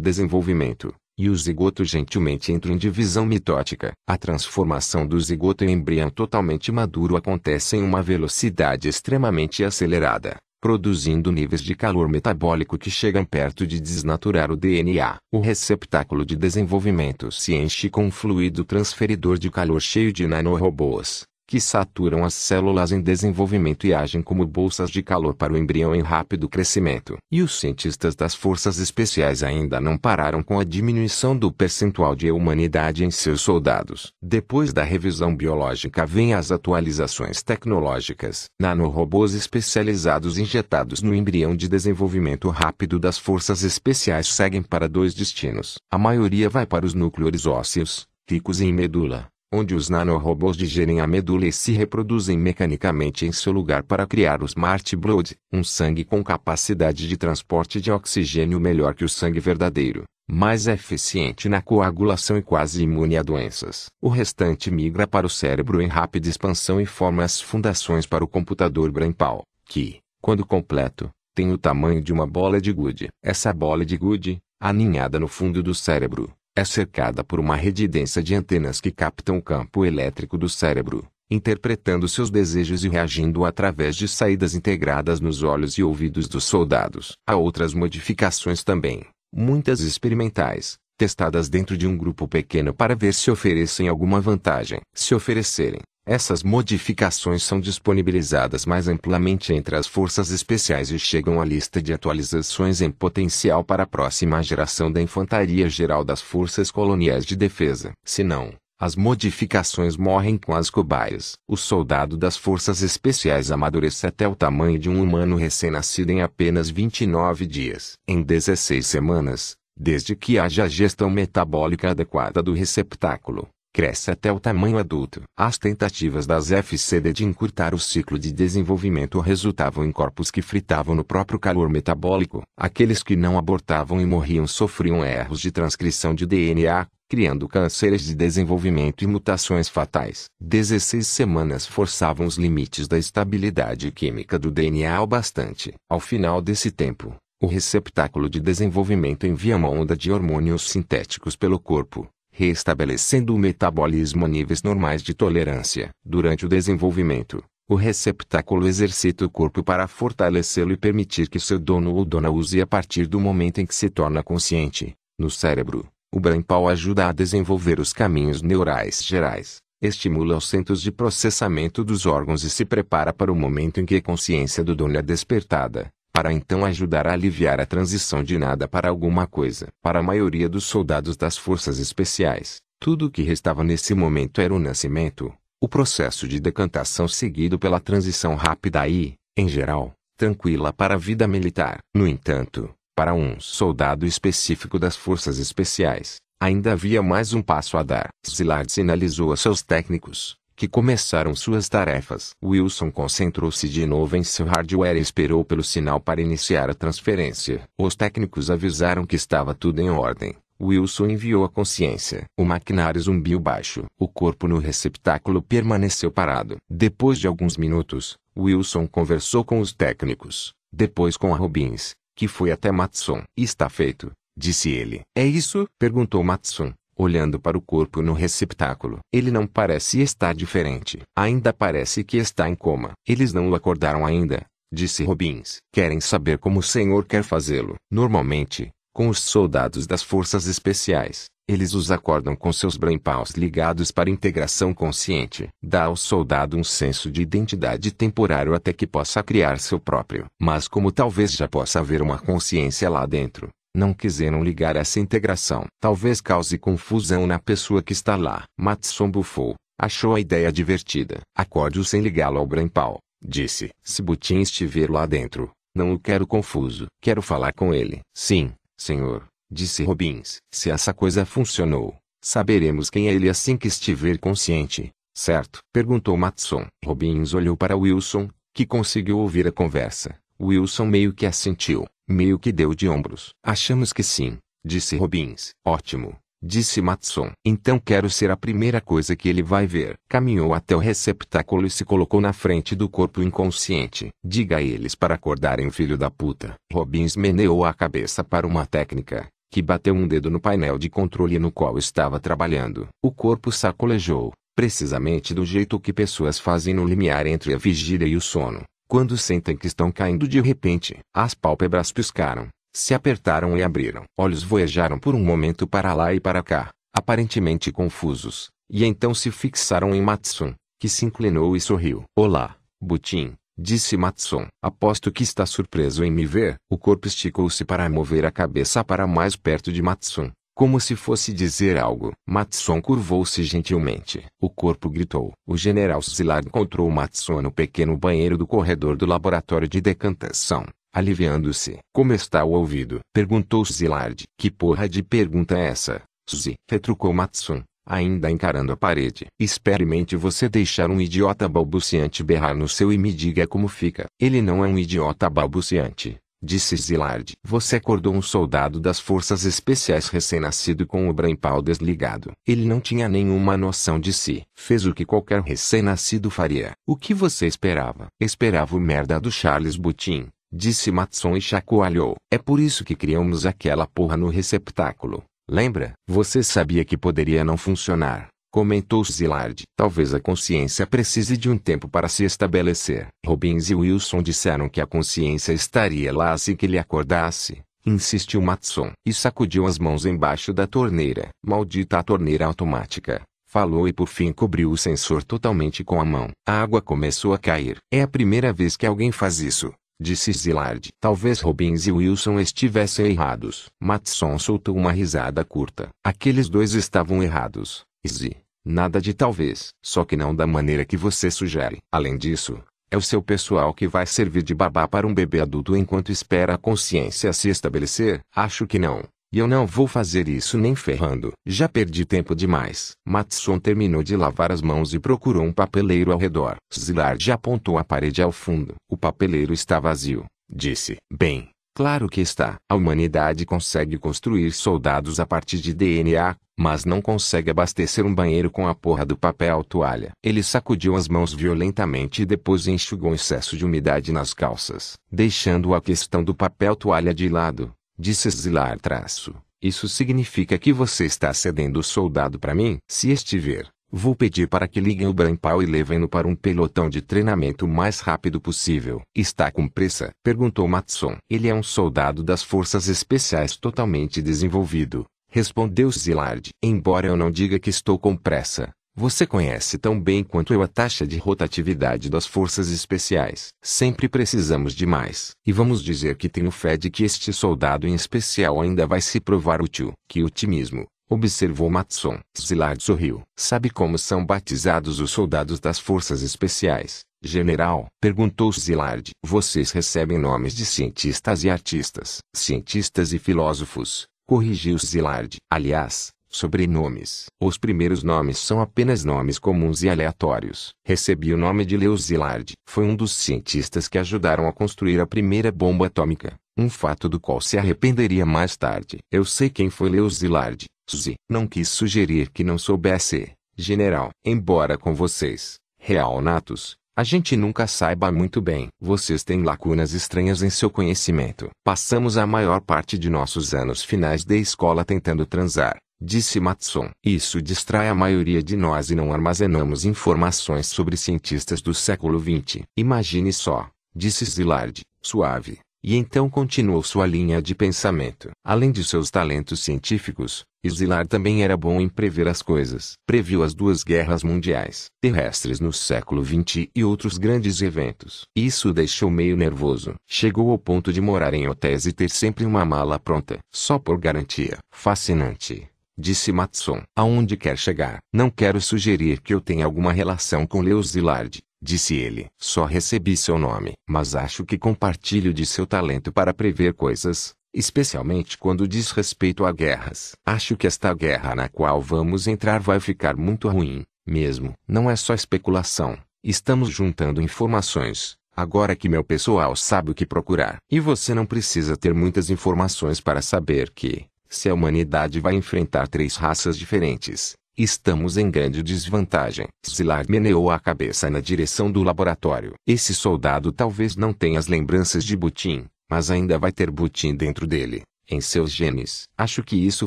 desenvolvimento, e o zigoto gentilmente entra em divisão mitótica. A transformação do zigoto em embrião totalmente maduro acontece em uma velocidade extremamente acelerada, produzindo níveis de calor metabólico que chegam perto de desnaturar o DNA. O receptáculo de desenvolvimento se enche com um fluido transferidor de calor cheio de nanorobôs, que saturam as células em desenvolvimento e agem como bolsas de calor para o embrião em rápido crescimento. E os cientistas das forças especiais ainda não pararam com a diminuição do percentual de humanidade em seus soldados. Depois da revisão biológica vêm as atualizações tecnológicas. Nanorobôs especializados injetados no embrião de desenvolvimento rápido das forças especiais seguem para dois destinos. A maioria vai para os núcleos ósseos, ricos em medula, onde os nanorobôs digerem a medula e se reproduzem mecanicamente em seu lugar para criar o Smart Blood, um sangue com capacidade de transporte de oxigênio melhor que o sangue verdadeiro, mais eficiente na coagulação e quase imune a doenças. O restante migra para o cérebro em rápida expansão e forma as fundações para o computador brainpal, que, quando completo, tem o tamanho de uma bola de gude. Essa bola de gude, aninhada no fundo do cérebro, é cercada por uma rede densa de antenas que captam o campo elétrico do cérebro, interpretando seus desejos e reagindo através de saídas integradas nos olhos e ouvidos dos soldados. Há outras modificações também, muitas experimentais, testadas dentro de um grupo pequeno para ver se oferecem alguma vantagem. Se oferecerem, essas modificações são disponibilizadas mais amplamente entre as forças especiais e chegam à lista de atualizações em potencial para a próxima geração da Infantaria Geral das Forças Coloniais de Defesa. Se não, as modificações morrem com as cobaias. O soldado das forças especiais amadurece até o tamanho de um humano recém-nascido em apenas 29 dias. Em 16 semanas, desde que haja a gestão metabólica adequada do receptáculo, cresce até o tamanho adulto. As tentativas das FCD de encurtar o ciclo de desenvolvimento resultavam em corpos que fritavam no próprio calor metabólico. Aqueles que não abortavam e morriam sofriam erros de transcrição de DNA, criando cânceres de desenvolvimento e mutações fatais. 16 semanas forçavam os limites da estabilidade química do DNA ao bastante. Ao final desse tempo, o receptáculo de desenvolvimento envia uma onda de hormônios sintéticos pelo corpo, restabelecendo o metabolismo a níveis normais de tolerância. Durante o desenvolvimento, o receptáculo exercita o corpo para fortalecê-lo e permitir que seu dono ou dona use a partir do momento em que se torna consciente. No cérebro, o brainpal ajuda a desenvolver os caminhos neurais gerais, estimula os centros de processamento dos órgãos e se prepara para o momento em que a consciência do dono é despertada para então ajudar a aliviar a transição de nada para alguma coisa. Para a maioria dos soldados das forças especiais, tudo o que restava nesse momento era o nascimento, o processo de decantação seguido pela transição rápida e, em geral, tranquila para a vida militar. No entanto, para um soldado específico das forças especiais, ainda havia mais um passo a dar. Zillard sinalizou a seus técnicos, que começaram suas tarefas. Wilson concentrou-se de novo em seu hardware e esperou pelo sinal para iniciar a transferência. Os técnicos avisaram que estava tudo em ordem. Wilson enviou a consciência. O maquinário zumbiu baixo. O corpo no receptáculo permaneceu parado. Depois de alguns minutos, Wilson conversou com os técnicos, depois com a Robbins, que foi até Matson. Está feito, disse ele. É isso? perguntou Matson olhando para o corpo no receptáculo. Ele não parece estar diferente. Ainda parece que está em coma. Eles não o acordaram ainda, disse Robbins. Querem saber como o senhor quer fazê-lo. Normalmente, com os soldados das forças especiais, eles os acordam com seus brainpaws ligados para integração consciente. Dá ao soldado um senso de identidade temporário até que possa criar seu próprio. Mas como talvez já possa haver uma consciência lá dentro, não quiseram ligar essa integração. Talvez cause confusão na pessoa que está lá. Matson bufou. Achou a ideia divertida. Acorde-o sem ligá-lo ao brainpal, disse. Se Butin estiver lá dentro, não o quero confuso. Quero falar com ele. Sim, senhor, disse Robbins. Se essa coisa funcionou, saberemos quem é ele assim que estiver consciente. Certo? Perguntou Matson. Robbins olhou para Wilson, que conseguiu ouvir a conversa. Wilson meio que assentiu. Meio que deu de ombros. Achamos que sim, disse Robbins. Ótimo, disse Matson. Então quero ser a primeira coisa que ele vai ver. Caminhou até o receptáculo e se colocou na frente do corpo inconsciente. Diga a eles para acordarem filho da puta. Robbins meneou a cabeça para uma técnica, que bateu um dedo no painel de controle no qual estava trabalhando. O corpo sacolejou, precisamente do jeito que pessoas fazem no limiar entre a vigília e o sono. Quando sentem que estão caindo de repente, as pálpebras piscaram, se apertaram e abriram. Olhos voyajaram por um momento para lá e para cá, aparentemente confusos, e então se fixaram em Matson, que se inclinou e sorriu. Olá, Butin, disse Matson. Aposto que está surpreso em me ver. O corpo esticou-se para mover a cabeça para mais perto de Matson, como se fosse dizer algo. Matson curvou-se gentilmente. O corpo gritou. O general Szilard encontrou Matson no pequeno banheiro do corredor do laboratório de decantação, aliviando-se. Como está o ouvido? Perguntou Szilard. Que porra de pergunta é essa, Suzy? Retrucou Matson, ainda encarando a parede. Experimente você deixar um idiota balbuciante berrar no seu e me diga como fica. Ele não é um idiota balbuciante, disse Zilard. Você acordou um soldado das forças especiais recém-nascido com o brainpal desligado. Ele não tinha nenhuma noção de si. Fez o que qualquer recém-nascido faria. O que você esperava? Esperava o merda do Charles Butin, disse Matson e chacoalhou. É por isso que criamos aquela porra no receptáculo. Lembra? Você sabia que poderia não funcionar. Comentou Zillard. Talvez a consciência precise de um tempo para se estabelecer. Robbins e Wilson disseram que a consciência estaria lá assim que ele acordasse. Insistiu Matson e sacudiu as mãos embaixo da torneira. Maldita a torneira automática. Falou e por fim cobriu o sensor totalmente com a mão. A água começou a cair. É a primeira vez que alguém faz isso disse Zillard. Talvez Robbins e Wilson estivessem errados. Matson soltou uma risada curta. Aqueles dois estavam errados. Izzy. Nada de talvez. Só que não da maneira que você sugere. Além disso, é o seu pessoal que vai servir de babá para um bebê adulto enquanto espera a consciência se estabelecer? Acho que não. E eu não vou fazer isso nem ferrando. Já perdi tempo demais. Matson terminou de lavar as mãos e procurou um papeleiro ao redor. Zillard apontou a parede ao fundo. O papeleiro está vazio. Disse. Bem, claro que está. A humanidade consegue construir soldados a partir de DNA, mas não consegue abastecer um banheiro com a porra do papel toalha. Ele sacudiu as mãos violentamente e depois enxugou um excesso de umidade nas calças, deixando a questão do papel toalha de lado disse Zilar traço. Isso significa que você está cedendo o soldado para mim? Se estiver, vou pedir para que liguem o Brampal e levem-no para um pelotão de treinamento o mais rápido possível. Está com pressa? Perguntou Matson. Ele é um soldado das forças especiais totalmente desenvolvido. Respondeu Zillard. Embora eu não diga que estou com pressa, você conhece tão bem quanto eu a taxa de rotatividade das forças especiais. Sempre precisamos de mais. E vamos dizer que tenho fé de que este soldado em especial ainda vai se provar útil. Que otimismo! Observou Matson. Zillard sorriu. Sabe como são batizados os soldados das forças especiais? General, perguntou Zillard. Vocês recebem nomes de cientistas e artistas. Cientistas e filósofos, corrigiu Zillard. Aliás, Sobrenomes. Os primeiros nomes são apenas nomes comuns e aleatórios. Recebi o nome de Leo Szilard. Foi um dos cientistas que ajudaram a construir a primeira bomba atômica. Um fato do qual se arrependeria mais tarde. Eu sei quem foi Leo Szilard. Suzy. Não quis sugerir que não soubesse. General. Embora com vocês. Real natos. A gente nunca saiba muito bem. Vocês têm lacunas estranhas em seu conhecimento. Passamos a maior parte de nossos anos finais de escola tentando transar disse Matson. Isso distrai a maioria de nós e não armazenamos informações sobre cientistas do século XX. Imagine só, disse Zillard, suave. E então continuou sua linha de pensamento. Além de seus talentos científicos, Szilard também era bom em prever as coisas. Previu as duas guerras mundiais, terrestres no século XX e outros grandes eventos. Isso o deixou meio nervoso. Chegou ao ponto de morar em hotéis e ter sempre uma mala pronta, só por garantia. Fascinante disse Matson. Aonde quer chegar? Não quero sugerir que eu tenha alguma relação com Leo Szilard, disse ele. Só recebi seu nome, mas acho que compartilho de seu talento para prever coisas, especialmente quando diz respeito a guerras. Acho que esta guerra na qual vamos entrar vai ficar muito ruim, mesmo. Não é só especulação. Estamos juntando informações. Agora que meu pessoal sabe o que procurar. E você não precisa ter muitas informações para saber que, se a humanidade vai enfrentar três raças diferentes, estamos em grande desvantagem. Szilard meneou a cabeça na direção do laboratório. Esse soldado talvez não tenha as lembranças de Butin, mas ainda vai ter Butin dentro dele, em seus genes. Acho que isso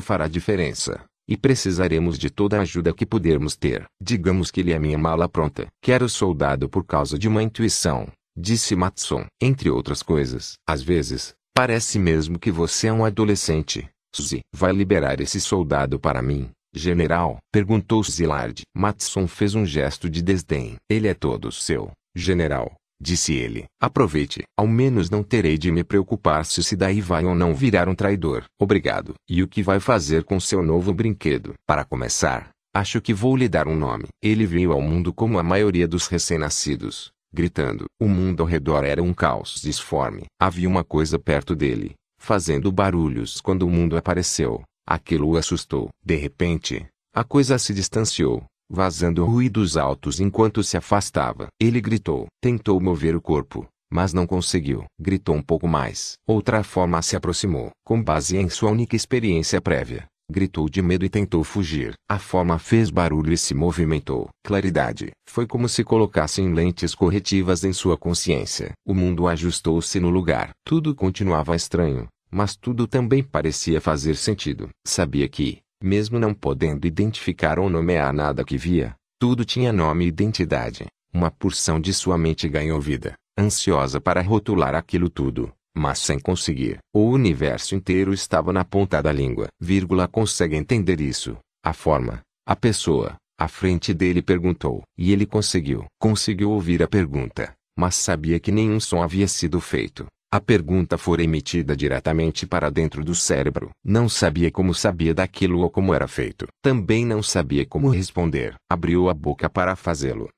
fará diferença. E precisaremos de toda a ajuda que pudermos ter. Digamos que ele é minha mala pronta. Quero soldado por causa de uma intuição, disse Matson. Entre outras coisas. Às vezes, parece mesmo que você é um adolescente. Suzy, vai liberar esse soldado para mim, general? Perguntou Zillard. Matson fez um gesto de desdém. Ele é todo seu, general, disse ele. Aproveite. Ao menos não terei de me preocupar se se daí vai ou não virar um traidor. Obrigado. E o que vai fazer com seu novo brinquedo? Para começar, acho que vou lhe dar um nome. Ele veio ao mundo como a maioria dos recém-nascidos, gritando. O mundo ao redor era um caos disforme. Havia uma coisa perto dele, fazendo barulhos quando o mundo apareceu. Aquilo o assustou. De repente, a coisa se distanciou, vazando ruídos altos enquanto se afastava. Ele gritou. Tentou mover o corpo, mas não conseguiu. Gritou um pouco mais. Outra forma se aproximou. Com base em sua única experiência prévia, gritou de medo e tentou fugir. A forma fez barulho e se movimentou. Claridade. Foi como se colocassem lentes corretivas em sua consciência. O mundo ajustou-se no lugar. Tudo continuava estranho mas tudo também parecia fazer sentido. Sabia que, Mesmo não podendo identificar ou nomear nada que via, tudo tinha nome e identidade. Uma porção de sua mente ganhou vida, ansiosa para rotular aquilo tudo, mas sem conseguir. O universo inteiro estava na ponta da língua. Vírgula consegue entender isso. A forma, a pessoa, à frente dele perguntou. E ele conseguiu. Conseguiu ouvir a pergunta, mas sabia que nenhum som havia sido feito. A pergunta fora emitida diretamente para dentro do cérebro. Não sabia como sabia daquilo ou como era feito. Também não sabia como responder. Abriu a boca para fazê-lo.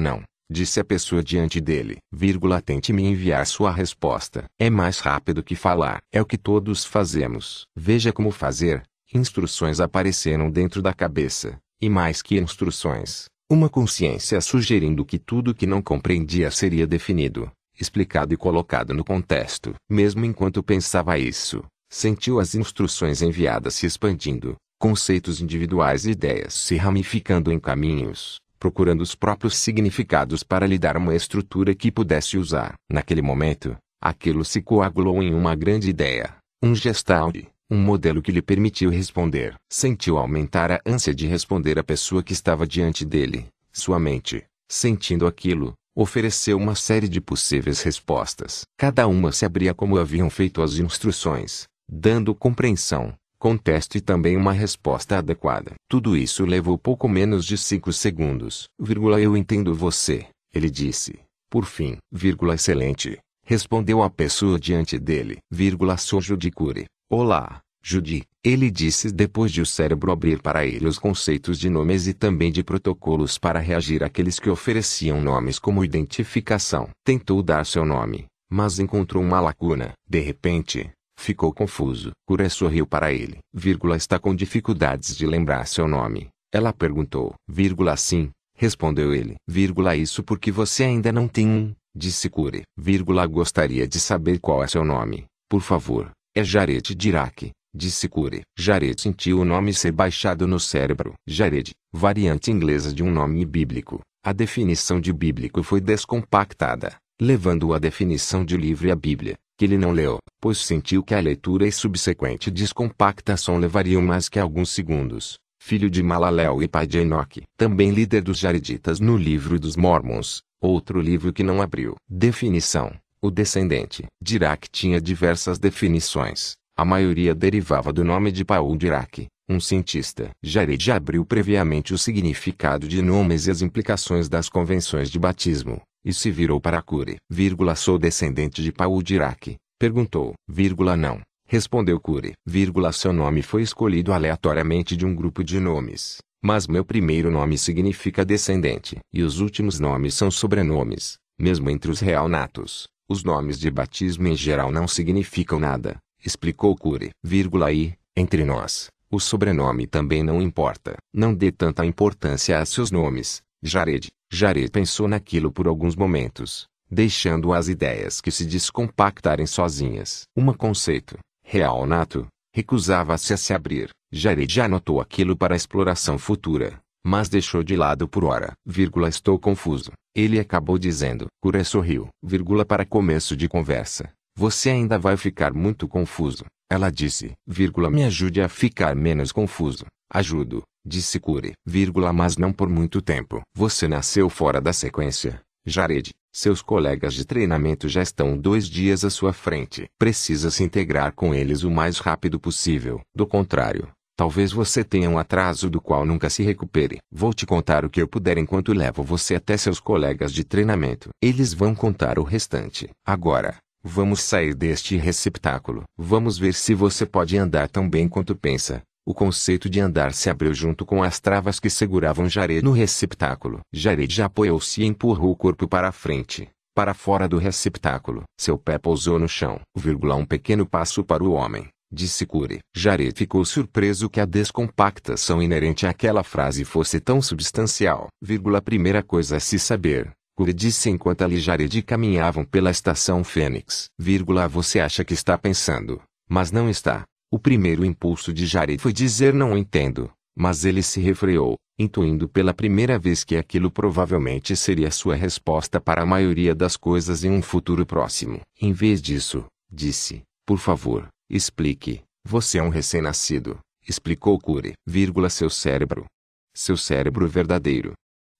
Não. Disse a pessoa diante dele. Vírgula tente me enviar sua resposta. É mais rápido que falar. É o que todos fazemos. Veja como fazer. Instruções apareceram dentro da cabeça. E mais que instruções. Uma consciência sugerindo que tudo que não compreendia seria definido, explicado e colocado no contexto. Mesmo enquanto pensava isso, sentiu as instruções enviadas se expandindo, conceitos individuais e ideias se ramificando em caminhos, procurando os próprios significados para lhe dar uma estrutura que pudesse usar. Naquele momento, aquilo se coagulou em uma grande ideia, um gestalt, um modelo que lhe permitiu responder. Sentiu aumentar a ânsia de responder à pessoa que estava diante dele. Sua mente, sentindo aquilo, ofereceu uma série de possíveis respostas. Cada uma se abria como haviam feito as instruções, dando compreensão, contexto e também uma resposta adequada. Tudo isso levou pouco menos de cinco segundos. Vírgula, eu entendo você, ele disse. Por fim, vírgula, excelente, respondeu a pessoa diante dele. Vírgula, sou Judy Cure. Olá, Judy, ele disse depois de o cérebro abrir para ele os conceitos de nomes e também de protocolos para reagir àqueles que ofereciam nomes como identificação. Tentou dar seu nome, mas encontrou uma lacuna. De repente, ficou confuso. Cura sorriu para ele. Vírgula, está com dificuldades de lembrar seu nome. Ela perguntou. Vírgula, sim, respondeu ele. Vírgula, isso porque você ainda não tem um, disse Cure. Vírgula, gostaria de saber qual é seu nome, por favor. É Jared Dirac, disse Cure. Jared sentiu o nome ser baixado no cérebro. Jared, variante inglesa de um nome bíblico. A definição de bíblico foi descompactada, levando-o à definição de livro e a Bíblia, que ele não leu, pois sentiu que a leitura e subsequente descompactação levariam mais que alguns segundos. Filho de Malalel e pai de Enoque, também líder dos Jareditas no livro dos Mormons, outro livro que não abriu. Definição o descendente. Dirac tinha diversas definições. A maioria derivava do nome de Paul Dirac, um cientista. Jared abriu previamente o significado de nomes e as implicações das convenções de batismo, e se virou para Cure. Vírgula, sou descendente de Paul Dirac. Perguntou. Vírgula, não. Respondeu Cure. Vírgula, seu nome foi escolhido aleatoriamente de um grupo de nomes. Mas meu primeiro nome significa descendente. E os últimos nomes são sobrenomes, mesmo entre os real natos. Os nomes de batismo em geral não significam nada, explicou Cure. Vírgula e, entre nós, o sobrenome também não importa. Não dê tanta importância a seus nomes, Jared. Jared pensou naquilo por alguns momentos, deixando as ideias que se descompactarem sozinhas. Uma conceito, real nato, recusava-se a se abrir. Jared já anotou aquilo para exploração futura, mas deixou de lado por hora. Vírgula, estou confuso. Ele acabou dizendo. Cura sorriu. Vírgula para começo de conversa. Você ainda vai ficar muito confuso. Ela disse. Vírgula, me ajude a ficar menos confuso. Ajudo, disse Cure. Vírgula, mas não por muito tempo. Você nasceu fora da sequência. Jared, seus colegas de treinamento já estão dois dias à sua frente. Precisa se integrar com eles o mais rápido possível. Do contrário, Talvez você tenha um atraso do qual nunca se recupere. Vou te contar o que eu puder enquanto levo você até seus colegas de treinamento. Eles vão contar o restante. Agora, vamos sair deste receptáculo. Vamos ver se você pode andar tão bem quanto pensa. O conceito de andar se abriu junto com as travas que seguravam Jared no receptáculo. Jared já apoiou-se e empurrou o corpo para a frente, para fora do receptáculo. Seu pé pousou no chão. Vírgula, um pequeno passo para o homem disse Cure. Jared ficou surpreso que a descompactação inerente àquela frase fosse tão substancial. Vírgula, primeira coisa a se saber. Cure disse enquanto ali Jared caminhavam pela estação Fênix. Vírgula, você acha que está pensando, mas não está. O primeiro impulso de Jared foi dizer não entendo, mas ele se refreou, intuindo pela primeira vez que aquilo provavelmente seria sua resposta para a maioria das coisas em um futuro próximo. Em vez disso, disse, por favor, Explique. Você é um recém-nascido. explicou Cure, vírgula seu cérebro. Seu cérebro verdadeiro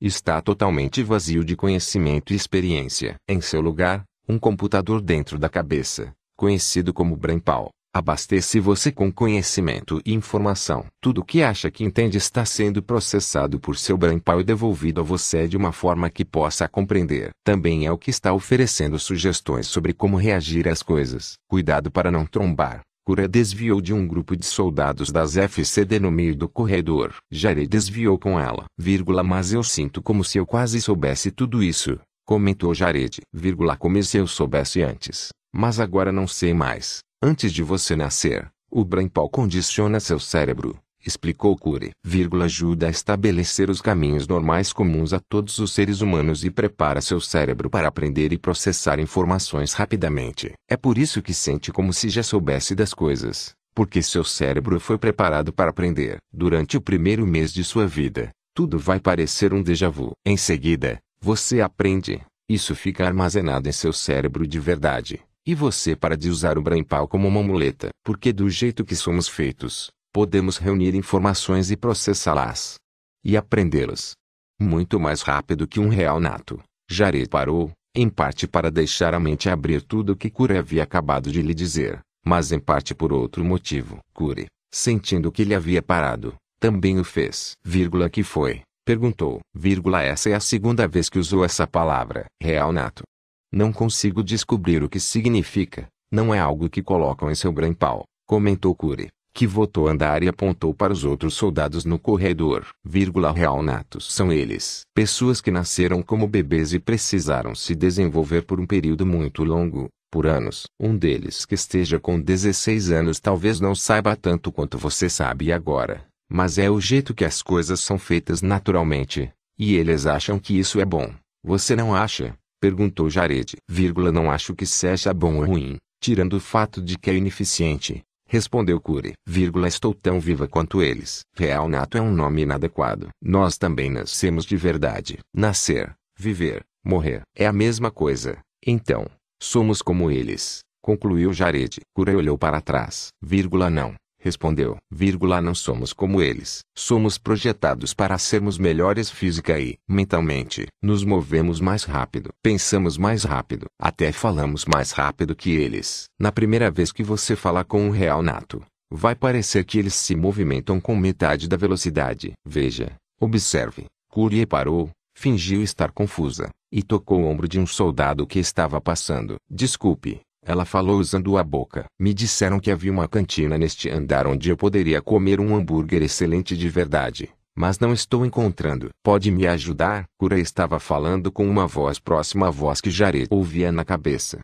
está totalmente vazio de conhecimento e experiência. Em seu lugar, um computador dentro da cabeça, conhecido como brainpal, abastece você com conhecimento e informação. Tudo o que acha que entende está sendo processado por seu brainpal e devolvido a você de uma forma que possa compreender. Também é o que está oferecendo sugestões sobre como reagir às coisas. Cuidado para não trombar. Cura desviou de um grupo de soldados das FCD no meio do corredor. Jared desviou com ela. Vírgula, mas eu sinto como se eu quase soubesse tudo isso. Comentou Jared. Vírgula, como se eu soubesse antes. Mas agora não sei mais. Antes de você nascer, o Brainpal condiciona seu cérebro explicou vírgula, ajuda a estabelecer os caminhos normais comuns a todos os seres humanos e prepara seu cérebro para aprender e processar informações rapidamente. É por isso que sente como se já soubesse das coisas, porque seu cérebro foi preparado para aprender. Durante o primeiro mês de sua vida, tudo vai parecer um déjà vu. Em seguida, você aprende. Isso fica armazenado em seu cérebro de verdade. E você para de usar o brainpal como uma muleta, porque do jeito que somos feitos, podemos reunir informações e processá-las. E aprendê-las. Muito mais rápido que um real nato. Jared parou, em parte para deixar a mente abrir tudo o que Cure havia acabado de lhe dizer, mas em parte por outro motivo. Cure, sentindo que ele havia parado, também o fez. Vírgula que foi? Perguntou. Vírgula essa é a segunda vez que usou essa palavra. Real nato. Não consigo descobrir o que significa. Não é algo que colocam em seu brainpal, comentou Cure que voltou a andar e apontou para os outros soldados no corredor. Vírgula real natos são eles. Pessoas que nasceram como bebês e precisaram se desenvolver por um período muito longo, por anos. Um deles que esteja com 16 anos talvez não saiba tanto quanto você sabe agora. Mas é o jeito que as coisas são feitas naturalmente. E eles acham que isso é bom. Você não acha? Perguntou Jared. Vírgula não acho que seja bom ou ruim, tirando o fato de que é ineficiente. Respondeu vírgula, estou tão viva quanto eles. Real nato é um nome inadequado. Nós também nascemos de verdade. Nascer, viver, morrer. É a mesma coisa. Então, somos como eles. Concluiu Jared. Cure olhou para trás. Vírgula não respondeu, vírgula, não somos como eles. Somos projetados para sermos melhores física e, mentalmente, nos movemos mais rápido, pensamos mais rápido, até falamos mais rápido que eles. Na primeira vez que você fala com um real nato, vai parecer que eles se movimentam com metade da velocidade. Veja, observe. Curie parou, fingiu estar confusa, e tocou o ombro de um soldado que estava passando. Desculpe, ela falou usando a boca. Me disseram que havia uma cantina neste andar onde eu poderia comer um hambúrguer excelente de verdade. Mas não estou encontrando. Pode me ajudar? Cura estava falando com uma voz próxima à voz que Jared ouvia na cabeça.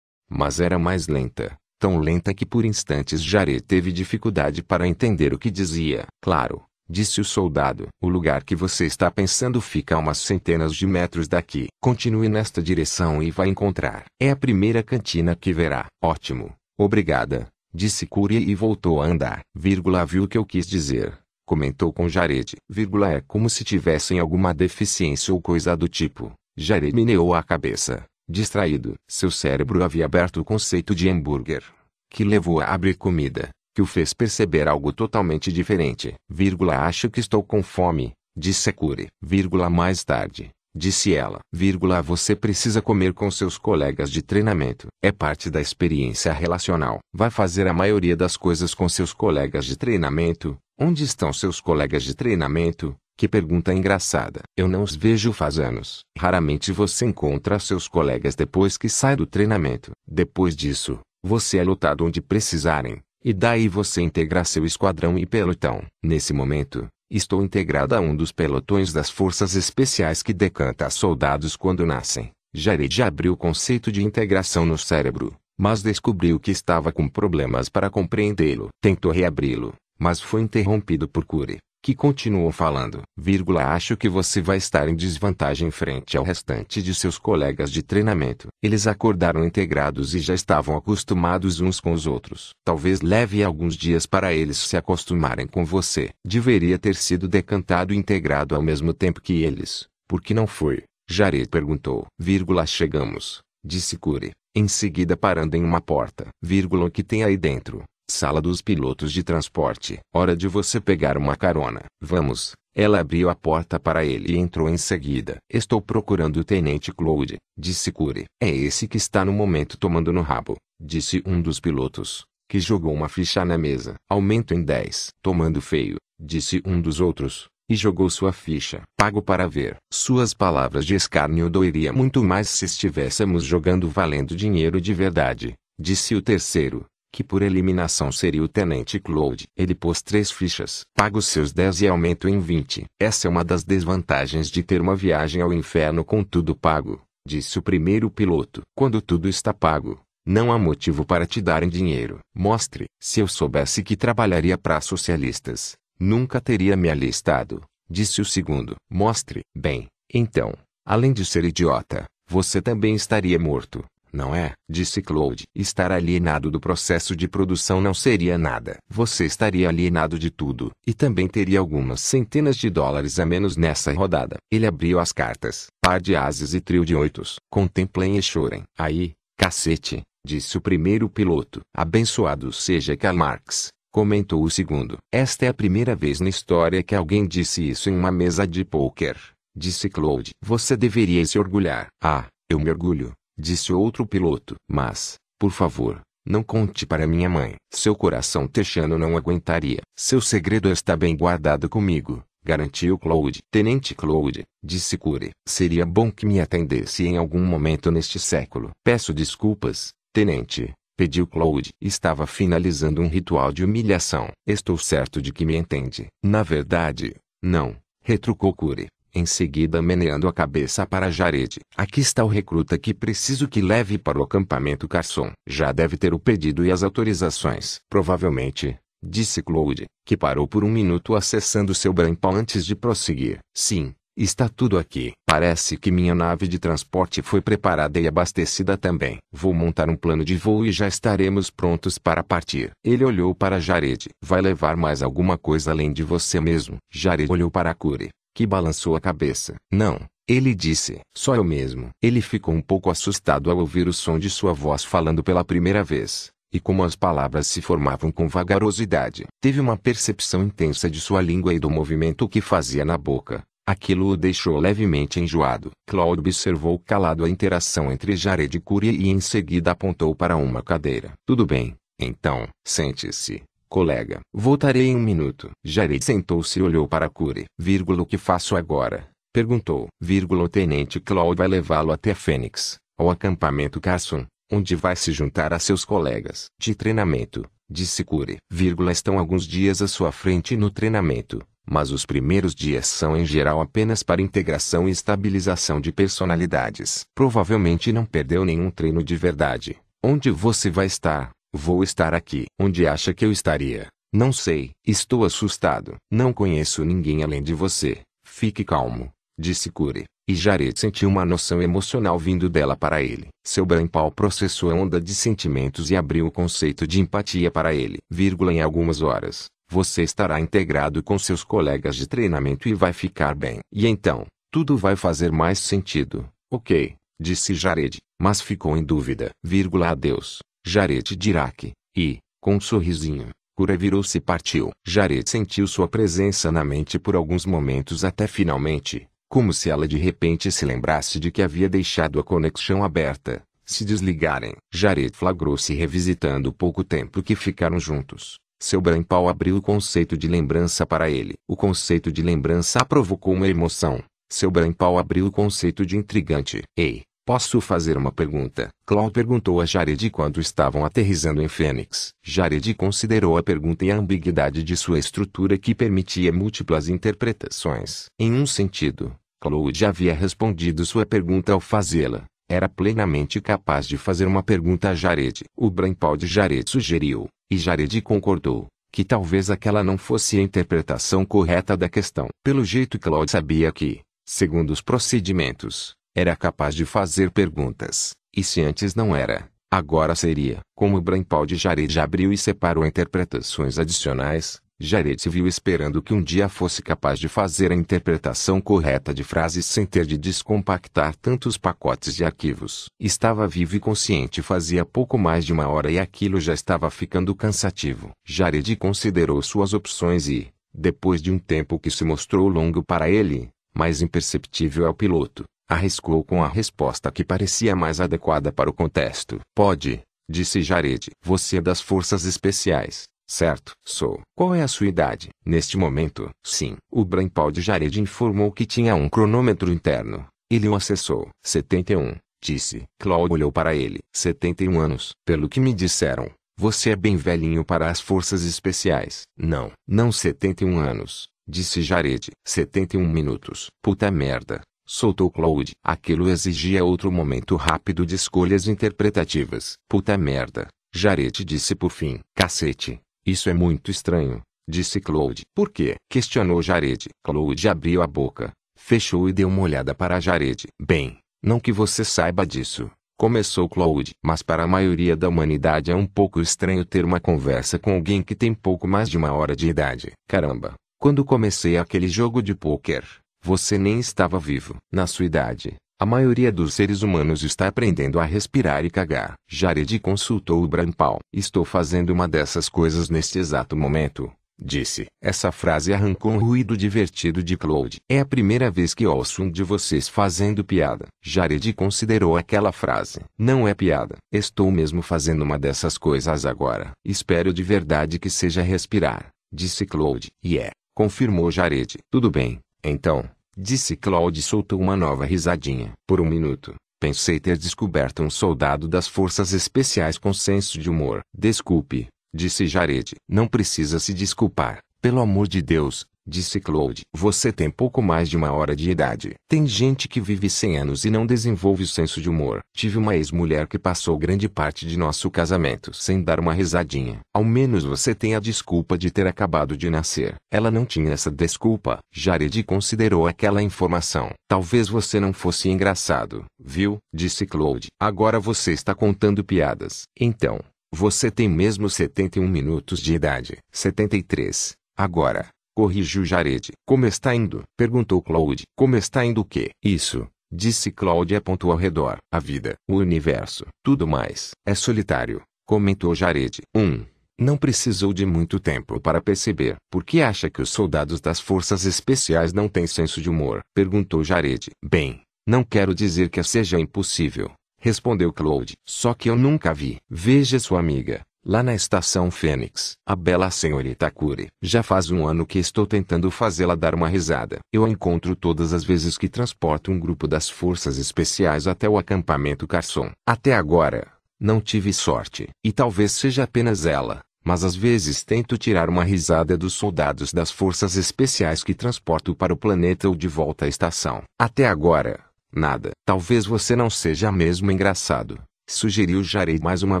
Mas era mais lenta. Tão lenta que por instantes Jared teve dificuldade para entender o que dizia. Claro, Disse o soldado. O lugar que você está pensando fica a umas centenas de metros daqui. Continue nesta direção e vai encontrar. É a primeira cantina que verá. Ótimo. Obrigada. Disse Curia e voltou a andar. Vírgula viu o que eu quis dizer. Comentou com Jared. Vírgula é como se tivessem alguma deficiência ou coisa do tipo. Jared meneou a cabeça. Distraído. Seu cérebro havia aberto o conceito de hambúrguer. Que levou a abrir comida que o fez perceber algo totalmente diferente. Vírgula, acho que estou com fome, disse Cure. Vírgula, mais tarde, disse ela. Vírgula, você precisa comer com seus colegas de treinamento. É parte da experiência relacional. Vai fazer a maioria das coisas com seus colegas de treinamento. Onde estão seus colegas de treinamento? Que pergunta engraçada. Eu não os vejo faz anos. Raramente você encontra seus colegas depois que sai do treinamento. Depois disso, você é lotado onde precisarem. E daí você integra seu esquadrão e pelotão. Nesse momento, estou integrada a um dos pelotões das forças especiais que decanta soldados quando nascem. Jared abriu o conceito de integração no cérebro, mas descobriu que estava com problemas para compreendê-lo. Tentou reabri-lo, mas foi interrompido por Cure que continuou falando, vírgula, acho que você vai estar em desvantagem frente ao restante de seus colegas de treinamento. Eles acordaram integrados e já estavam acostumados uns com os outros. Talvez leve alguns dias para eles se acostumarem com você. Deveria ter sido decantado e integrado ao mesmo tempo que eles. Por que não foi? Jared perguntou. Vírgula, chegamos, disse Cure, em seguida parando em uma porta. Vírgula, o que tem aí dentro? Sala dos pilotos de transporte. Hora de você pegar uma carona. Vamos. Ela abriu a porta para ele e entrou em seguida. Estou procurando o Tenente Claude, disse Cure. É esse que está no momento tomando no rabo, disse um dos pilotos, que jogou uma ficha na mesa. Aumento em 10. Tomando feio, disse um dos outros, e jogou sua ficha. Pago para ver. Suas palavras de escárnio doeria muito mais se estivéssemos jogando valendo dinheiro de verdade, disse o terceiro, que por eliminação seria o Tenente Claude. Ele pôs três fichas. Pago seus 10 e aumento em 20. Essa é uma das desvantagens de ter uma viagem ao inferno com tudo pago, disse o primeiro piloto. Quando tudo está pago, não há motivo para te darem dinheiro. Mostre. Se eu soubesse que trabalharia para socialistas, nunca teria me alistado, disse o segundo. Mostre. Bem, então, além de ser idiota, você também estaria morto. Não é? Disse Claude. Estar alienado do processo de produção não seria nada. Você estaria alienado de tudo. E também teria algumas centenas de dólares a menos nessa rodada. Ele abriu as cartas. Par de ases e trio de oitos. Contemplem e chorem. Aí, cacete, disse o primeiro piloto. Abençoado seja Karl Marx. Comentou o segundo. Esta é a primeira vez na história que alguém disse isso em uma mesa de poker. Disse Claude. Você deveria se orgulhar. Ah, eu me orgulho disse outro piloto. Mas, por favor, não conte para minha mãe. Seu coração texano não aguentaria. Seu segredo está bem guardado comigo, garantiu Claude. Tenente Claude, disse Cure. Seria bom que me atendesse em algum momento neste século. Peço desculpas, tenente. Pediu Claude. Estava finalizando um ritual de humilhação. Estou certo de que me entende. Na verdade, não, retrucou Cure em seguida meneando a cabeça para Jared. Aqui está o recruta que preciso que leve para o acampamento Carson. Já deve ter o pedido e as autorizações. Provavelmente, disse Claude, que parou por um minuto acessando seu brampal antes de prosseguir. Sim, está tudo aqui. Parece que minha nave de transporte foi preparada e abastecida também. Vou montar um plano de voo e já estaremos prontos para partir. Ele olhou para Jared. Vai levar mais alguma coisa além de você mesmo? Jared olhou para Cure que balançou a cabeça. Não, ele disse. Só eu mesmo. Ele ficou um pouco assustado ao ouvir o som de sua voz falando pela primeira vez, e como as palavras se formavam com vagarosidade. Teve uma percepção intensa de sua língua e do movimento que fazia na boca. Aquilo o deixou levemente enjoado. Claude observou calado a interação entre Jared e Curie e em seguida apontou para uma cadeira. Tudo bem, então, sente-se colega. Voltarei em um minuto. Jared sentou-se e olhou para. Vírgula, o que faço agora? Perguntou. O tenente Claude vai levá-lo até Fênix, ao acampamento Carson, onde vai se juntar a seus colegas de treinamento, disse. Vírgula, estão alguns dias à sua frente no treinamento, mas os primeiros dias são em geral apenas para integração e estabilização de personalidades. Provavelmente não perdeu nenhum treino de verdade. Onde você vai estar? Vou estar aqui. Onde acha que eu estaria? Não sei. Estou assustado. Não conheço ninguém além de você. Fique calmo, disse Cure. E Jared sentiu uma noção emocional vindo dela para ele. Seu brampal processou a onda de sentimentos e abriu o conceito de empatia para ele. Vírgula em algumas horas, você estará integrado com seus colegas de treinamento e vai ficar bem. E então, tudo vai fazer mais sentido. Ok, disse Jared, mas ficou em dúvida. Vírgula adeus. Jared Dirac, e, com um sorrisinho, Cura virou-se e partiu. Jared sentiu sua presença na mente por alguns momentos até finalmente, como se ela de repente se lembrasse de que havia deixado a conexão aberta, se desligarem. Jared flagrou-se revisitando o pouco tempo que ficaram juntos. Seu brampal abriu o conceito de lembrança para ele. O conceito de lembrança provocou uma emoção. Seu brampal abriu o conceito de intrigante. Ei, Posso fazer uma pergunta? Claude perguntou a Jared quando estavam aterrizando em Fênix. Jared considerou a pergunta e a ambiguidade de sua estrutura que permitia múltiplas interpretações. Em um sentido, Claude havia respondido sua pergunta ao fazê-la. Era plenamente capaz de fazer uma pergunta a Jared. O Brainpal de Jared sugeriu, e Jared concordou, que talvez aquela não fosse a interpretação correta da questão. Pelo jeito Claude sabia que, segundo os procedimentos, era capaz de fazer perguntas, e se antes não era, agora seria. Como o Brainpal de Jared abriu e separou interpretações adicionais, Jared se viu esperando que um dia fosse capaz de fazer a interpretação correta de frases sem ter de descompactar tantos pacotes de arquivos. Estava vivo e consciente fazia pouco mais de uma hora e aquilo já estava ficando cansativo. Jared considerou suas opções e, depois de um tempo que se mostrou longo para ele, mais imperceptível ao piloto, arriscou com a resposta que parecia mais adequada para o contexto. Pode, disse Jared. Você é das forças especiais. Certo, sou. Qual é a sua idade? Neste momento, sim. O Brainpal de Jared informou que tinha um cronômetro interno. Ele o acessou. 71, disse. Claude olhou para ele. 71 anos. Pelo que me disseram, você é bem velhinho para as forças especiais. Não, não 71 anos, disse Jared. 71 minutos. Puta merda. Soltou Claude. Aquilo exigia outro momento rápido de escolhas interpretativas. Puta merda. Jared disse por fim. Cacete. Isso é muito estranho, disse Claude. Por quê? Questionou Jared. Claude abriu a boca, fechou e deu uma olhada para Jared. Bem, não que você saiba disso. Começou Claude. Mas para a maioria da humanidade é um pouco estranho ter uma conversa com alguém que tem pouco mais de uma hora de idade. Caramba, quando comecei aquele jogo de pôquer, você nem estava vivo. Na sua idade, a maioria dos seres humanos está aprendendo a respirar e cagar. Jared consultou o Brampal. Estou fazendo uma dessas coisas neste exato momento. Disse. Essa frase arrancou um ruído divertido de Claude. É a primeira vez que ouço um de vocês fazendo piada. Jared considerou aquela frase. Não é piada. Estou mesmo fazendo uma dessas coisas agora. Espero de verdade que seja respirar. Disse Claude. E é. Confirmou Jared. Tudo bem. Então, Disse Claude e soltou uma nova risadinha. Por um minuto, pensei ter descoberto um soldado das forças especiais com senso de humor. Desculpe, disse Jared. Não precisa se desculpar. Pelo amor de Deus, disse Claude. Você tem pouco mais de uma hora de idade. Tem gente que vive 100 anos e não desenvolve o senso de humor. Tive uma ex-mulher que passou grande parte de nosso casamento sem dar uma risadinha. Ao menos você tem a desculpa de ter acabado de nascer. Ela não tinha essa desculpa. Jared considerou aquela informação. Talvez você não fosse engraçado, viu? Disse Claude. Agora você está contando piadas. Então, você tem mesmo 71 minutos de idade. 73. Agora, Corrigiu Jared. Como está indo? Perguntou Claude. Como está indo o quê? Isso. Disse Claude apontou ao redor. A vida, o universo, tudo mais. É solitário. Comentou Jared. 1. Um, não precisou de muito tempo para perceber. Por que acha que os soldados das forças especiais não têm senso de humor? Perguntou Jared. Bem, não quero dizer que seja impossível. Respondeu Claude. Só que eu nunca vi. Veja sua amiga. Lá na estação Fênix, a bela senhorita Cure. Já faz um ano que estou tentando fazê-la dar uma risada. Eu a encontro todas as vezes que transporto um grupo das forças especiais até o acampamento Carson. Até agora, não tive sorte. E talvez seja apenas ela. Mas às vezes tento tirar uma risada dos soldados das forças especiais que transporto para o planeta ou de volta à estação. Até agora, nada. Talvez você não seja mesmo engraçado. Sugeriu Jarei mais uma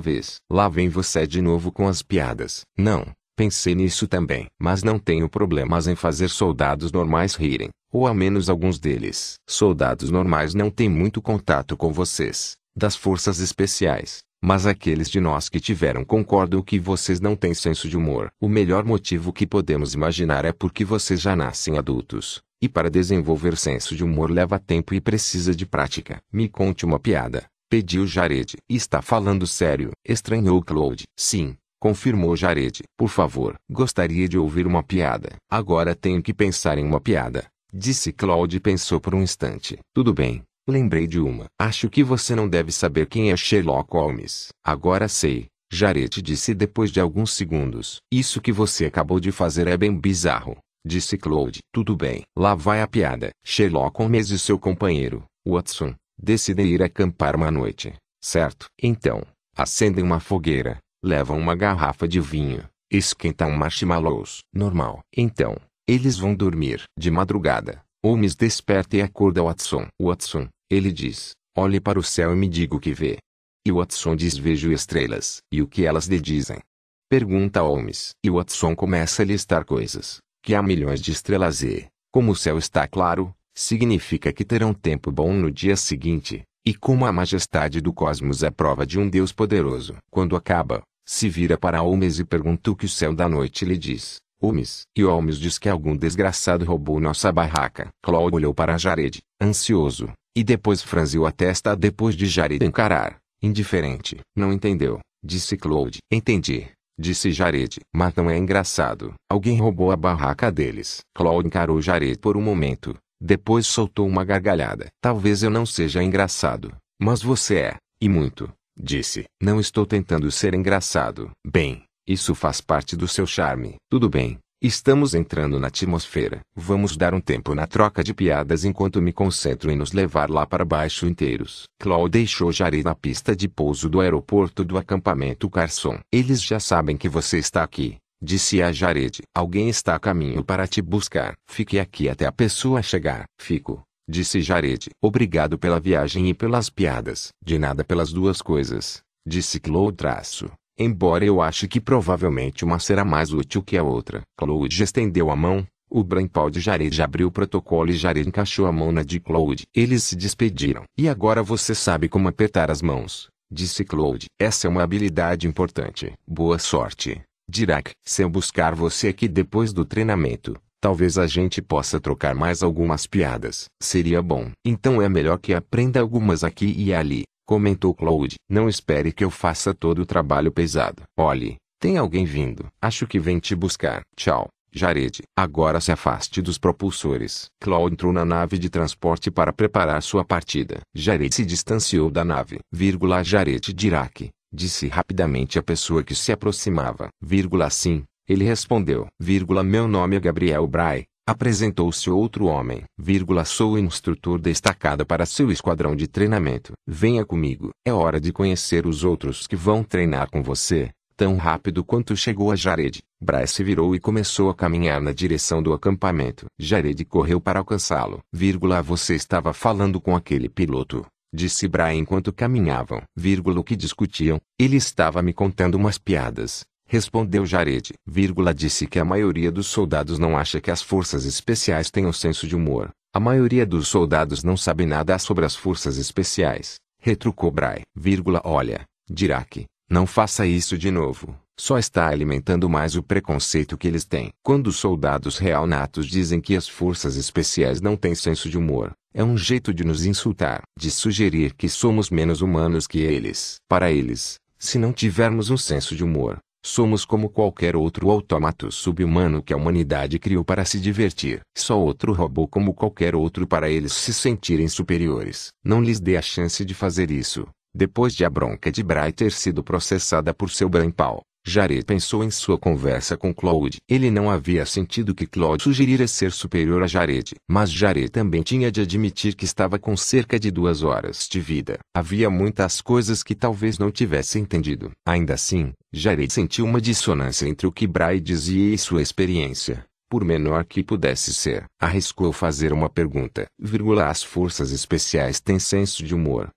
vez. Lá vem você de novo com as piadas. Não, pensei nisso também. Mas não tenho problemas em fazer soldados normais rirem. Ou ao menos alguns deles. Soldados normais não têm muito contato com vocês, das forças especiais. Mas aqueles de nós que tiveram concordam que vocês não têm senso de humor. O melhor motivo que podemos imaginar é porque vocês já nascem adultos. E para desenvolver senso de humor leva tempo e precisa de prática. Me conte uma piada. Pediu Jared. Está falando sério? Estranhou Claude. Sim, confirmou Jared. Por favor, gostaria de ouvir uma piada. Agora tenho que pensar em uma piada. Disse Claude e pensou por um instante. Tudo bem. Lembrei de uma. Acho que você não deve saber quem é Sherlock Holmes. Agora sei. Jared disse depois de alguns segundos. Isso que você acabou de fazer é bem bizarro. Disse Claude. Tudo bem. Lá vai a piada. Sherlock Holmes e seu companheiro, Watson, decidem ir acampar uma noite, certo? Então, acendem uma fogueira, levam uma garrafa de vinho, esquentam marshmallows. Normal. Então, eles vão dormir. De madrugada, Holmes desperta e acorda Watson. Watson, ele diz, olhe para o céu e me diga o que vê. E Watson diz vejo estrelas. E o que elas lhe dizem? Pergunta Holmes. E Watson começa a listar coisas. Que há milhões de estrelas e, como o céu está claro, significa que terão tempo bom no dia seguinte, e como a majestade do cosmos é prova de um Deus poderoso. Quando acaba, se vira para Holmes e pergunta o que o céu da noite lhe diz. Holmes. E Holmes diz que algum desgraçado roubou nossa barraca. Claude olhou para Jared, ansioso, e depois franziu a testa depois de Jared encarar. Indiferente. Não entendeu, disse Claude. Entendi, disse Jared. Mas não é engraçado. Alguém roubou a barraca deles. Claude encarou Jared por um momento. Depois soltou uma gargalhada. Talvez eu não seja engraçado, mas você é, e muito, disse. Não estou tentando ser engraçado. Bem, isso faz parte do seu charme. Tudo bem. Estamos entrando na atmosfera. Vamos dar um tempo na troca de piadas enquanto me concentro em nos levar lá para baixo inteiros. Claude deixou Jared na pista de pouso do aeroporto do acampamento Carson. Eles já sabem que você está aqui. Disse a Jared. Alguém está a caminho para te buscar. Fique aqui até a pessoa chegar. Fico. Disse Jared. Obrigado pela viagem e pelas piadas. De nada pelas duas coisas. Disse Claude traço. Embora eu ache que provavelmente uma será mais útil que a outra. Claude estendeu a mão. O Brainpal de Jared abriu o protocolo e Jared encaixou a mão na de Claude. Eles se despediram. E agora você sabe como apertar as mãos, disse Claude. Essa é uma habilidade importante. Boa sorte. Dirac, se eu buscar você aqui depois do treinamento, talvez a gente possa trocar mais algumas piadas. Seria bom. Então é melhor que aprenda algumas aqui e ali comentou Claude. Não espere que eu faça todo o trabalho pesado. Olhe, tem alguém vindo. Acho que vem te buscar. Tchau. Jared, agora se afaste dos propulsores. Claude entrou na nave de transporte para preparar sua partida. Jared se distanciou da nave. Vírgula Jared Dirac, disse rapidamente a pessoa que se aproximava. Vírgula sim, ele respondeu. Vírgula meu nome é Gabriel Bray, Apresentou-se outro homem, vírgula, sou instrutor destacado para seu esquadrão de treinamento. Venha comigo. É hora de conhecer os outros que vão treinar com você. Tão rápido quanto chegou a Jared, Bryce se virou e começou a caminhar na direção do acampamento. Jared correu para alcançá-lo. Você estava falando com aquele piloto. Disse Brian enquanto caminhavam. Vírgula, o que discutiam? Ele estava me contando umas piadas. Respondeu Jared, vírgula, disse que a maioria dos soldados não acha que as forças especiais tenham senso de humor. A maioria dos soldados não sabe nada sobre as forças especiais. Retrucou Bray, vírgula, olha, Dirac, não faça isso de novo. Só está alimentando mais o preconceito que eles têm. Quando os soldados real natos dizem que as forças especiais não têm senso de humor, é um jeito de nos insultar, de sugerir que somos menos humanos que eles. Para eles, se não tivermos um senso de humor, Somos como qualquer outro autômato subhumano que a humanidade criou para se divertir. Só outro robô como qualquer outro para eles se sentirem superiores. Não lhes dê a chance de fazer isso. Depois de a bronca de Bray ter sido processada por seu brainpal, Jared pensou em sua conversa com Claude. Ele não havia sentido que Claude sugerira ser superior a Jared. Mas Jared também tinha de admitir que estava com cerca de duas horas de vida. Havia muitas coisas que talvez não tivesse entendido. Ainda assim, Jared sentiu uma dissonância entre o que Bray dizia e sua experiência. Por menor que pudesse ser, arriscou fazer uma pergunta. As forças especiais têm senso de humor.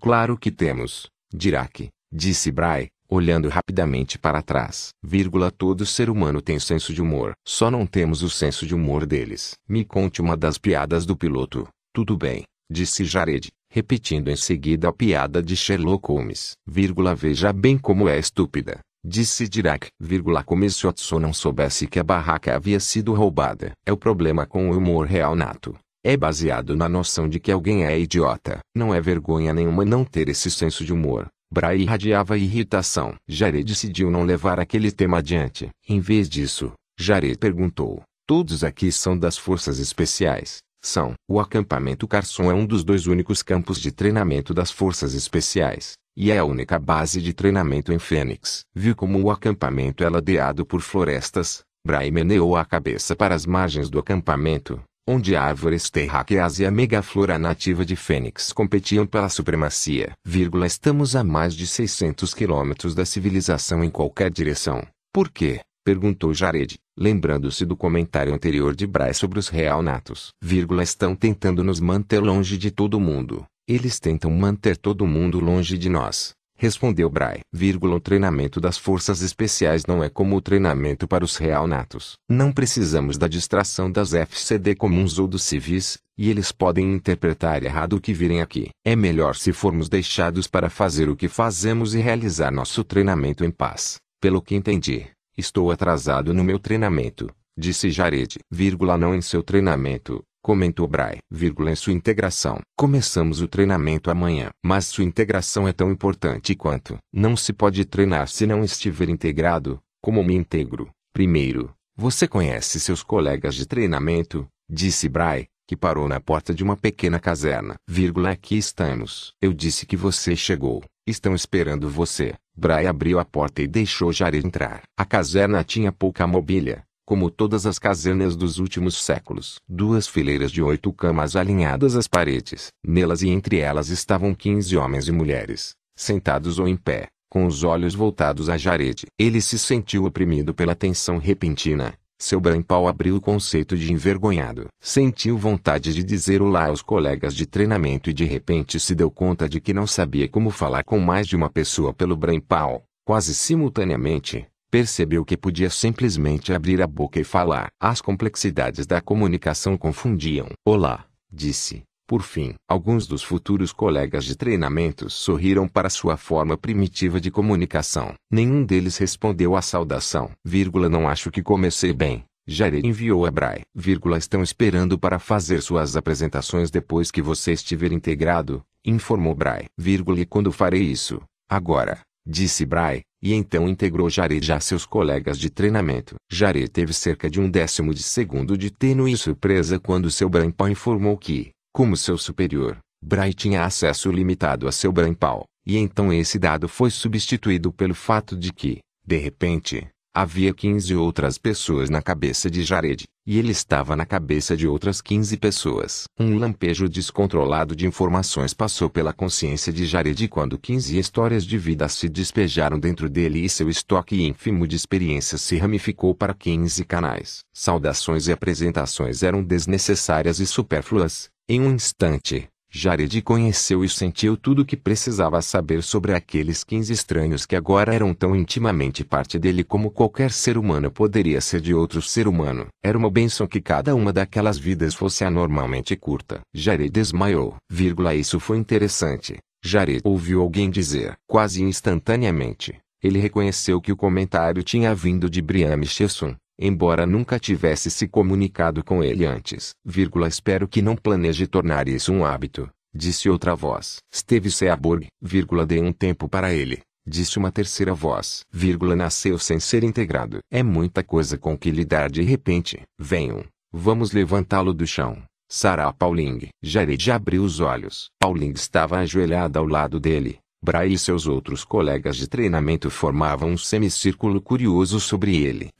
Claro que temos. Dirac, disse Bray, olhando rapidamente para trás. Vírgula, todo ser humano tem senso de humor. Só não temos o senso de humor deles. Me conte uma das piadas do piloto. Tudo bem, disse Jared, repetindo em seguida a piada de Sherlock Holmes. Vírgula, veja bem como é estúpida. Disse Dirac, vírgula, como se Watson não soubesse que a barraca havia sido roubada. É o problema com o humor real nato. É baseado na noção de que alguém é idiota. Não é vergonha nenhuma não ter esse senso de humor. Bray irradiava irritação. Jared decidiu não levar aquele tema adiante. Em vez disso, Jared perguntou: Todos aqui são das forças especiais? São. O acampamento Carson é um dos dois únicos campos de treinamento das forças especiais. E é a única base de treinamento em Fênix. Viu como o acampamento é ladeado por florestas? Bray meneou a cabeça para as margens do acampamento, onde árvores terráqueas e a megaflora nativa de Fênix competiam pela supremacia. Vírgula, estamos a mais de 600 quilômetros da civilização em qualquer direção. Por quê? Perguntou Jared, lembrando-se do comentário anterior de Bryce sobre os real natos. Vírgula, estão tentando nos manter longe de todo mundo. Eles tentam manter todo mundo longe de nós. Respondeu Bray. O treinamento das forças especiais não é como o treinamento para os real natos. Não precisamos da distração das FCD comuns ou dos civis, e eles podem interpretar errado o que virem aqui. É melhor se formos deixados para fazer o que fazemos e realizar nosso treinamento em paz. Pelo que entendi, Estou atrasado no meu treinamento, disse Jared. Vírgula não em seu treinamento, comentou Bray. Em sua integração. Começamos o treinamento amanhã. Mas sua integração é tão importante quanto. Não se pode treinar se não estiver integrado, como me integro. Primeiro, você conhece seus colegas de treinamento, disse Bray, que parou na porta de uma pequena caserna. Aqui estamos. Eu disse que você chegou. Estão esperando você. Bray abriu a porta e deixou Jared entrar. A caserna tinha pouca mobília, como todas as casernas dos últimos séculos. Duas fileiras de oito camas alinhadas às paredes. Nelas e entre elas estavam quinze homens e mulheres, sentados ou em pé, com os olhos voltados a Jared. Ele se sentiu oprimido pela tensão repentina. Seu brampal abriu o conceito de envergonhado. Sentiu vontade de dizer olá aos colegas de treinamento e de repente se deu conta de que não sabia como falar com mais de uma pessoa pelo brampal. Quase simultaneamente, percebeu que podia simplesmente abrir a boca e falar. As complexidades da comunicação confundiam. Olá, disse. Por fim, alguns dos futuros colegas de treinamento sorriram para sua forma primitiva de comunicação. Nenhum deles respondeu à saudação. Vírgula, não acho que comecei bem. Jared enviou a Bray. Vírgula, estão esperando para fazer suas apresentações depois que você estiver integrado, informou Bray. Vírgula, e quando farei isso? Agora, disse Bray, e então integrou Jared a seus colegas de treinamento. Jared teve cerca de um décimo de segundo de tênue surpresa quando seu brampal informou que, como seu superior, Bray tinha acesso limitado a seu brampal, e então esse dado foi substituído pelo fato de que, de repente, Havia 15 outras pessoas na cabeça de Jared, e ele estava na cabeça de outras 15 pessoas. Um lampejo descontrolado de informações passou pela consciência de Jared quando 15 histórias de vida se despejaram dentro dele e seu estoque ínfimo de experiências se ramificou para 15 canais. Saudações e apresentações eram desnecessárias e supérfluas. Em um instante, Jared conheceu e sentiu tudo o que precisava saber sobre aqueles 15 estranhos que agora eram tão intimamente parte dele como qualquer ser humano poderia ser de outro ser humano. Era uma bênção que cada uma daquelas vidas fosse anormalmente curta. Jared desmaiou. Vírgula, isso foi interessante. Jared ouviu alguém dizer. Quase instantaneamente, ele reconheceu que o comentário tinha vindo de Brian Michelson embora nunca tivesse se comunicado com ele antes. Vírgula, espero que não planeje tornar isso um hábito, disse outra voz. Steve Seaborg, vírgula, dê um tempo para ele, disse uma terceira voz. Vírgula, nasceu sem ser integrado. É muita coisa com que lidar de repente. Venham, vamos levantá-lo do chão. Sarah Pauling. Jared abriu os olhos. Pauling estava ajoelhada ao lado dele, Bray e seus outros colegas de treinamento formavam um semicírculo curioso sobre ele.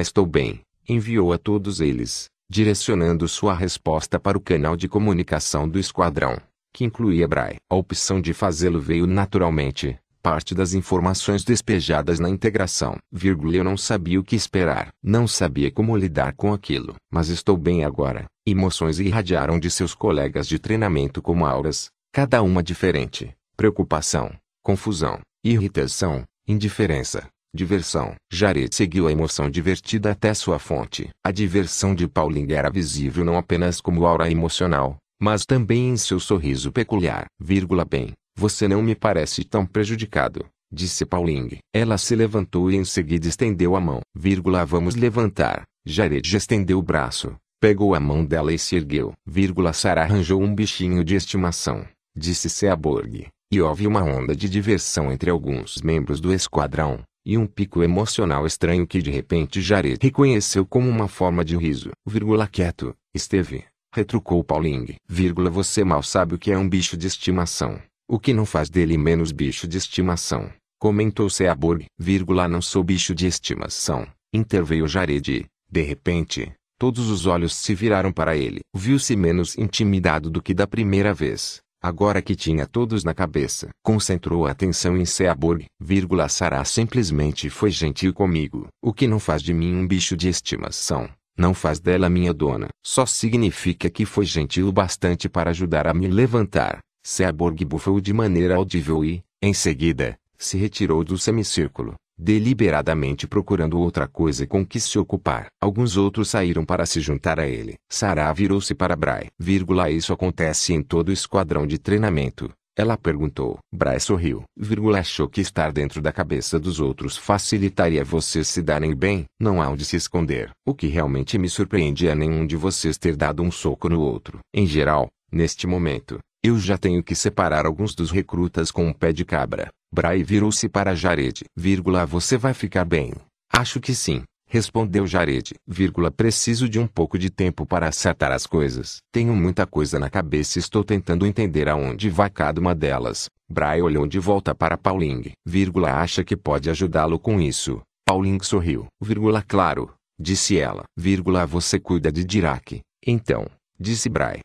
Estou bem, enviou a todos eles, direcionando sua resposta para o canal de comunicação do esquadrão, que incluía Bray. A opção de fazê-lo veio naturalmente, parte das informações despejadas na integração. Eu não sabia o que esperar. Não sabia como lidar com aquilo. Mas estou bem agora. Emoções irradiaram de seus colegas de treinamento como auras, cada uma diferente preocupação, confusão, irritação, indiferença, diversão. Jared seguiu a emoção divertida até sua fonte. A diversão de Pauling era visível não apenas como aura emocional, mas também em seu sorriso peculiar. Vírgula bem, você não me parece tão prejudicado, disse Pauling. Ela se levantou e em seguida estendeu a mão. Vírgula vamos levantar. Jared estendeu o braço, pegou a mão dela e se ergueu. Vírgula Sarah arranjou um bichinho de estimação, disse Seaborg. E houve uma onda de diversão entre alguns membros do esquadrão, e um pico emocional estranho que de repente Jared reconheceu como uma forma de riso. Vírgula quieto, esteve, retrucou Pauling. Vírgula você mal sabe o que é um bicho de estimação, o que não faz dele menos bicho de estimação, comentou Seaborg. Vírgula não sou bicho de estimação, interveio Jared. De repente, todos os olhos se viraram para ele. Viu-se menos intimidado do que da primeira vez. Agora que tinha todos na cabeça, concentrou a atenção em Seaborg, vírgula Sarah simplesmente foi gentil comigo, o que não faz de mim um bicho de estimação, não faz dela minha dona, só significa que foi gentil bastante para ajudar a me levantar. Seaborg bufou de maneira audível e, em seguida, se retirou do semicírculo deliberadamente procurando outra coisa com que se ocupar. Alguns outros saíram para se juntar a ele. Sarah virou-se para Bray. Vírgula, isso acontece em todo esquadrão de treinamento. Ela perguntou. Bray sorriu. Vírgula achou que estar dentro da cabeça dos outros facilitaria vocês se darem bem. Não há onde se esconder. O que realmente me surpreende é nenhum de vocês ter dado um soco no outro. Em geral, neste momento, eu já tenho que separar alguns dos recrutas com um pé de cabra. Bray virou-se para Jared. Você vai ficar bem. Acho que sim. Respondeu Jared. Preciso de um pouco de tempo para acertar as coisas. Tenho muita coisa na cabeça e estou tentando entender aonde vai cada uma delas. Bray olhou de volta para Pauling. Acha que pode ajudá-lo com isso. Pauling sorriu. Claro. Disse ela. Você cuida de Dirac. Então, disse Bray.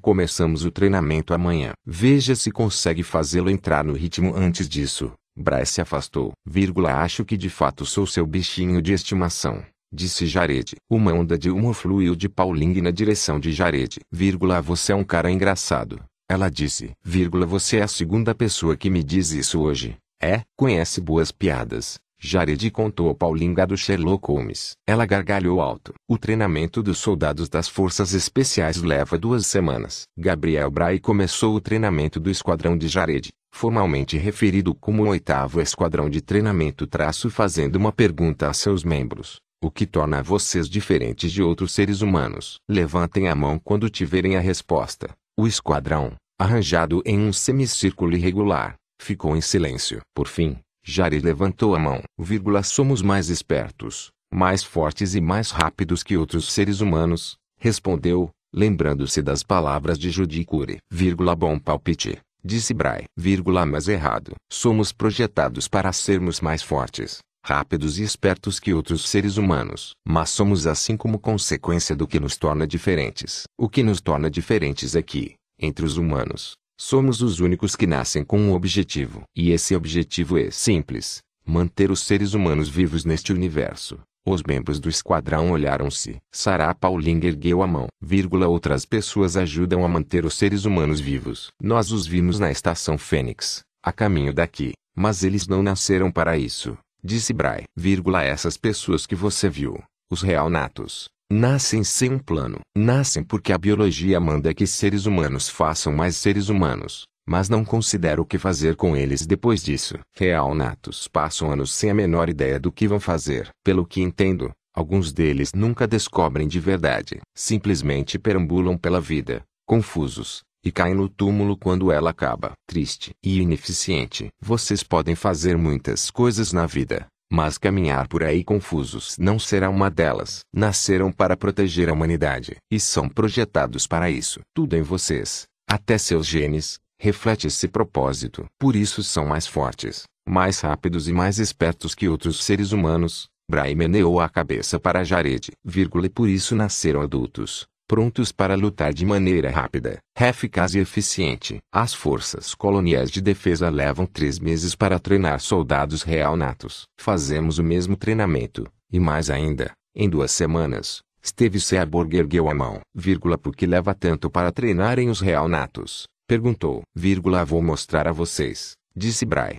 Começamos o treinamento amanhã. Veja se consegue fazê-lo entrar no ritmo antes disso. Bryce se afastou. Vírgula, acho que de fato sou seu bichinho de estimação. Disse Jared. Uma onda de humor fluiu de Pauling na direção de Jared. Vírgula, você é um cara engraçado. Ela disse. Vírgula, você é a segunda pessoa que me diz isso hoje. É, conhece boas piadas. Jared contou ao Paulinga do Sherlock Holmes. Ela gargalhou alto. O treinamento dos soldados das forças especiais leva duas semanas. Gabriel Bray começou o treinamento do esquadrão de Jared formalmente referido como o oitavo esquadrão de treinamento traço fazendo uma pergunta a seus membros. O que torna vocês diferentes de outros seres humanos? Levantem a mão quando tiverem a resposta. O esquadrão, arranjado em um semicírculo irregular, ficou em silêncio. Por fim, Jari levantou a mão. Vírgula, somos mais espertos, mais fortes e mais rápidos que outros seres humanos, respondeu, lembrando-se das palavras de Judy Cure. Vírgula, bom palpite disse Bray, vírgula, mas errado. Somos projetados para sermos mais fortes, rápidos e espertos que outros seres humanos. Mas somos assim como consequência do que nos torna diferentes. O que nos torna diferentes é que, entre os humanos, somos os únicos que nascem com um objetivo. E esse objetivo é simples: manter os seres humanos vivos neste universo. Os membros do esquadrão olharam-se. Sarah Pauling ergueu a mão. Vírgula, outras pessoas ajudam a manter os seres humanos vivos. Nós os vimos na estação Fênix, a caminho daqui, mas eles não nasceram para isso, disse Bray. Vírgula, essas pessoas que você viu, os real natos, nascem sem um plano. Nascem porque a biologia manda que seres humanos façam mais seres humanos mas não considero o que fazer com eles depois disso. Real natos passam anos sem a menor ideia do que vão fazer. Pelo que entendo, alguns deles nunca descobrem de verdade. Simplesmente perambulam pela vida, confusos, e caem no túmulo quando ela acaba. Triste e ineficiente. Vocês podem fazer muitas coisas na vida, mas caminhar por aí confusos não será uma delas. Nasceram para proteger a humanidade e são projetados para isso. Tudo em vocês, até seus genes, reflete esse propósito. Por isso são mais fortes, mais rápidos e mais espertos que outros seres humanos. Bray meneou a cabeça para Jared, vírgula, e por isso nasceram adultos, prontos para lutar de maneira rápida, eficaz e eficiente. As forças coloniais de defesa levam três meses para treinar soldados real natos. Fazemos o mesmo treinamento, e mais ainda, em duas semanas. Steve Seaborg ergueu a mão, vírgula, porque leva tanto para treinarem os real natos. Perguntou, vírgula, vou mostrar a vocês. Disse Bray,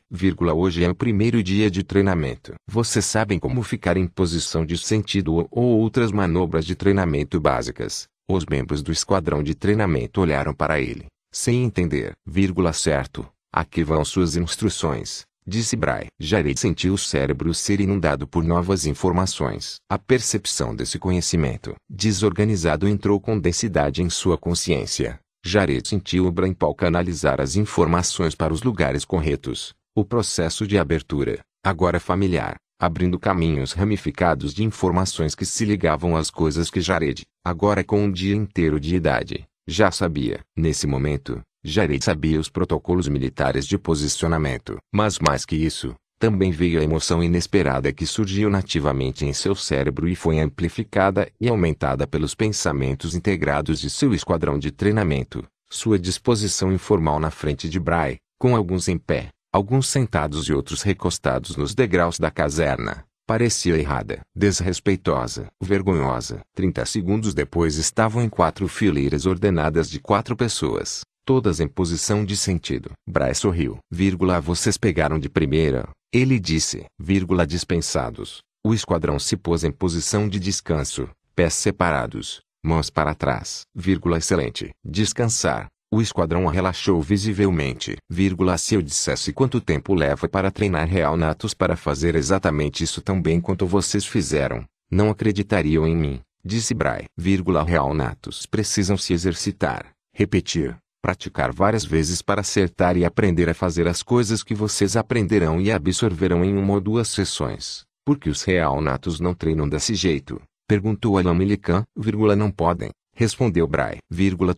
hoje é o primeiro dia de treinamento. Vocês sabem como ficar em posição de sentido ou, ou outras manobras de treinamento básicas. Os membros do esquadrão de treinamento olharam para ele, sem entender, vírgula, certo. Aqui vão suas instruções. Disse Bray. Jared sentiu o cérebro ser inundado por novas informações. A percepção desse conhecimento desorganizado entrou com densidade em sua consciência. Jared sentiu o Brainpal canalizar as informações para os lugares corretos. O processo de abertura, agora familiar, abrindo caminhos ramificados de informações que se ligavam às coisas que Jared, agora com um dia inteiro de idade, já sabia. Nesse momento, Jared sabia os protocolos militares de posicionamento. Mas mais que isso, também veio a emoção inesperada que surgiu nativamente em seu cérebro e foi amplificada e aumentada pelos pensamentos integrados de seu esquadrão de treinamento. Sua disposição informal na frente de Bray, com alguns em pé, alguns sentados e outros recostados nos degraus da caserna, parecia errada, desrespeitosa, vergonhosa. Trinta segundos depois estavam em quatro fileiras ordenadas de quatro pessoas, todas em posição de sentido. Bray sorriu. Vírgula, vocês pegaram de primeira, ele disse, vírgula, dispensados. O esquadrão se pôs em posição de descanso, pés separados, mãos para trás, vírgula, excelente. Descansar. O esquadrão relaxou visivelmente. Vírgula, se eu dissesse quanto tempo leva para treinar Real Natos para fazer exatamente isso tão bem quanto vocês fizeram, não acreditariam em mim, disse Bray. Vírgula, Real Natos precisam se exercitar, repetir, praticar várias vezes para acertar e aprender a fazer as coisas que vocês aprenderão e absorverão em uma ou duas sessões. Por que os Real Natos não treinam desse jeito? Perguntou Alan Millikan. Não podem, respondeu Bray.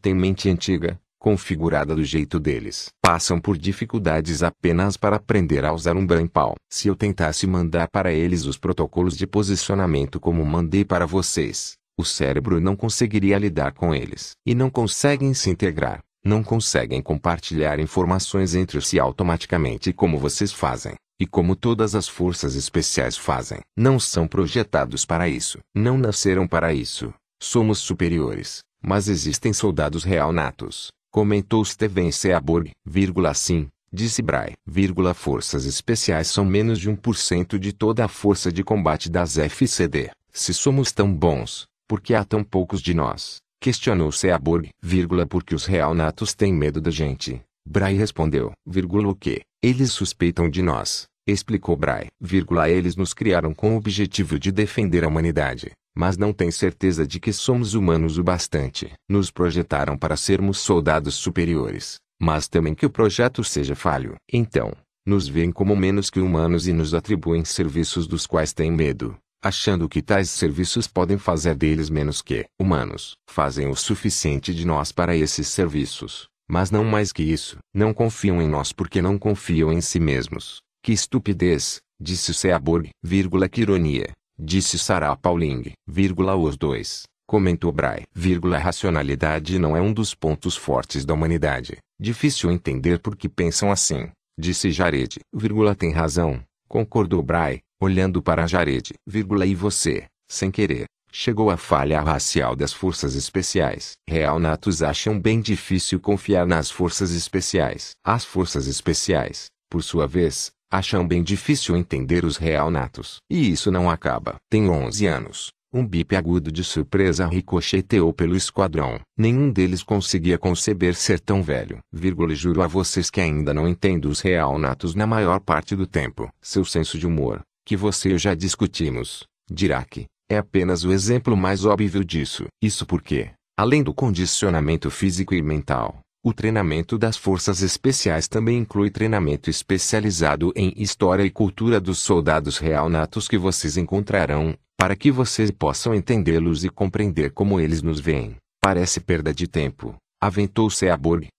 Tem mente antiga, configurada do jeito deles. Passam por dificuldades apenas para aprender a usar um brainpal. Se eu tentasse mandar para eles os protocolos de posicionamento como mandei para vocês, o cérebro não conseguiria lidar com eles. E não conseguem se integrar, não conseguem compartilhar informações entre si automaticamente como vocês fazem. E como todas as forças especiais fazem, não são projetados para isso. Não nasceram para isso. Somos superiores, mas existem soldados real natos, comentou Steven Seaborg, vírgula sim, disse Bray, vírgula forças especiais são menos de 1% de toda a força de combate das FCD. Se somos tão bons, por que há tão poucos de nós? Questionou Seaborg, vírgula porque os real natos têm medo da gente. Bray respondeu, vírgula o que? Eles suspeitam de nós, explicou Bray, vírgula eles nos criaram com o objetivo de defender a humanidade mas não têm certeza de que somos humanos o bastante. Nos projetaram para sermos soldados superiores, mas temem que o projeto seja falho. Então, nos veem como menos que humanos e nos atribuem serviços dos quais têm medo, achando que tais serviços podem fazer deles menos que humanos. Fazem o suficiente de nós para esses serviços, mas não mais que isso. Não confiam em nós porque não confiam em si mesmos. Que estupidez, disse Seaborg, vírgula que ironia disse Sarah Pauling, vírgula os dois, comentou Bray, vírgula racionalidade não é um dos pontos fortes da humanidade. Difícil entender por que pensam assim, disse Jared, vírgula tem razão, concordou Bray, olhando para Jared, vírgula e você, sem querer, chegou à falha racial das forças especiais. Real Natos acham bem difícil confiar nas forças especiais. As forças especiais, por sua vez, acham bem difícil entender os real natos. E isso não acaba. Tem 11 anos. Um bip agudo de surpresa ricocheteou pelo esquadrão. Nenhum deles conseguia conceber ser tão velho. Vírgula, juro a vocês que ainda não entendo os real natos na maior parte do tempo. Seu senso de humor, que você e eu já discutimos, dirá que, é apenas o exemplo mais óbvio disso. Isso porque, além do condicionamento físico e mental, o treinamento das forças especiais também inclui treinamento especializado em história e cultura dos soldados real natos que vocês encontrarão, para que vocês possam entendê-los e compreender como eles nos veem. Parece perda de tempo, aventou Seaborg,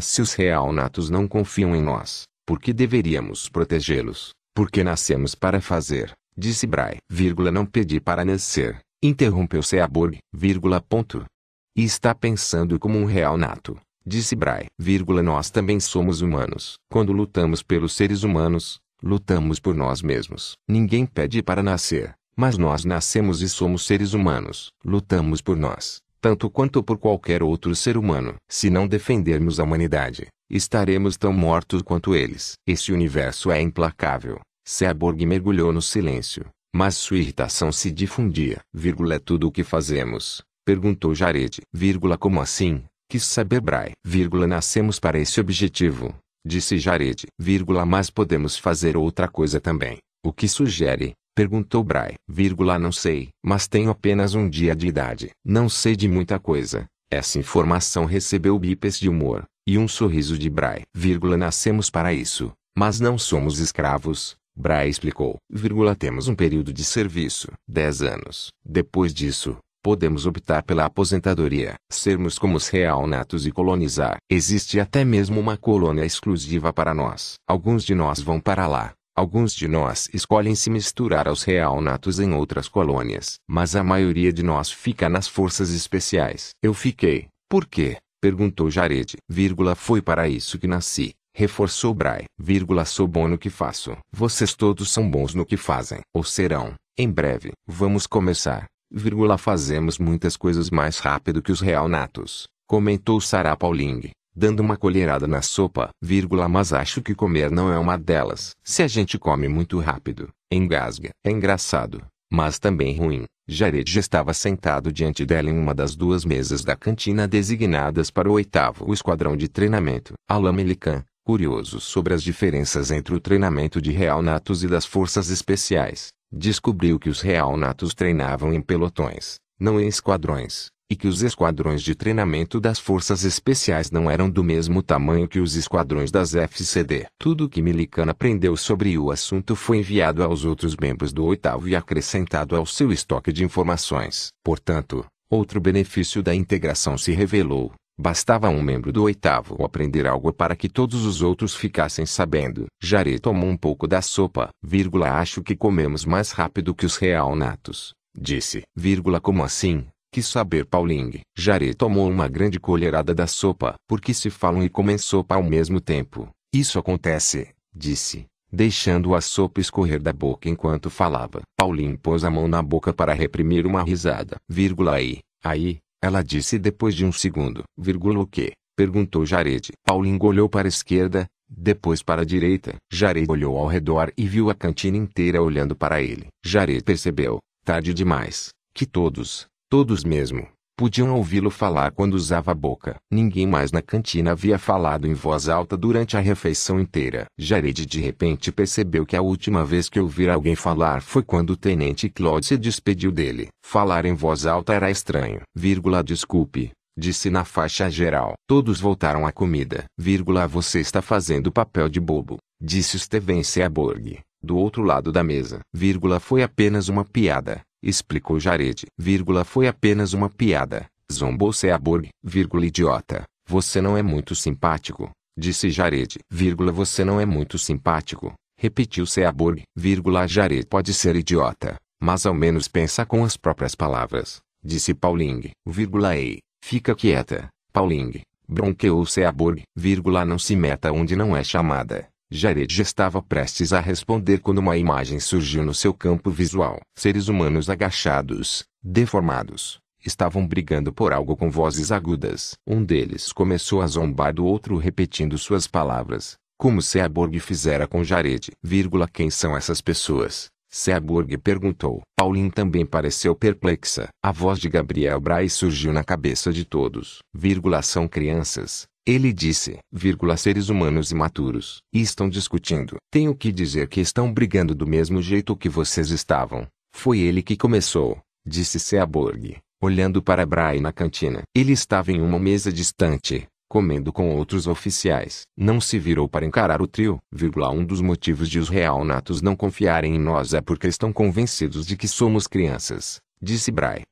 se os real natos não confiam em nós, por que deveríamos protegê-los? Porque nascemos para fazer, disse Bray, não pedi para nascer, interrompeu Seaborg. E está pensando como um real nato disse Bray, nós também somos humanos. Quando lutamos pelos seres humanos, lutamos por nós mesmos. Ninguém pede para nascer, mas nós nascemos e somos seres humanos. Lutamos por nós, tanto quanto por qualquer outro ser humano. Se não defendermos a humanidade, estaremos tão mortos quanto eles. Esse universo é implacável. Seaborg mergulhou no silêncio, mas sua irritação se difundia. É tudo o que fazemos? Perguntou Jared. Como assim? Quis saber Bray, nascemos para esse objetivo, disse Jared, mas podemos fazer outra coisa também. O que sugere? Perguntou Bray, não sei, mas tenho apenas um dia de idade. Não sei de muita coisa. Essa informação recebeu bipes de humor, e um sorriso de Bray, nascemos para isso, mas não somos escravos. Bray explicou, temos um período de serviço, 10 anos. Depois disso, Podemos optar pela aposentadoria, sermos como os real natos e colonizar. Existe até mesmo uma colônia exclusiva para nós. Alguns de nós vão para lá. Alguns de nós escolhem se misturar aos real natos em outras colônias. Mas a maioria de nós fica nas forças especiais. Eu fiquei. Por quê? Perguntou Jared. Vírgula, foi para isso que nasci. Reforçou Bray. Vírgula, sou bom no que faço. Vocês todos são bons no que fazem. Ou serão. Em breve. Vamos começar fazemos muitas coisas mais rápido que os real natos, comentou Sarah Pauling, dando uma colherada na sopa, vírgula, mas acho que comer não é uma delas. Se a gente come muito rápido, engasga. É engraçado, mas também ruim, Jared já estava sentado diante dela em uma das duas mesas da cantina designadas para o oitavo esquadrão de treinamento. Alan Melican, curioso sobre as diferenças entre o treinamento de Real Natos e das forças especiais, descobriu que os Real Natos treinavam em pelotões, não em esquadrões e que os esquadrões de treinamento das forças especiais não eram do mesmo tamanho que os esquadrões das FCD. Tudo o que Milican aprendeu sobre o assunto foi enviado aos outros membros do oitavo e acrescentado ao seu estoque de informações. Portanto, outro benefício da integração se revelou. Bastava um membro do oitavo aprender algo para que todos os outros ficassem sabendo. Jare tomou um pouco da sopa, vírgula, acho que comemos mais rápido que os real natos. Disse, vírgula, como assim? Quis saber Pauling. Jare tomou uma grande colherada da sopa. Porque se falam e comem sopa ao mesmo tempo. Isso acontece, disse, deixando a sopa escorrer da boca enquanto falava. Pauline pôs a mão na boca para reprimir uma risada. Vírgula aí, aí, ela disse depois de um segundo. O quê? Perguntou Jared. Pauline olhou para a esquerda, depois para a direita. Jared olhou ao redor e viu a cantina inteira olhando para ele. Jared percebeu, tarde demais, que todos, Todos mesmo, podiam ouvi-lo falar quando usava a boca. Ninguém mais na cantina havia falado em voz alta durante a refeição inteira. Jared de repente percebeu que a última vez que ouvira alguém falar foi quando o tenente Claude se despediu dele. Falar em voz alta era estranho. Vírgula, desculpe, disse na faixa geral. Todos voltaram à comida. Vírgula, você está fazendo papel de bobo, disse Steven Seaborg, do outro lado da mesa. Vírgula, foi apenas uma piada explicou Jared. Vírgula foi apenas uma piada. Zombou Seaborg, vírgula idiota. Você não é muito simpático, disse Jared. Vírgula você não é muito simpático, repetiu Seaborg. Vírgula Jared pode ser idiota, mas ao menos pensa com as próprias palavras, disse Pauling. Vírgula ei, fica quieta, Pauling. Bronqueou Seaborg. Vírgula não se meta onde não é chamada. Jared já estava prestes a responder quando uma imagem surgiu no seu campo visual. Seres humanos agachados, deformados, estavam brigando por algo com vozes agudas. Um deles começou a zombar do outro repetindo suas palavras, como Seaborg fizera com Jared. Vírgula, quem são essas pessoas? Seaborg perguntou. Pauline também pareceu perplexa. A voz de Gabriel Bray surgiu na cabeça de todos. Vírgula, são crianças, ele disse, seres humanos imaturos, e estão discutindo. Tenho que dizer que estão brigando do mesmo jeito que vocês estavam. Foi ele que começou, disse Seaborg, olhando para Bray na cantina. Ele estava em uma mesa distante, comendo com outros oficiais. Não se virou para encarar o trio, um dos motivos de os real natos não confiarem em nós é porque estão convencidos de que somos crianças disse Bray,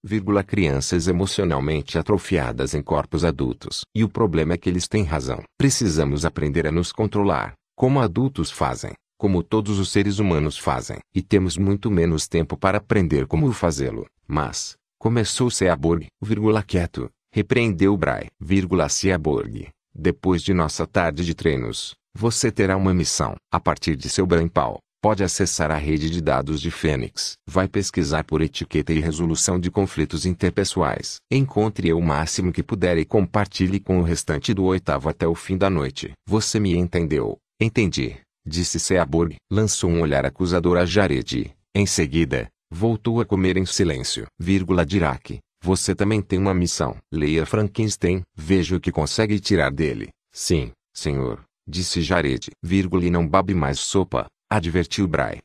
crianças emocionalmente atrofiadas em corpos adultos. E o problema é que eles têm razão. Precisamos aprender a nos controlar, como adultos fazem, como todos os seres humanos fazem. E temos muito menos tempo para aprender como fazê-lo. Mas, começou Seaborg, quieto, repreendeu Bray, Seaborg. Depois de nossa tarde de treinos, você terá uma missão. A partir de seu brainpal, Pode acessar a rede de dados de Fênix. Vai pesquisar por etiqueta e resolução de conflitos interpessoais. Encontre o máximo que puder e compartilhe com o restante do oitavo até o fim da noite. Você me entendeu? Entendi. Disse Seaborg. Lançou um olhar acusador a Jared. Em seguida, voltou a comer em silêncio. Vírgula Dirac. Você também tem uma missão. Leia Frankenstein. Veja o que consegue tirar dele. Sim, senhor. Disse Jared. Vírgula e não babe mais sopa. Advertiu Bray.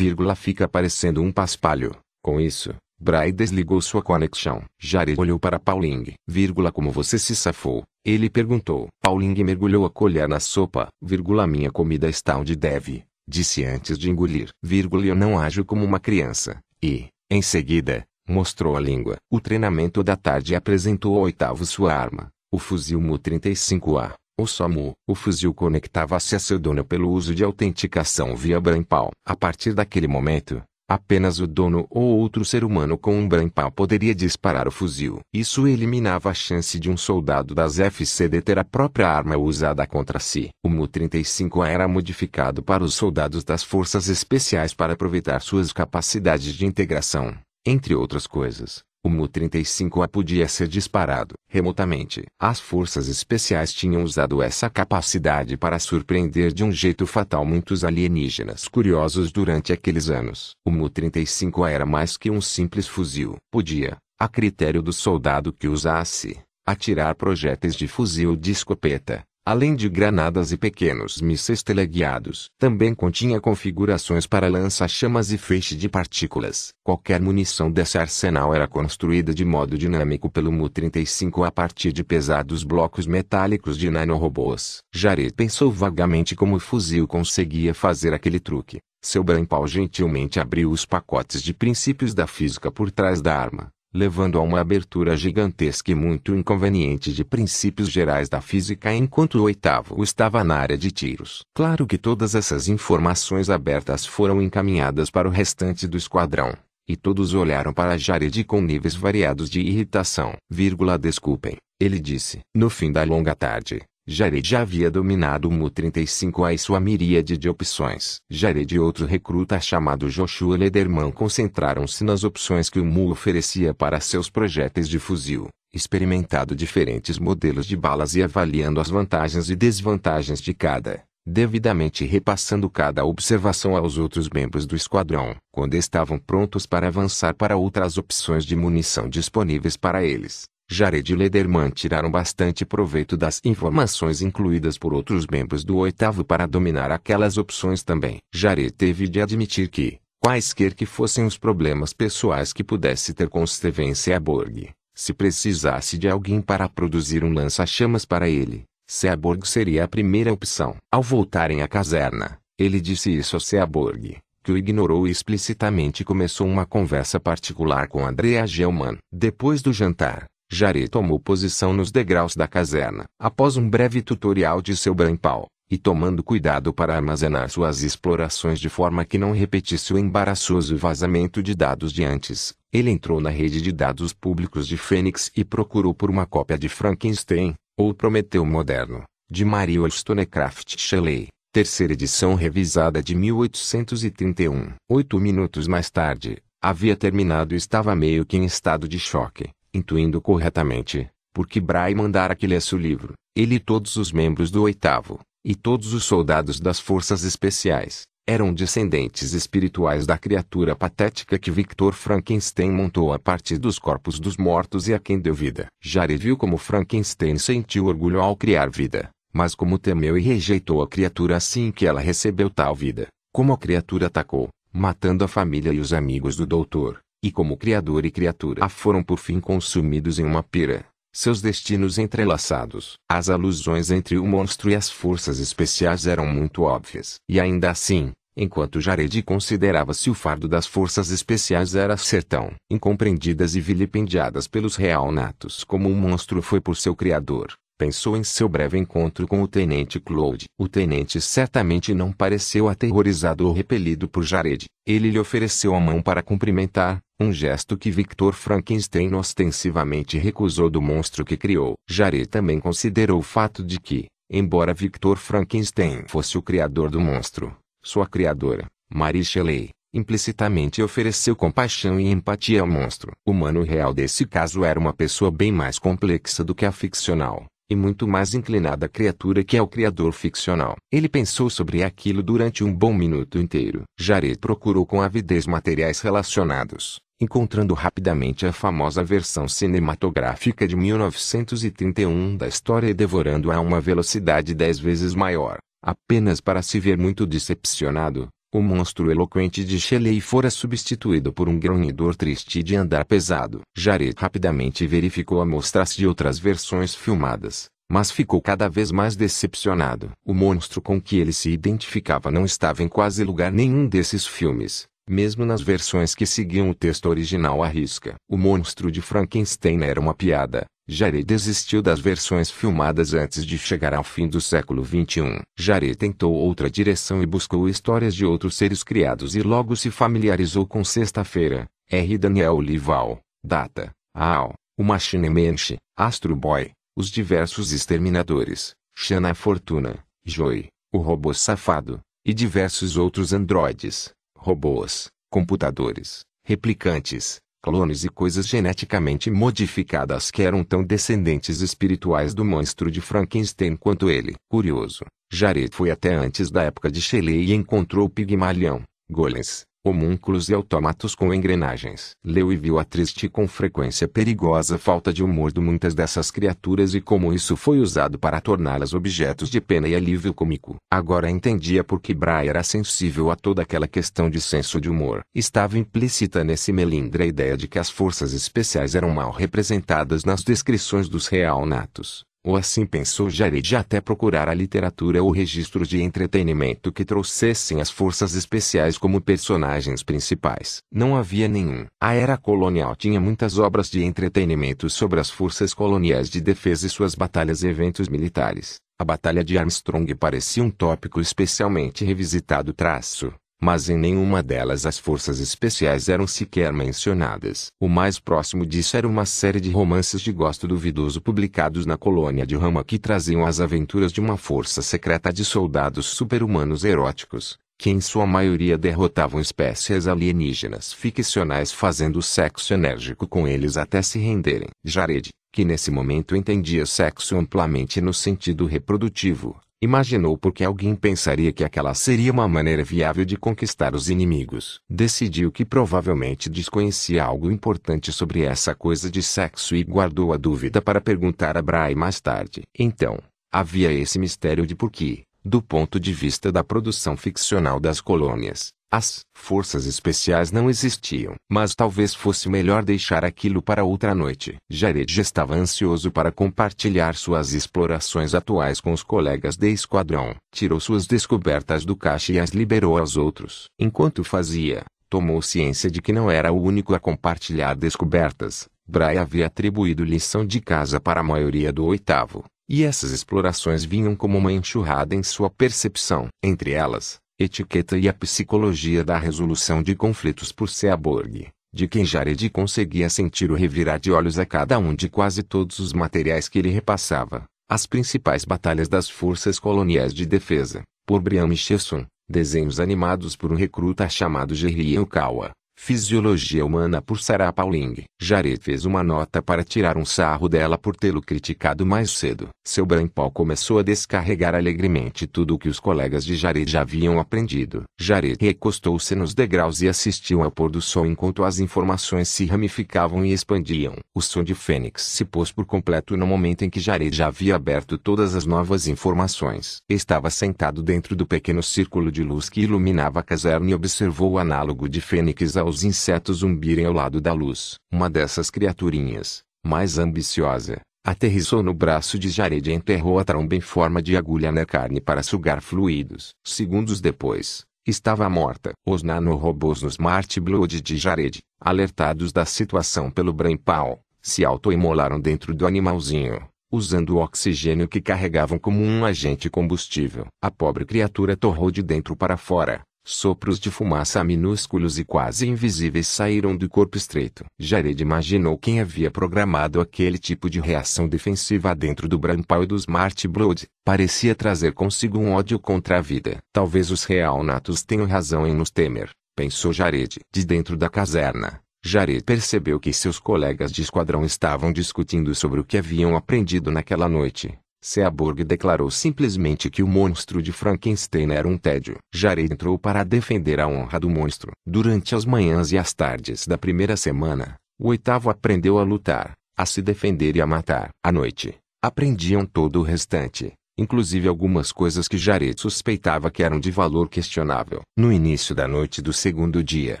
Fica parecendo um paspalho. Com isso, Bray desligou sua conexão. Jared olhou para Pauling. Vírgula como você se safou? Ele perguntou. Pauling mergulhou a colher na sopa. Vírgula minha comida está onde deve. Disse antes de engolir. Vírgula eu não ajo como uma criança. E, em seguida, mostrou a língua. O treinamento da tarde apresentou ao oitavo sua arma, o fuzil Mu-35A. O SOMU, o fuzil conectava-se a seu dono pelo uso de autenticação via brainpal. A partir daquele momento, apenas o dono ou outro ser humano com um brainpal poderia disparar o fuzil. Isso eliminava a chance de um soldado das FCD ter a própria arma usada contra si. O Mu-35 era modificado para os soldados das forças especiais para aproveitar suas capacidades de integração. Entre outras coisas, o Mu-35A podia ser disparado remotamente. As forças especiais tinham usado essa capacidade para surpreender de um jeito fatal muitos alienígenas curiosos durante aqueles anos. O Mu-35A era mais que um simples fuzil. Podia, a critério do soldado que usasse, atirar projéteis de fuzil de escopeta, além de granadas e pequenos mísseis teleguiados. Também continha configurações para lança-chamas e feixe de partículas. Qualquer munição desse arsenal era construída de modo dinâmico pelo Mu-35 a partir de pesados blocos metálicos de nanorobôs. Jared pensou vagamente como o fuzil conseguia fazer aquele truque. Seu brainpal gentilmente abriu os pacotes de princípios da física por trás da arma levando a uma abertura gigantesca e muito inconveniente de princípios gerais da física enquanto o oitavo estava na área de tiros. Claro que todas essas informações abertas foram encaminhadas para o restante do esquadrão, e todos olharam para Jared com níveis variados de irritação. Vírgula desculpem, ele disse. No fim da longa tarde, Jared já havia dominado o Mu-35A e sua miríade de opções. Jared e outro recruta chamado Joshua Lederman concentraram-se nas opções que o Mu oferecia para seus projéteis de fuzil, experimentado diferentes modelos de balas e avaliando as vantagens e desvantagens de cada, devidamente repassando cada observação aos outros membros do esquadrão, quando estavam prontos para avançar para outras opções de munição disponíveis para eles. Jared e Lederman tiraram bastante proveito das informações incluídas por outros membros do oitavo para dominar aquelas opções também. Jared teve de admitir que, quaisquer que fossem os problemas pessoais que pudesse ter com Steven Seaborg, se precisasse de alguém para produzir um lança-chamas para ele, Seaborg seria a primeira opção. Ao voltarem à caserna, ele disse isso a Seaborg, que o ignorou explicitamente e começou uma conversa particular com Andrea Gelman. Depois do jantar, Jared tomou posição nos degraus da caserna. Após um breve tutorial de seu brainpal, e tomando cuidado para armazenar suas explorações de forma que não repetisse o embaraçoso vazamento de dados de antes, ele entrou na rede de dados públicos de Fênix e procurou por uma cópia de Frankenstein, ou Prometeu Moderno, de Maria Wollstonecraft Shelley, terceira edição revisada de 1831. Oito minutos mais tarde, havia terminado e estava meio que em estado de choque intuindo corretamente, porque Bray mandara que lesse o livro, ele e todos os membros do oitavo, e todos os soldados das forças especiais, eram descendentes espirituais da criatura patética que Victor Frankenstein montou a partir dos corpos dos mortos e a quem deu vida. Jared viu como Frankenstein sentiu orgulho ao criar vida, mas como temeu e rejeitou a criatura assim que ela recebeu tal vida, como a criatura atacou, matando a família e os amigos do doutor, e como criador e criatura foram por fim consumidos em uma pira, seus destinos entrelaçados. As alusões entre o monstro e as forças especiais eram muito óbvias. E ainda assim, enquanto Jared considerava-se o fardo das forças especiais era ser tão incompreendidas e vilipendiadas pelos real natos como o monstro foi por seu criador, Pensou em seu breve encontro com o tenente Claude. O tenente certamente não pareceu aterrorizado ou repelido por Jared. Ele lhe ofereceu a mão para cumprimentar, um gesto que Victor Frankenstein ostensivamente recusou do monstro que criou. Jared também considerou o fato de que, embora Victor Frankenstein fosse o criador do monstro, sua criadora, Mary Shelley, implicitamente ofereceu compaixão e empatia ao monstro. O humano real desse caso era uma pessoa bem mais complexa do que a ficcional e muito mais inclinada à criatura que ao criador ficcional. Ele pensou sobre aquilo durante um bom minuto inteiro. Jared procurou com avidez materiais relacionados, encontrando rapidamente a famosa versão cinematográfica de 1931 da história e devorando-a a uma velocidade dez vezes maior, apenas para se ver muito decepcionado. O monstro eloquente de Shelley fora substituído por um grunhidor triste de andar pesado. Jared rapidamente verificou amostras de outras versões filmadas, mas ficou cada vez mais decepcionado. O monstro com que ele se identificava não estava em quase lugar nenhum desses filmes, mesmo nas versões que seguiam o texto original à risca. O monstro de Frankenstein era uma piada, Jared desistiu das versões filmadas antes de chegar ao fim do século XXI. Jared tentou outra direção e buscou histórias de outros seres criados e logo se familiarizou com Sexta-feira, R. Daniel Lival, Data, Ao, o Machine Mensch, Astro Boy, os diversos exterminadores, Shana Fortuna, Joy, o robô safado, e diversos outros androides, robôs, computadores, replicantes, clones e coisas geneticamente modificadas que eram tão descendentes espirituais do monstro de Frankenstein quanto ele. Curioso, Jared foi até antes da época de Shelley e encontrou Pigmalion, golems, homúnculos e autômatos com engrenagens. Leu e viu a triste e com frequência perigosa falta de humor de muitas dessas criaturas e como isso foi usado para torná-las objetos de pena e alívio cômico. Agora entendia por que Bray era sensível a toda aquela questão de senso de humor. Estava implícita nesse melindre a ideia de que as forças especiais eram mal representadas nas descrições dos real natos. Ou assim pensou Jared até procurar a literatura ou registros de entretenimento que trouxessem as forças especiais como personagens principais. Não havia nenhum. A era colonial tinha muitas obras de entretenimento sobre as forças coloniais de defesa e suas batalhas e eventos militares. A Batalha de Armstrong parecia um tópico especialmente revisitado traço, mas em nenhuma delas as forças especiais eram sequer mencionadas. O mais próximo disso era uma série de romances de gosto duvidoso publicados na colônia de Rama que traziam as aventuras de uma força secreta de soldados super-humanos eróticos, que em sua maioria derrotavam espécies alienígenas ficcionais fazendo sexo enérgico com eles até se renderem. Jared, que nesse momento entendia sexo amplamente no sentido reprodutivo, Imaginou porque alguém pensaria que aquela seria uma maneira viável de conquistar os inimigos. Decidiu que provavelmente desconhecia algo importante sobre essa coisa de sexo e guardou a dúvida para perguntar a Bray mais tarde. Então, havia esse mistério de por que, do ponto de vista da produção ficcional das colônias, as forças especiais não existiam. Mas talvez fosse melhor deixar aquilo para outra noite. Jared estava ansioso para compartilhar suas explorações atuais com os colegas de esquadrão. Tirou suas descobertas do caixa e as liberou aos outros. Enquanto fazia, tomou ciência de que não era o único a compartilhar descobertas. Bray havia atribuído lição de casa para a maioria do oitavo. E essas explorações vinham como uma enxurrada em sua percepção. Entre elas, etiqueta e a psicologia da resolução de conflitos por Seaborg, de quem Jared conseguia sentir o revirar de olhos a cada um de quase todos os materiais que ele repassava, as principais batalhas das forças coloniais de defesa, por Brian Michelson, desenhos animados por um recruta chamado Jerry Okawa, Fisiologia Humana por Sarah Pauling. Jared fez uma nota para tirar um sarro dela por tê-lo criticado mais cedo. Seu Brainpal começou a descarregar alegremente tudo o que os colegas de Jared já haviam aprendido. Jared recostou-se nos degraus e assistiu ao pôr do sol enquanto as informações se ramificavam e expandiam. O som de Fênix se pôs por completo no momento em que Jared já havia aberto todas as novas informações. Estava sentado dentro do pequeno círculo de luz que iluminava a caserna e observou o análogo de Fênix ao os insetos zumbirem ao lado da luz. Uma dessas criaturinhas, mais ambiciosa, aterrissou no braço de Jared e enterrou a tromba em forma de agulha na carne para sugar fluidos. Segundos depois, estava morta. Os nanorobôs no Smart Blood de Jared, alertados da situação pelo Brainpal, se autoimolaram dentro do animalzinho, usando o oxigênio que carregavam como um agente combustível. A pobre criatura torrou de dentro para fora, Sopros de fumaça minúsculos e quase invisíveis saíram do corpo estreito. Jared imaginou quem havia programado aquele tipo de reação defensiva dentro do Brampal e do Smart Blood. Parecia trazer consigo um ódio contra a vida. Talvez os Real Natos tenham razão em nos temer, pensou Jared. De dentro da caserna, Jared percebeu que seus colegas de esquadrão estavam discutindo sobre o que haviam aprendido naquela noite. Seaborg declarou simplesmente que o monstro de Frankenstein era um tédio. Jared entrou para defender a honra do monstro. Durante as manhãs e as tardes da primeira semana, o oitavo aprendeu a lutar, a se defender e a matar. À noite, aprendiam todo o restante, inclusive algumas coisas que Jared suspeitava que eram de valor questionável. No início da noite do segundo dia,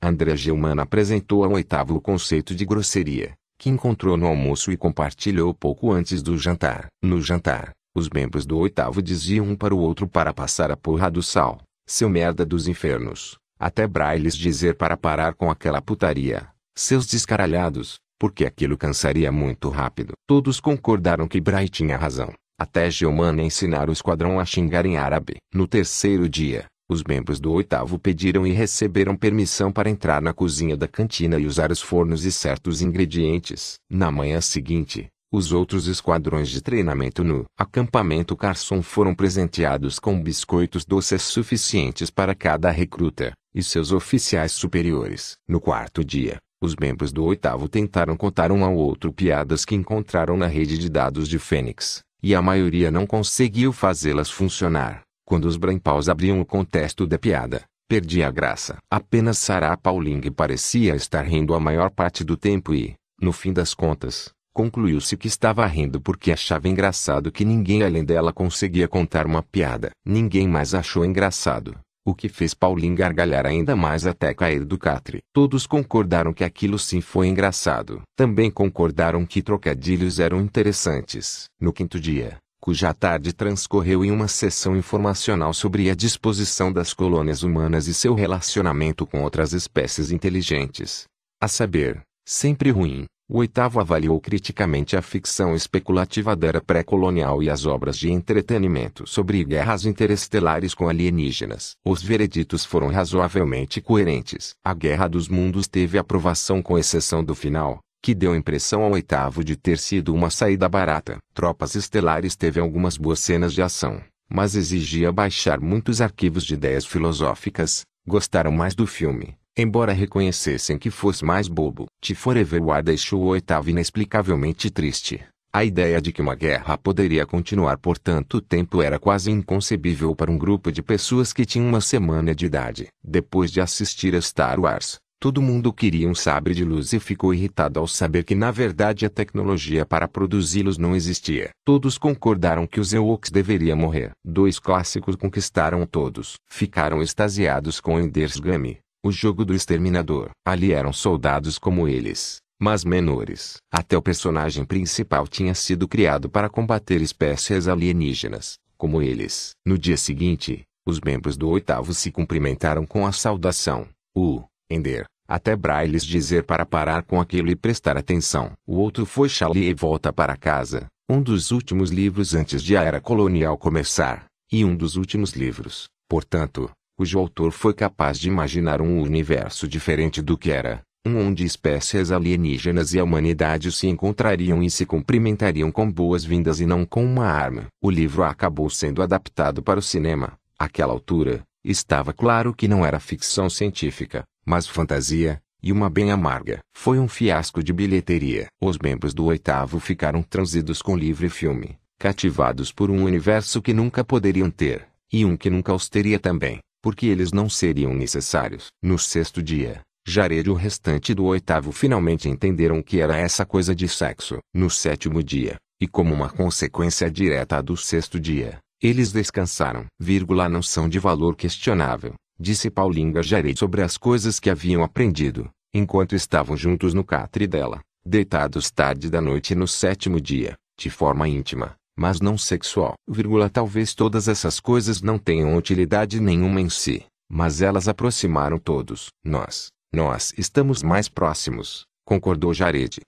André Gilman apresentou ao oitavo o conceito de grosseria que encontrou no almoço e compartilhou pouco antes do jantar. No jantar, os membros do oitavo diziam um para o outro para passar a porra do sal, seu merda dos infernos, até Brailes dizer para parar com aquela putaria, seus descaralhados, porque aquilo cansaria muito rápido. Todos concordaram que Bray tinha razão, até Geomana ensinar o esquadrão a xingar em árabe. No terceiro dia, os membros do oitavo pediram e receberam permissão para entrar na cozinha da cantina e usar os fornos e certos ingredientes. Na manhã seguinte, os outros esquadrões de treinamento no acampamento Carson foram presenteados com biscoitos doces suficientes para cada recruta e seus oficiais superiores. No quarto dia, Os membros do oitavo tentaram contar um ao outro piadas que encontraram na rede de dados de Fênix, e a maioria não conseguiu fazê-las funcionar. Quando os brainpaus abriam o contexto da piada, perdia a graça. Apenas Sarah Pauling parecia estar rindo a maior parte do tempo e, no fim das contas, concluiu-se que estava rindo porque achava engraçado que ninguém além dela conseguia contar uma piada. Ninguém mais achou engraçado o que fez Pauline gargalhar ainda mais até cair do catre. Todos concordaram que aquilo sim foi engraçado. Também concordaram que trocadilhos eram interessantes. No quinto dia, cuja tarde transcorreu em uma sessão informacional sobre a disposição das colônias humanas e seu relacionamento com outras espécies inteligentes. A saber, sempre ruim, o oitavo avaliou criticamente a ficção especulativa da era pré-colonial e as obras de entretenimento sobre guerras interestelares com alienígenas. Os vereditos foram razoavelmente coerentes. A Guerra dos Mundos teve aprovação com exceção do final, que deu impressão ao oitavo de ter sido uma saída barata. Tropas Estelares teve algumas boas cenas de ação, mas exigia baixar muitos arquivos de ideias filosóficas. Gostaram mais do filme, embora reconhecessem que fosse mais bobo. T Forever War deixou o oitavo inexplicavelmente triste. A ideia de que uma guerra poderia continuar por tanto tempo era quase inconcebível para um grupo de pessoas que tinham uma semana de idade. Depois de assistir a Star Wars, todo mundo queria um sabre de luz e ficou irritado ao saber que na verdade a tecnologia para produzi-los não existia. Todos concordaram que os Ewoks deveriam morrer. Dois clássicos conquistaram todos. Ficaram extasiados com Ender's Game, o jogo do exterminador. Ali eram soldados como eles, mas menores. Até o personagem principal tinha sido criado para combater espécies alienígenas, como eles. No dia seguinte, os membros do oitavo se cumprimentaram com a saudação. O, Ender, até Brailes dizer para parar com aquilo e prestar atenção. O outro foi Charlie e volta para casa, um dos últimos livros antes de a era colonial começar, e um dos últimos livros, portanto, cujo autor foi capaz de imaginar um universo diferente do que era, um onde espécies alienígenas e a humanidade se encontrariam e se cumprimentariam com boas-vindas e não com uma arma. O livro acabou sendo adaptado para o cinema. Àquela altura, estava claro que não era ficção científica, mas fantasia, e uma bem amarga. Foi um fiasco de bilheteria. Os membros do oitavo ficaram transidos com o livre filme, cativados por um universo que nunca poderiam ter, e um que nunca os teria também porque eles não seriam necessários. No sexto dia, Jared e o restante do oitavo finalmente entenderam que era essa coisa de sexo. No sétimo dia, e como uma consequência direta do sexto dia, eles descansaram. Vírgula não são de valor questionável, disse Paulinga Jared sobre as coisas que haviam aprendido, enquanto estavam juntos no catre dela, deitados tarde da noite no sétimo dia, de forma íntima mas não sexual. Talvez todas essas coisas não tenham utilidade nenhuma em si, mas elas aproximaram todos. Nós, nós estamos mais próximos, concordou Jared.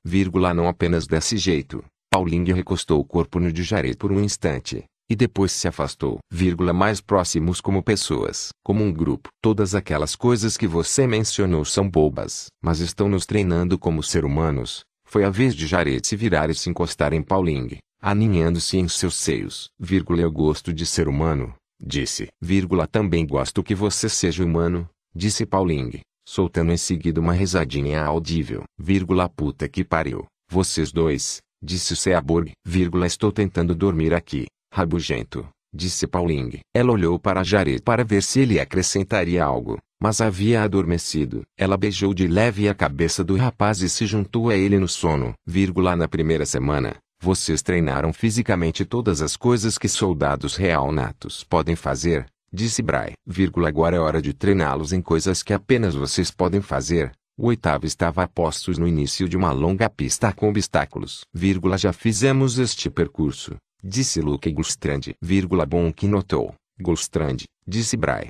Não apenas desse jeito. Pauling recostou o corpo no de Jared por um instante, e depois se afastou. Vírgula, mais próximos como pessoas, como um grupo. Todas aquelas coisas que você mencionou são bobas, mas estão nos treinando como ser humanos. Foi a vez de Jared se virar e se encostar em Pauling aninhando-se em seus seios. Vírgula, eu gosto de ser humano, disse. Vírgula, também gosto que você seja humano, disse Pauling, soltando em seguida uma risadinha audível. Vírgula, puta que pariu, vocês dois, disse Seaborg. Vírgula, estou tentando dormir aqui, rabugento, disse Pauling. Ela olhou para Jared para ver se ele acrescentaria algo, mas havia adormecido. Ela beijou de leve a cabeça do rapaz e se juntou a ele no sono. Vírgula, na primeira semana, vocês treinaram fisicamente todas as coisas que soldados real natos podem fazer, disse Bray. Vírgula, agora é hora de treiná-los em coisas que apenas vocês podem fazer. O oitavo estava a postos no início de uma longa pista com obstáculos. Vírgula, já fizemos este percurso, disse Luke Gulstrand. Vírgula, bom que notou. Gulstrand, disse Bray.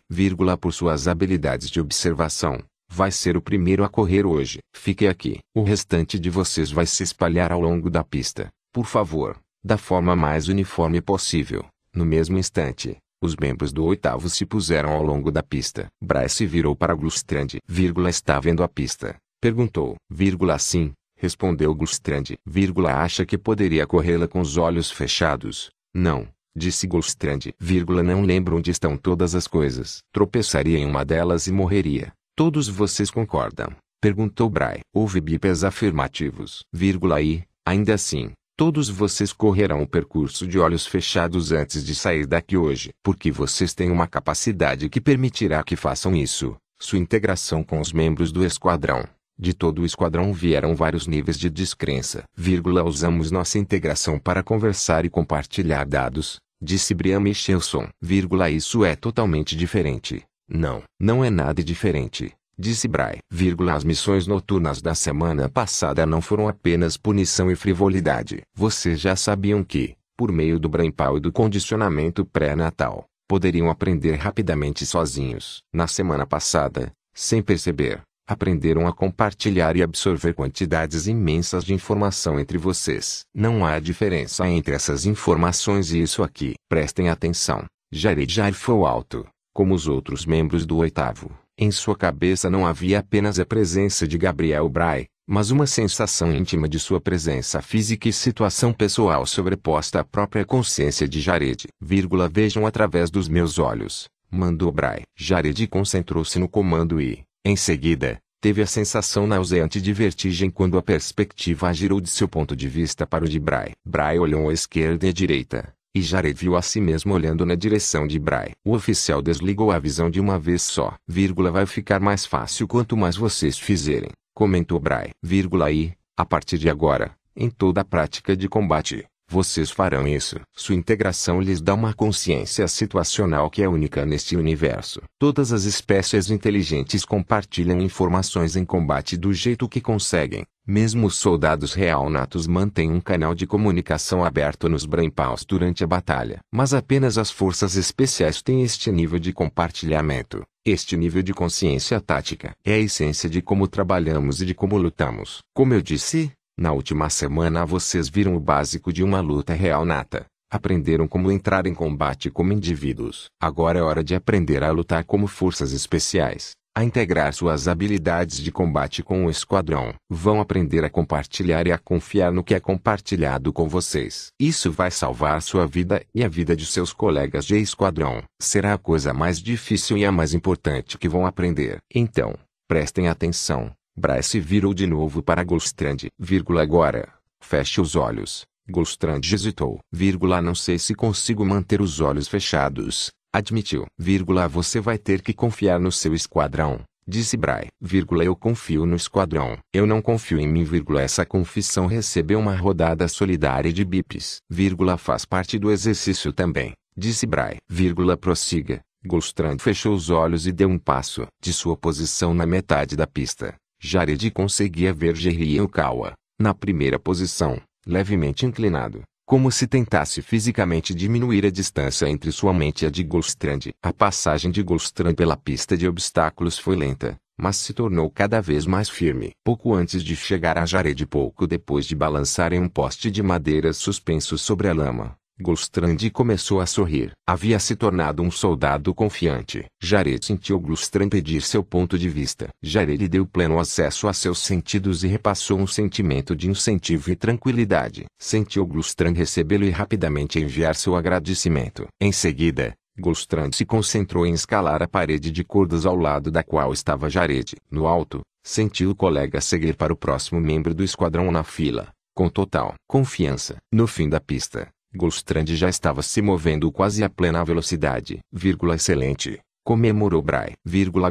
Por suas habilidades de observação, vai ser o primeiro a correr hoje. Fique aqui. O restante de vocês vai se espalhar ao longo da pista. Por favor, da forma mais uniforme possível. No mesmo instante, os membros do oitavo se puseram ao longo da pista. Bryce virou para Glustrand. Vírgula, está vendo a pista? Perguntou. Sim, respondeu Glustrand. Vírgula, acha que poderia corrê-la com os olhos fechados? Não, disse Glustrand. Vírgula, não lembro onde estão todas as coisas. Tropeçaria em uma delas e morreria. Todos vocês concordam. Perguntou Bray. Houve bips afirmativos. Vírgula e, ainda assim, todos vocês correrão o percurso de olhos fechados antes de sair daqui hoje. Porque vocês têm uma capacidade que permitirá que façam isso. Sua integração com os membros do esquadrão. De todo o esquadrão vieram vários níveis de descrença. Vírgula, usamos nossa integração para conversar e compartilhar dados, disse Brian Michelson. Vírgula, isso é totalmente diferente. Não, não é nada diferente, disse Bray. Vírgula, as missões noturnas da semana passada não foram apenas punição e frivolidade. Vocês já sabiam que, por meio do Brainpal e do condicionamento pré-natal, poderiam aprender rapidamente sozinhos. Na semana passada, sem perceber, aprenderam a compartilhar e absorver quantidades imensas de informação entre vocês. Não há diferença entre essas informações e isso aqui. Prestem atenção. Jared foi alto, como os outros membros do oitavo. Em sua cabeça não havia apenas a presença de Gabriel Bray, mas uma sensação íntima de sua presença física e situação pessoal sobreposta à própria consciência de Jared. Vírgula, vejam através dos meus olhos, mandou Bray. Jared concentrou-se no comando e, em seguida, teve a sensação nauseante de vertigem quando a perspectiva girou de seu ponto de vista para o de Bray. Bray olhou à esquerda e à direita, e Jared viu a si mesmo olhando na direção de Bray. O oficial desligou a visão de uma vez só. Vírgula vai ficar mais fácil quanto mais vocês fizerem, comentou Bray. Vírgula e, a partir de agora, em toda a prática de combate, vocês farão isso. Sua integração lhes dá uma consciência situacional que é única neste universo. Todas as espécies inteligentes compartilham informações em combate do jeito que conseguem. Mesmo os soldados real natos mantêm um canal de comunicação aberto nos brainpaws durante a batalha. Mas apenas as forças especiais têm este nível de compartilhamento. Este nível de consciência tática é a essência de como trabalhamos e de como lutamos. Como eu disse, na última semana vocês viram o básico de uma luta real nata. Aprenderam como entrar em combate como indivíduos. Agora é hora de aprender a lutar como forças especiais. A integrar suas habilidades de combate com o esquadrão. Vão aprender a compartilhar e a confiar no que é compartilhado com vocês. Isso vai salvar sua vida e a vida de seus colegas de esquadrão. Será a coisa mais difícil e a mais importante que vão aprender. Então, prestem atenção. Bryce virou de novo para Golstrand. Vírgula agora. Feche os olhos. Golstrand hesitou. Vírgula não sei se consigo manter os olhos fechados. Admitiu. Vírgula você vai ter que confiar no seu esquadrão. Disse Bray. Vírgula eu confio no esquadrão. Eu não confio em mim. Vírgula essa confissão recebeu uma rodada solidária de bips. Vírgula faz parte do exercício também. Disse Bray. Vírgula prossiga. Golstrand fechou os olhos e deu um passo de sua posição na metade da pista. Jared conseguia ver Jerry Okawa, na primeira posição, levemente inclinado, como se tentasse fisicamente diminuir a distância entre sua mente e a de Golstrand. A passagem de Golstrand pela pista de obstáculos foi lenta, mas se tornou cada vez mais firme. Pouco antes de chegar a Jared pouco depois de balançar em um poste de madeira suspenso sobre a lama, Gulstrand começou a sorrir. Havia se tornado um soldado confiante. Jared sentiu Gulstrand pedir seu ponto de vista. Jared deu pleno acesso a seus sentidos e repassou um sentimento de incentivo e tranquilidade. Sentiu Gulstrand recebê-lo e rapidamente enviar seu agradecimento. Em seguida, Gulstrand se concentrou em escalar a parede de cordas ao lado da qual estava Jared. No alto, sentiu o colega seguir para o próximo membro do esquadrão na fila, com total confiança. No fim da pista, Golstrand já estava se movendo quase a plena velocidade. Vírgula excelente, comemorou Bray. Vírgula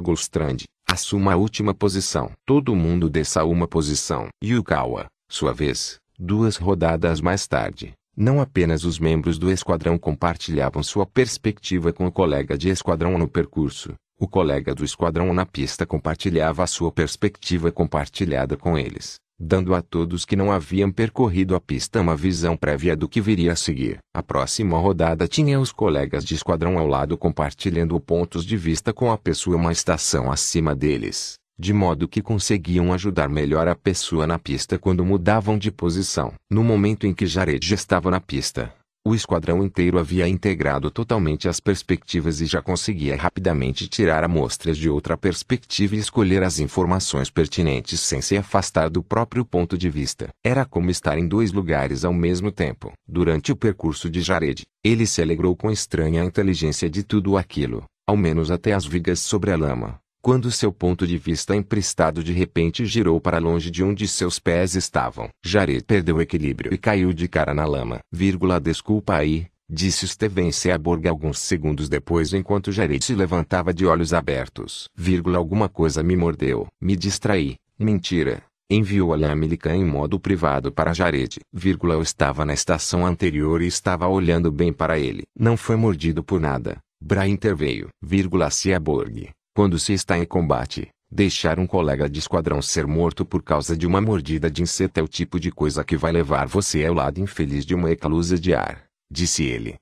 assuma a última posição. Todo mundo desça uma posição. Yukawa, sua vez, duas rodadas mais tarde. Não apenas os membros do esquadrão compartilhavam sua perspectiva com o colega de esquadrão no percurso, o colega do esquadrão na pista compartilhava a sua perspectiva compartilhada com eles dando a todos que não haviam percorrido a pista uma visão prévia do que viria a seguir. A próxima rodada tinha os colegas de esquadrão ao lado compartilhando pontos de vista com a pessoa uma estação acima deles, de modo que conseguiam ajudar melhor a pessoa na pista quando mudavam de posição. No momento em que Jared estava na pista, o esquadrão inteiro havia integrado totalmente as perspectivas e já conseguia rapidamente tirar amostras de outra perspectiva e escolher as informações pertinentes sem se afastar do próprio ponto de vista. Era como estar em dois lugares ao mesmo tempo. Durante o percurso de Jared, ele se alegrou com estranha inteligência de tudo aquilo, ao menos até as vigas sobre a lama. Quando seu ponto de vista emprestado de repente girou para longe de onde seus pés estavam. Jared perdeu o equilíbrio e caiu de cara na lama. Vírgula, desculpa aí, disse Steven Seaborg alguns segundos depois enquanto Jared se levantava de olhos abertos. Vírgula, alguma coisa me mordeu. Me distraí. Mentira. Enviou a Lamilican em modo privado para Jared. Vírgula, eu estava na estação anterior e estava olhando bem para ele. Não foi mordido por nada. Bra interveio. Vírgula, Seaborg. Quando se está em combate, deixar um colega de esquadrão ser morto por causa de uma mordida de inseto é o tipo de coisa que vai levar você ao lado infeliz de uma eclusa de ar. Disse ele.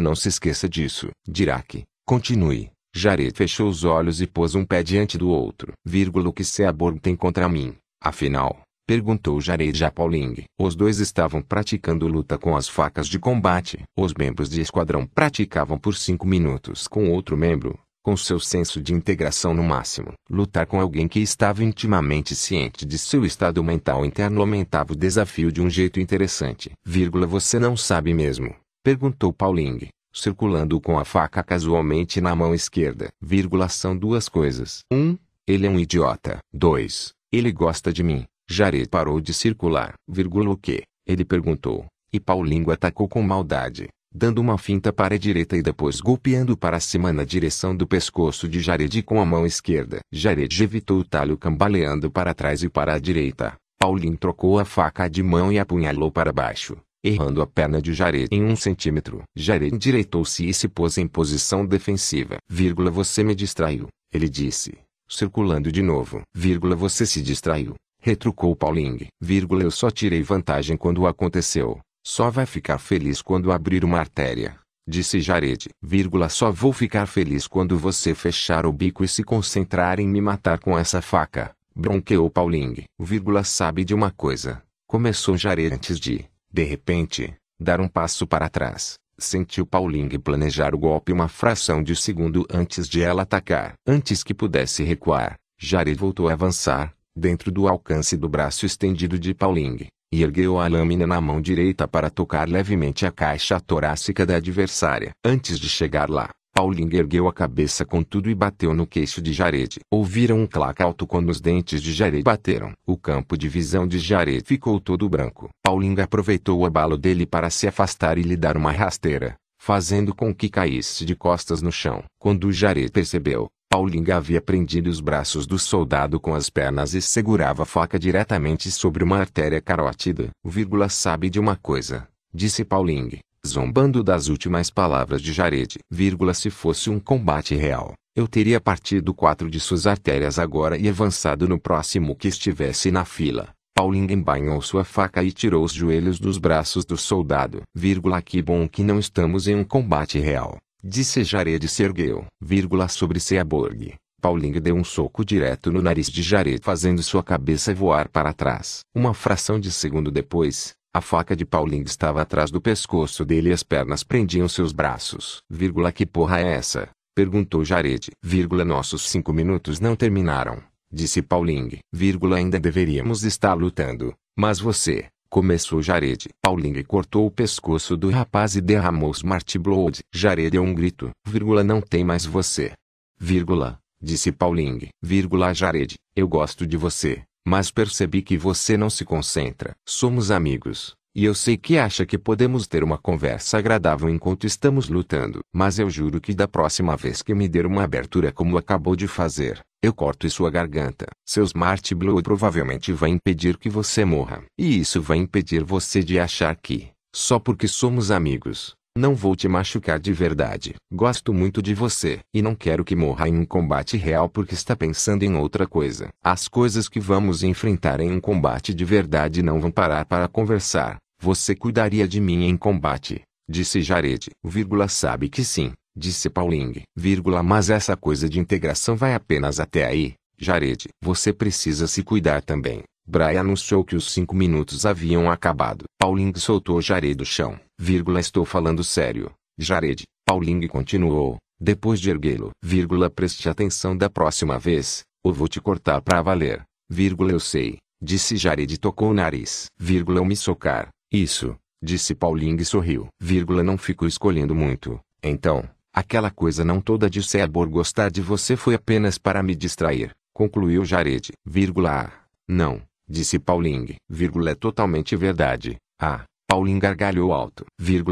Não se esqueça disso. Dirac. Continue. Jared fechou os olhos e pôs um pé diante do outro. Vírgula, o que Seaborg tem contra mim? Afinal, perguntou Jared a Pauling. Os dois estavam praticando luta com as facas de combate. Os membros de esquadrão praticavam por cinco minutos com outro membro, com seu senso de integração no máximo. Lutar com alguém que estava intimamente ciente de seu estado mental interno aumentava o desafio de um jeito interessante. Vírgula, você não sabe mesmo? Perguntou Pauling, circulando com a faca casualmente na mão esquerda. Vírgula, são duas coisas. 1. Um, ele é um idiota. 2. Ele gosta de mim. Jared parou de circular. Vírgula, o quê? Ele perguntou. E Paulinho atacou com maldade dando uma finta para a direita e depois golpeando para cima na direção do pescoço de Jared com a mão esquerda. Jared evitou o talho cambaleando para trás e para a direita. Paulinho trocou a faca de mão e apunhalou para baixo, errando a perna de Jared em um centímetro. Jared endireitou-se e se pôs em posição defensiva. Vírgula, você me distraiu, ele disse, circulando de novo. Vírgula, você se distraiu, retrucou Pauling. Vírgula, eu só tirei vantagem quando aconteceu. Só vai ficar feliz quando abrir uma artéria. Disse Jared, vírgula, só vou ficar feliz quando você fechar o bico e se concentrar em me matar com essa faca. Bronqueou Pauling, vírgula, sabe de uma coisa. Começou Jared antes de, de repente, dar um passo para trás. Sentiu Pauling planejar o golpe uma fração de segundo antes de ela atacar. Antes que pudesse recuar, Jared voltou a avançar, dentro do alcance do braço estendido de Pauling e ergueu a lâmina na mão direita para tocar levemente a caixa torácica da adversária. Antes de chegar lá, Pauling ergueu a cabeça com tudo e bateu no queixo de Jared. Ouviram um clac alto quando os dentes de Jared bateram. O campo de visão de Jared ficou todo branco. Pauling aproveitou o abalo dele para se afastar e lhe dar uma rasteira, fazendo com que caísse de costas no chão. Quando Jared percebeu, Pauling havia prendido os braços do soldado com as pernas e segurava a faca diretamente sobre uma artéria carótida. Vírgula sabe de uma coisa, disse Pauling, zombando das últimas palavras de Jared. Vírgula se fosse um combate real, eu teria partido quatro de suas artérias agora e avançado no próximo que estivesse na fila. Pauling embainhou sua faca e tirou os joelhos dos braços do soldado. Vírgula que bom que não estamos em um combate real. Disse Jared se ergueu. Vírgula sobre Seaborg. Pauling deu um soco direto no nariz de Jared fazendo sua cabeça voar para trás. Uma fração de segundo depois, a faca de Pauling estava atrás do pescoço dele e as pernas prendiam seus braços. Vírgula que porra é essa? Perguntou Jared. Vírgula nossos cinco minutos não terminaram. Disse Pauling. Vírgula ainda deveríamos estar lutando. Mas você, Começou Jared. Pauling cortou o pescoço do rapaz e derramou Smart Blood. Jared deu um grito. Vírgula não tem mais você. Vírgula, disse Pauling. Vírgula Jared, eu gosto de você, mas percebi que você não se concentra. Somos amigos, e eu sei que acha que podemos ter uma conversa agradável enquanto estamos lutando. Mas eu juro que da próxima vez que me der uma abertura como acabou de fazer, eu corto sua garganta. Seu Smart Blow provavelmente vai impedir que você morra. E isso vai impedir você de achar que, só porque somos amigos, não vou te machucar de verdade. Gosto muito de você. E não quero que morra em um combate real porque está pensando em outra coisa. As coisas que vamos enfrentar em um combate de verdade não vão parar para conversar. Você cuidaria de mim em combate, disse Jared. Vírgula sabe que sim disse Pauling, mas essa coisa de integração vai apenas até aí, Jared. Você precisa se cuidar também. Brian anunciou que os cinco minutos haviam acabado. Pauling soltou Jared do chão, estou falando sério. Jared, Pauling continuou, depois de erguê-lo, preste atenção da próxima vez, ou vou te cortar pra valer, vírgula, eu sei, disse Jared e tocou o nariz, vírgula, eu me socar, isso, disse Pauling e sorriu, vírgula, não fico escolhendo muito, então, Aquela coisa não toda de Seabor gostar de você foi apenas para me distrair, concluiu Jared. Vírgula, não, disse Pauling. É totalmente verdade. Ah, Pauling gargalhou alto.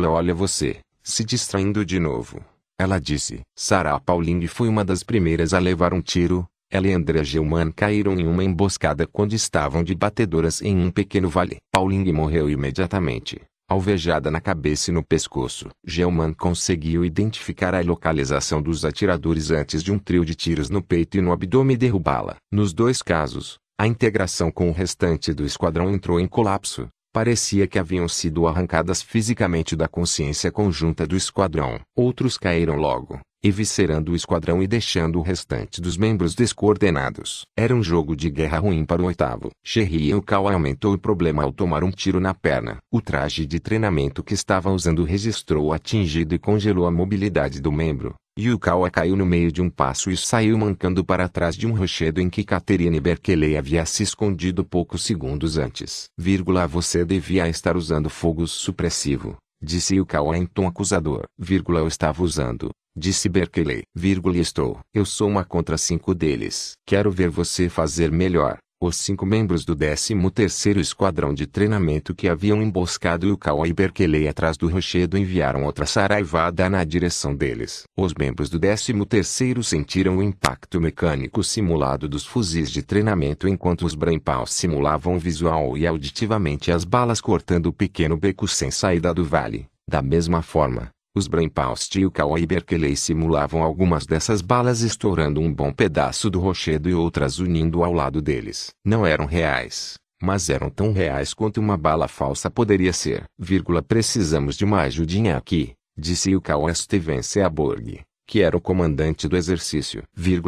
Olha você, se distraindo de novo. Ela disse. Sarah Pauling foi uma das primeiras a levar um tiro. Ela e Andrea Gelman caíram em uma emboscada quando estavam de batedoras em um pequeno vale. Pauling morreu imediatamente, alvejada na cabeça e no pescoço. Gelman conseguiu identificar a localização dos atiradores antes de um trio de tiros no peito e no abdômen derrubá-la. Nos dois casos, a integração com o restante do esquadrão entrou em colapso. Parecia que haviam sido arrancadas fisicamente da consciência conjunta do esquadrão. Outros caíram logo, eviscerando o esquadrão e deixando o restante dos membros descoordenados. Era um jogo de guerra ruim para o oitavo. Sherry Yukawa aumentou o problema ao tomar um tiro na perna. O traje de treinamento que estava usando registrou o atingido e congelou a mobilidade do membro. Yukawa caiu no meio de um passo e saiu mancando para trás de um rochedo em que Catherine Berkeley havia se escondido poucos segundos antes. Vírgula, você devia estar usando fogo supressivo, disse Yukawa em tom acusador. Vírgula, eu estava usando, disse Berkeley. Vírgula, estou. Eu sou uma contra cinco deles. Quero ver você fazer melhor. Os cinco membros do 13º Esquadrão de Treinamento que haviam emboscado Yukawa e Berkeley atrás do rochedo enviaram outra saraivada na direção deles. Os membros do 13º sentiram o impacto mecânico simulado dos fuzis de treinamento enquanto os Brainpaws simulavam visual e auditivamente as balas cortando o pequeno beco sem saída do vale. Da mesma forma, os Brainpaws de Yukawa e Berkeley simulavam algumas dessas balas estourando um bom pedaço do rochedo e outras unindo ao lado deles. Não eram reais, mas eram tão reais quanto uma bala falsa poderia ser. Vírgula, precisamos de uma ajudinha aqui, disse Yukawa a Steven Seaborg, que era o comandante do exercício. Vírgula,